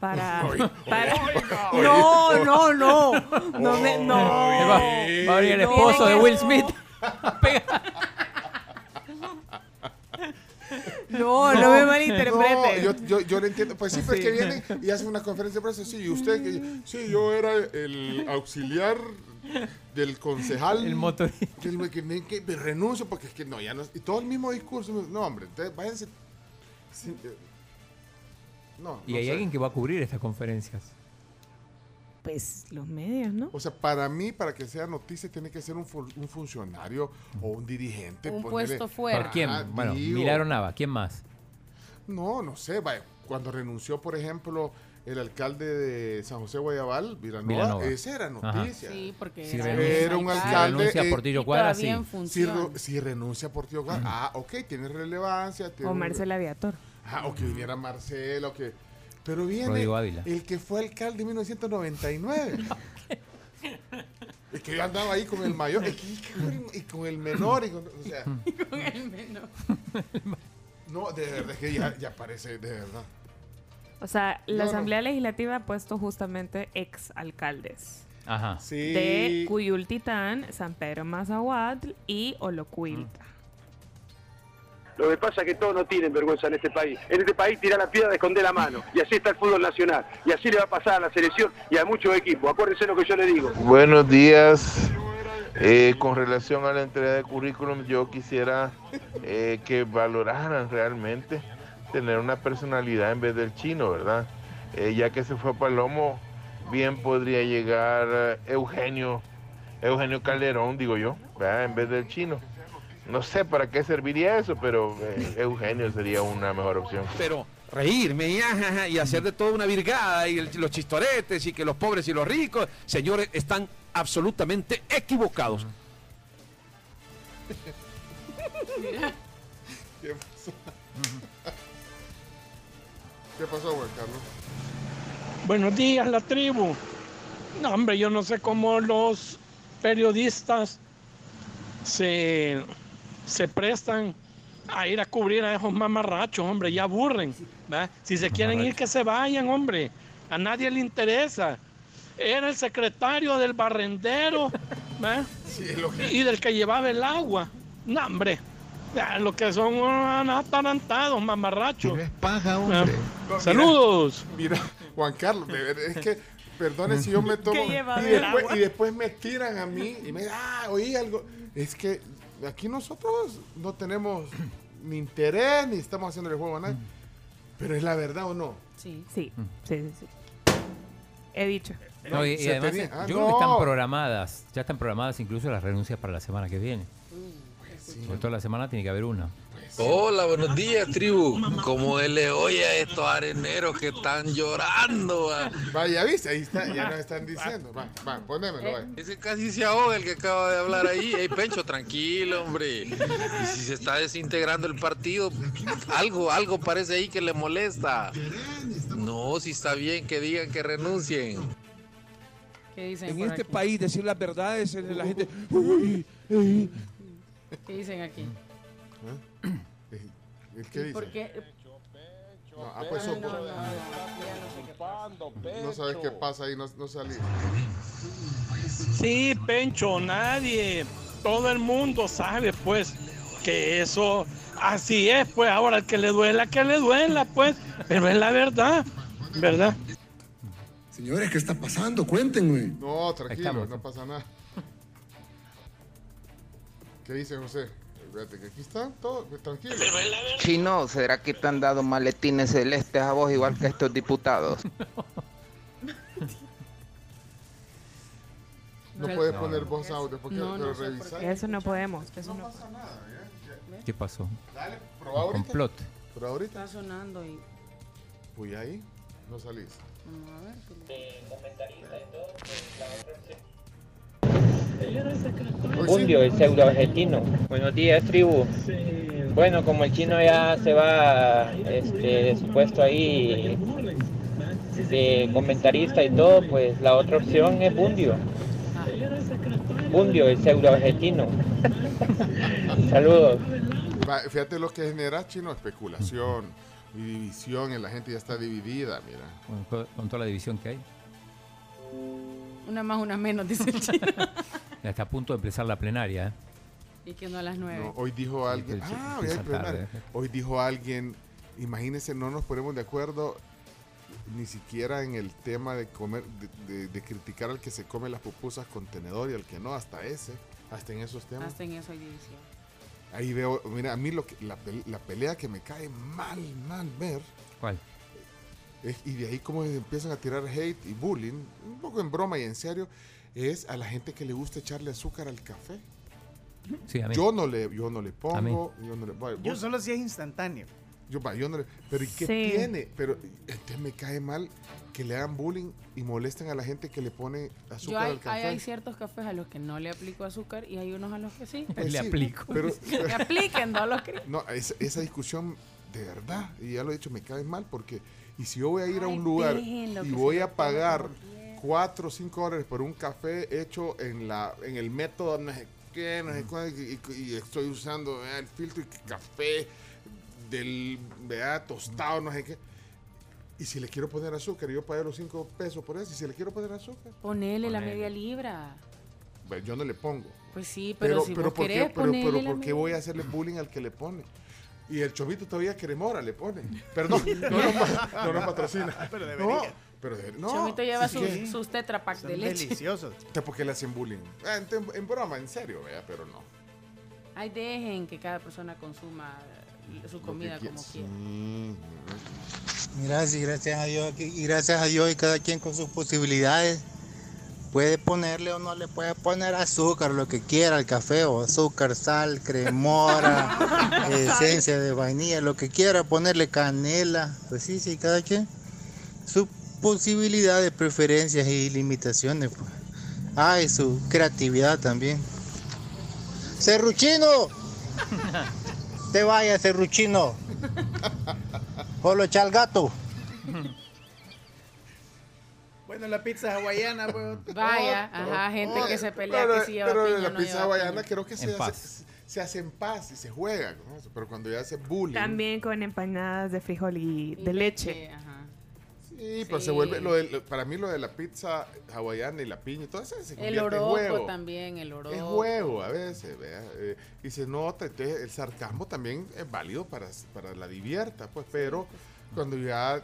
para... Para- no, no, no, no, me- no. Va, a venir el esposo de Will Smith. No, no me malinterprete. No, yo, yo, yo le entiendo. Pues sí, pero es Sí. que vienen y hacen una conferencia de prensa. Sí, y usted, que, sí, yo era el auxiliar del concejal. El motorista. Que, que, que- que renuncio porque es que no, ya no. Y todo el mismo discurso. No, hombre, entonces váyanse. sí, eh, no, Y no hay sé. alguien que va a cubrir estas conferencias. Pues los medios, ¿no? O sea, para mí, para que sea noticia, tiene que ser un, fu- un funcionario o un dirigente. Un ponerle- puesto fuera. ¿Por quién? Ah, bueno. Milagro Nava, ¿quién más? No, no sé. Vaya, cuando renunció, por ejemplo, el alcalde de San José Guayabal, Vilanova, Vilanova. esa era Ajá. noticia. Sí, porque Si era, renuncia- Era un si alcalde. renuncia eh, Portillo Cuadra, sí. si, si renuncia Portillo Cuadra, ah, ok, tiene relevancia. Tiene O Marcela Viator. Ah, o que viniera Marcela, o que... Pero viene el que fue alcalde en 1999. es que yo andaba ahí con el mayor y con el- y con el menor. Y con, o sea, Con el menor. no, de verdad, es que ya, ya parece, de verdad. O sea, la No, no. Asamblea Legislativa ha puesto justamente ex alcaldes. Ajá. Sí. De Cuyultitán, San Pedro Mazahuatl y Olocuilta. Lo que pasa es que todos no tienen vergüenza en este país. En este país tirar la piedra, esconder la mano. Y así está el fútbol nacional. Y así le va a pasar a la selección y a muchos equipos. Acuérdense lo que yo le digo. Buenos días. Eh, con relación a la entrega de currículum, yo quisiera eh, que valoraran realmente tener una personalidad en vez del chino, ¿verdad? Eh, ya que se fue Palomo, bien podría llegar eh, Eugenio, Eugenio Calderón, digo yo, ¿verdad? En vez del chino. No sé para qué serviría eso, pero eh, Eugenio sería una mejor opción. Pero reírme y, hacer de todo una virgada y el- los chistoretes y que los pobres y los ricos, señores, están absolutamente equivocados. ¿Qué pasó, Juan Carlos? Buenos días, la tribu. No, hombre, yo no sé cómo los periodistas se, se prestan a ir a cubrir a esos mamarrachos, hombre, ya aburren. ¿va? Si se quieren ir, que se vayan, hombre. A nadie le interesa. Era el secretario del barrendero ¿va? y del que llevaba el agua. No, hombre. Lo que son unos atarantados, mamarrachos. paga, hombre. Saludos. Mira, Juan Carlos, de verdad, es que, perdone si yo me tomo. Y, después, y después me tiran a mí y me ah, oí algo. Es que aquí nosotros no tenemos ni interés ni estamos haciendo el juego a nadie. Pero es la verdad o no. Sí. Sí, sí, sí. sí. He dicho. No, y, además tenía- eh, ah, yo creo que están no. programadas, ya están programadas incluso las renuncias para la semana que viene. Por toda la semana tiene que haber una. Hola, buenos días, tribu. Como él le oye a estos areneros que están llorando. va. Vaya, viste, ahí está, ya nos están diciendo. Va, va, ponémelo, va. Ese casi se ahoga el que acaba de hablar ahí. Ey, Pencho, tranquilo, hombre. Y si se está desintegrando el partido, algo, algo parece ahí que le molesta. No, si está bien que digan que renuncien. ¿Qué dicen En este aquí? país decir las verdades, eh, la gente... "Uy, uy". ¿Qué dicen aquí? ¿El qué dice? ¿Por qué? No, ah, pues Ay, eso- no, sabes qué pasa ahí, no, no salí. Sí, Pencho, nadie, todo el mundo sabe, pues, que eso así es, pues, ahora el que le duela, que le duela, pues, pero es la verdad, ¿verdad? Señores, ¿qué está pasando? Cuéntenme. No, tranquilo, estamos. no pasa nada. ¿Qué dice José? Fíjate que aquí está todo, tranquilo. Chino, ¿será que te han dado maletines celestes a vos igual que a estos diputados? No No, puedes no, poner no. voz audio porque No, por revisar. Eso no podemos. Eso no, pasa nada. ¿ya? ¿Qué pasó? Dale, probá ahorita. Complot. Pero ahorita. Está sonando y... Uy, ahí no salís. Vamos a ver. Bundio, el pseudo argentino. Buenos días, tribu. Bueno, como el chino ya se va este, de su puesto ahí de comentarista y todo, pues la otra opción es Bundio. Bundio, el pseudo argentino. Saludos. Fíjate lo que genera chino, especulación y división, y la gente ya está dividida, mira. Con toda la división que hay. Una más, una menos, dice el chino. Ya está a punto de empezar la plenaria. ¿eh? y que no a las nueve. No, hoy dijo alguien, Sí, ah, hoy hay plenaria. tarde. Hoy dijo alguien, imagínense, no nos ponemos de acuerdo ni siquiera en el tema de comer, de, de- de criticar al que se come las pupusas con tenedor y al que no, hasta ese, hasta en esos temas. Hasta en eso hay división. Ahí veo, mira, a mí lo que, la, la pelea que me cae mal, mal ver. ¿Cuál? es- y de ahí como empiezan a tirar hate y bullying, un poco en broma y en serio, es a la gente que le gusta echarle azúcar al café. Yo no le, yo no le pongo, yo no le Yo solo si es instantáneo. Yo, no pero ¿y qué tiene? Pero entonces me cae mal que le hagan bullying y molesten a la gente que le pone azúcar al café. Hay, ciertos cafés a los que no le aplico azúcar y hay unos a los que sí. Le pues aplico. Pero, le apliquen, no los críos. No, esa, discusión de verdad, y ya lo he dicho, me cae mal porque, y si yo voy a ir a un lugar y voy a pagar... 4 o 5 dólares por un café hecho en, la, en el método no sé qué, no sé cuál, y, y, estoy usando el filtro y café del ¿verdad? tostado, no sé qué. Y si le quiero poner azúcar, yo pagué los 5 pesos por eso. Y si le quiero poner azúcar, ponele, ponele. la media libra. Bueno, yo no le pongo. Pues sí, pero, pero si pero vos ¿por qué, pero, pero ¿por qué voy a hacerle bullying al que le pone? Y el chovito todavía cremora le pone. Perdón, no nos, no, no, no patrocina. Pero debería pero de- no. Chomito lleva sí, sus, sí. sus Tetra Pak Son de leche. deliciosos. ¿Usted por qué le hacen bullying? Ah, en, en broma, en serio, vea, pero no. Ay, dejen que cada persona consuma eh, su comida como qui- quiera. sí. Gracias, gracias a Dios. Y gracias a Dios y cada quien con sus posibilidades. Puede ponerle o no le puede poner azúcar, lo que quiera al café, o azúcar, sal, cremora, esencia de vainilla, lo que quiera, ponerle canela. Pues sí, sí, cada quien. Su posibilidad de preferencias y limitaciones. Pues. Ah, y su creatividad también. ¡Serruchino! Te vaya, serruchino. Solo echa al gato. Bueno, la pizza hawaiana, pues. Vaya, otro, ajá, gente que se pelea Pero, que si lleva pero piña la o no pizza lleva hawaiana piña. creo que se hace, se hace en paz y se juega. Pero cuando ya hace bullying. También con empanadas de frijol y de leche. ajá. Sí, pero Sí. se vuelve. Lo de- para mí, lo de la pizza hawaiana y la piña todo eso se El en oroco juego. también, el oroco. Es juego a veces, vea, eh, y se nota, entonces el sarcasmo también es válido para, para la divierta, pues, pero cuando ya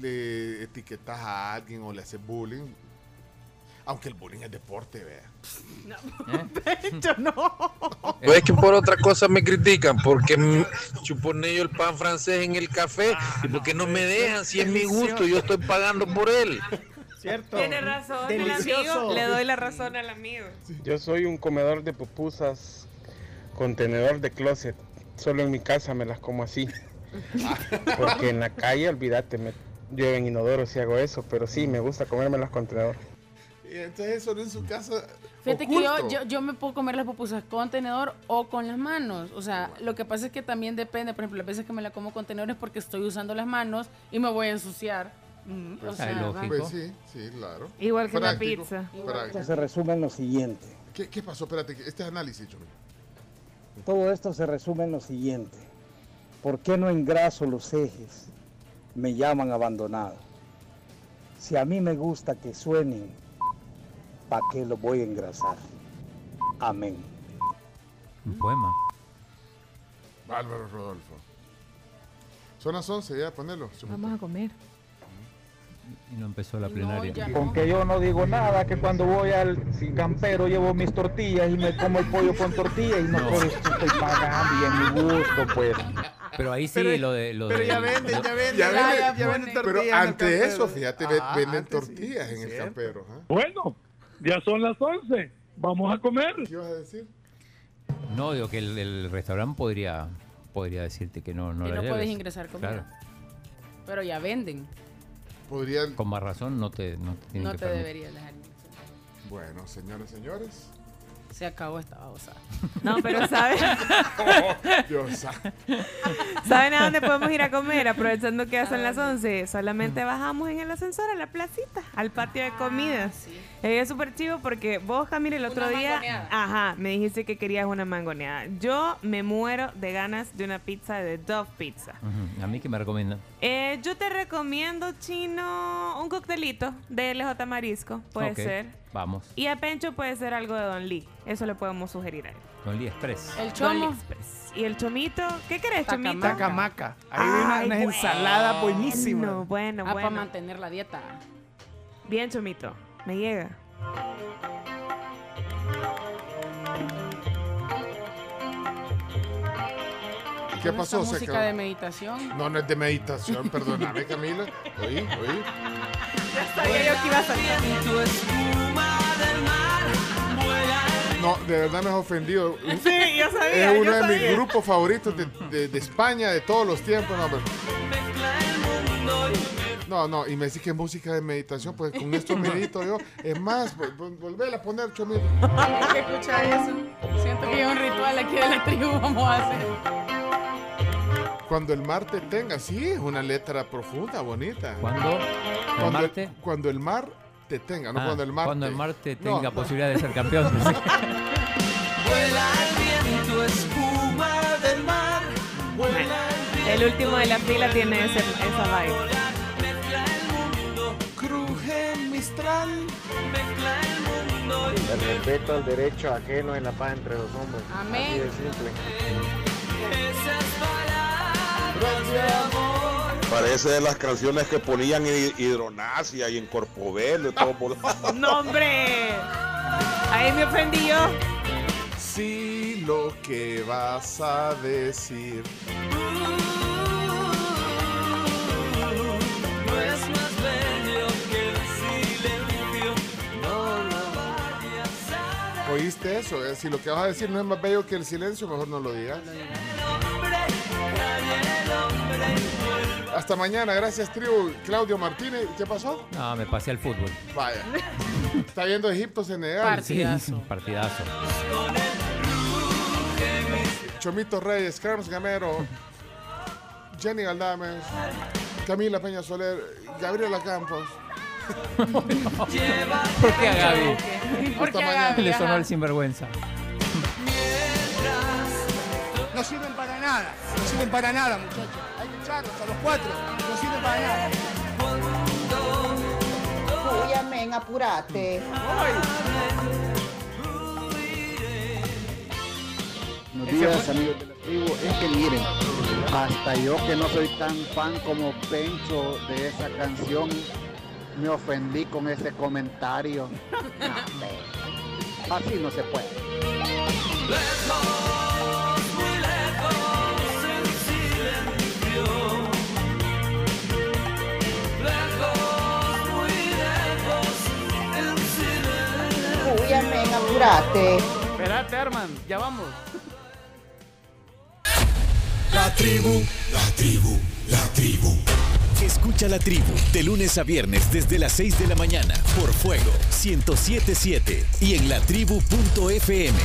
le etiquetas a alguien o le haces bullying, aunque el bullying es deporte, vea. Yo no. No es que por otra cosa me critican, porque yo el pan francés en el café y porque no me dejan si es mi gusto, yo estoy pagando por él. Cierto. Tiene razón el Delicioso. amigo. Le doy la razón al amigo. Yo soy un comedor de pupusas, contenedor de closet. Solo en mi casa me las como así. Porque en la calle, olvídate, me llueve en inodoro si hago eso. Pero sí, me gusta comerme los contenedores. Y entonces solo en su casa. Fíjate que yo, yo, yo me puedo comer las pupusas con tenedor o con las manos. O sea, lo que pasa es que también depende. Por ejemplo, las veces que me la como con tenedor es porque estoy usando las manos y me voy a ensuciar. O Pues, sea, va. pues sí, sí, claro. Igual que una Práctico, pizza. práctico. Esto se resume en lo siguiente. ¿Qué, qué pasó? Espérate, este es análisis. Todo esto se resume en lo siguiente. ¿Por qué no engraso los ejes? Me llaman abandonado. Si a mí me gusta que suenen, ¿para qué los voy a engrasar? Amén. Un poema. Bárbaro Rodolfo. Son las 11, ya, ponelo. Vamos a comer. Y no empezó la plenaria. Con que yo no digo nada, que cuando voy al campero llevo mis tortillas y me como el pollo con tortilla y no, No. por eso estoy pagando y en mi gusto, pues. Pero ahí sí Pero- lo de. Lo pero de- ya venden, lo- ya venden. Ya ya, venden- ya ya venden tortillas Pero ante eso, fíjate, ve- Ah, venden sí, tortillas en el cierto. campero. Bueno, ya son las 11. Vamos a comer. ¿Qué ibas a decir? No, digo que el, el restaurante podría, podría decirte que no, no Que la no lleves. puedes ingresar comida. Claro. Pero ya venden. Podrían. Con más razón no te, no te tienen No que te permitir. deberías dejar ingresar. Bueno, señores, señores. Se acabó esta babosa. No, pero ¿saben? Dios santo. ¿Saben a dónde podemos ir a comer? Aprovechando que ya son las 11. Solamente bajamos en el ascensor a la placita, al patio de comidas. Eh, Es súper chivo porque vos, Camila, el otro Una día, mangoneada. ajá, me dijiste que querías una mangoneada. Yo me muero de ganas de una pizza de Dove Pizza. A mí que me recomiendan. Eh, yo te recomiendo, Chino, un coctelito de LJ Marisco, puede Ok, ser. Vamos. Y a Pencho puede ser algo de Don Lee. Eso le podemos sugerir a él. Don Lee Express. El Don chomo. Lee Express. Y el chomito, ¿qué querés, chomito? Tacamaca. Ahí viene una, Ay, una ensalada buenísima. Bueno, bueno, Ah, para bueno. mantener la dieta. Bien, chomito. Me llega. ¿Qué ¿No pasó? esa música de meditación. No, no es de meditación, perdóname, Camila. Oí, oí. Ya sabía yo que iba a salir. No, de verdad me has ofendido. Sí, yo sabía, Es uno yo de sabía. mis grupos favoritos de, de- de España de todos los tiempos. No, pero- no, no, y me decís que es música de meditación, pues con esto medito yo. Es más, vol- vol- volver a poner chomito. Hay que escuchar eso. Siento que hay un ritual aquí de la tribu vamos a hacer. Cuando el mar te tenga, sí, es una letra profunda, bonita. ¿Cuándo? Cuando mar el, cuando el mar te tenga, no Ah, cuando el mar cuando te... el mar te No, tenga no. posibilidad de ser campeón. El último de la fila tiene ese- esa vibe. Mistral. El respeto al derecho ajeno en la paz entre los hombres. Amén. Así de simple. Parece de las canciones que ponían en Hidronasia y en Corpovel y todo por... ¡No, hombre! Ahí me ofendí yo. Sí, lo que vas a decir. No es más bello que el silencio. No lo vayas a ¿Oíste eso? Eh, Si lo que vas a decir no es más bello que el silencio, mejor no lo digas. Hasta mañana, gracias tribu. Claudio Martínez, ¿qué pasó? No, me pasé al fútbol. Vaya. Está viendo Egipto-Senegal. Sí, partidazo. Chomito Reyes, Carlos Gamero, Jenny Galdames, Camila Peña Soler, Gabriela Campos. ¿Por qué a Gaby? ¿Por qué a Gaby? Le sonó el sinvergüenza. No sirven para nada, no sirven para nada, muchachos. Echarlos a los cuatro, no sirven para nada. Uy, apurate. Buenos días amigos de la tribu. Es que miren, hasta yo que no soy tan fan como Pencho de esa canción, me ofendí con ese comentario. No. Así no se puede. Amén, apurate. Espérate, Arman, ya vamos. La tribu, la tribu, la tribu. Escucha la tribu de lunes a viernes desde las 6 de la mañana por Fuego 1077 y en latribu.fm.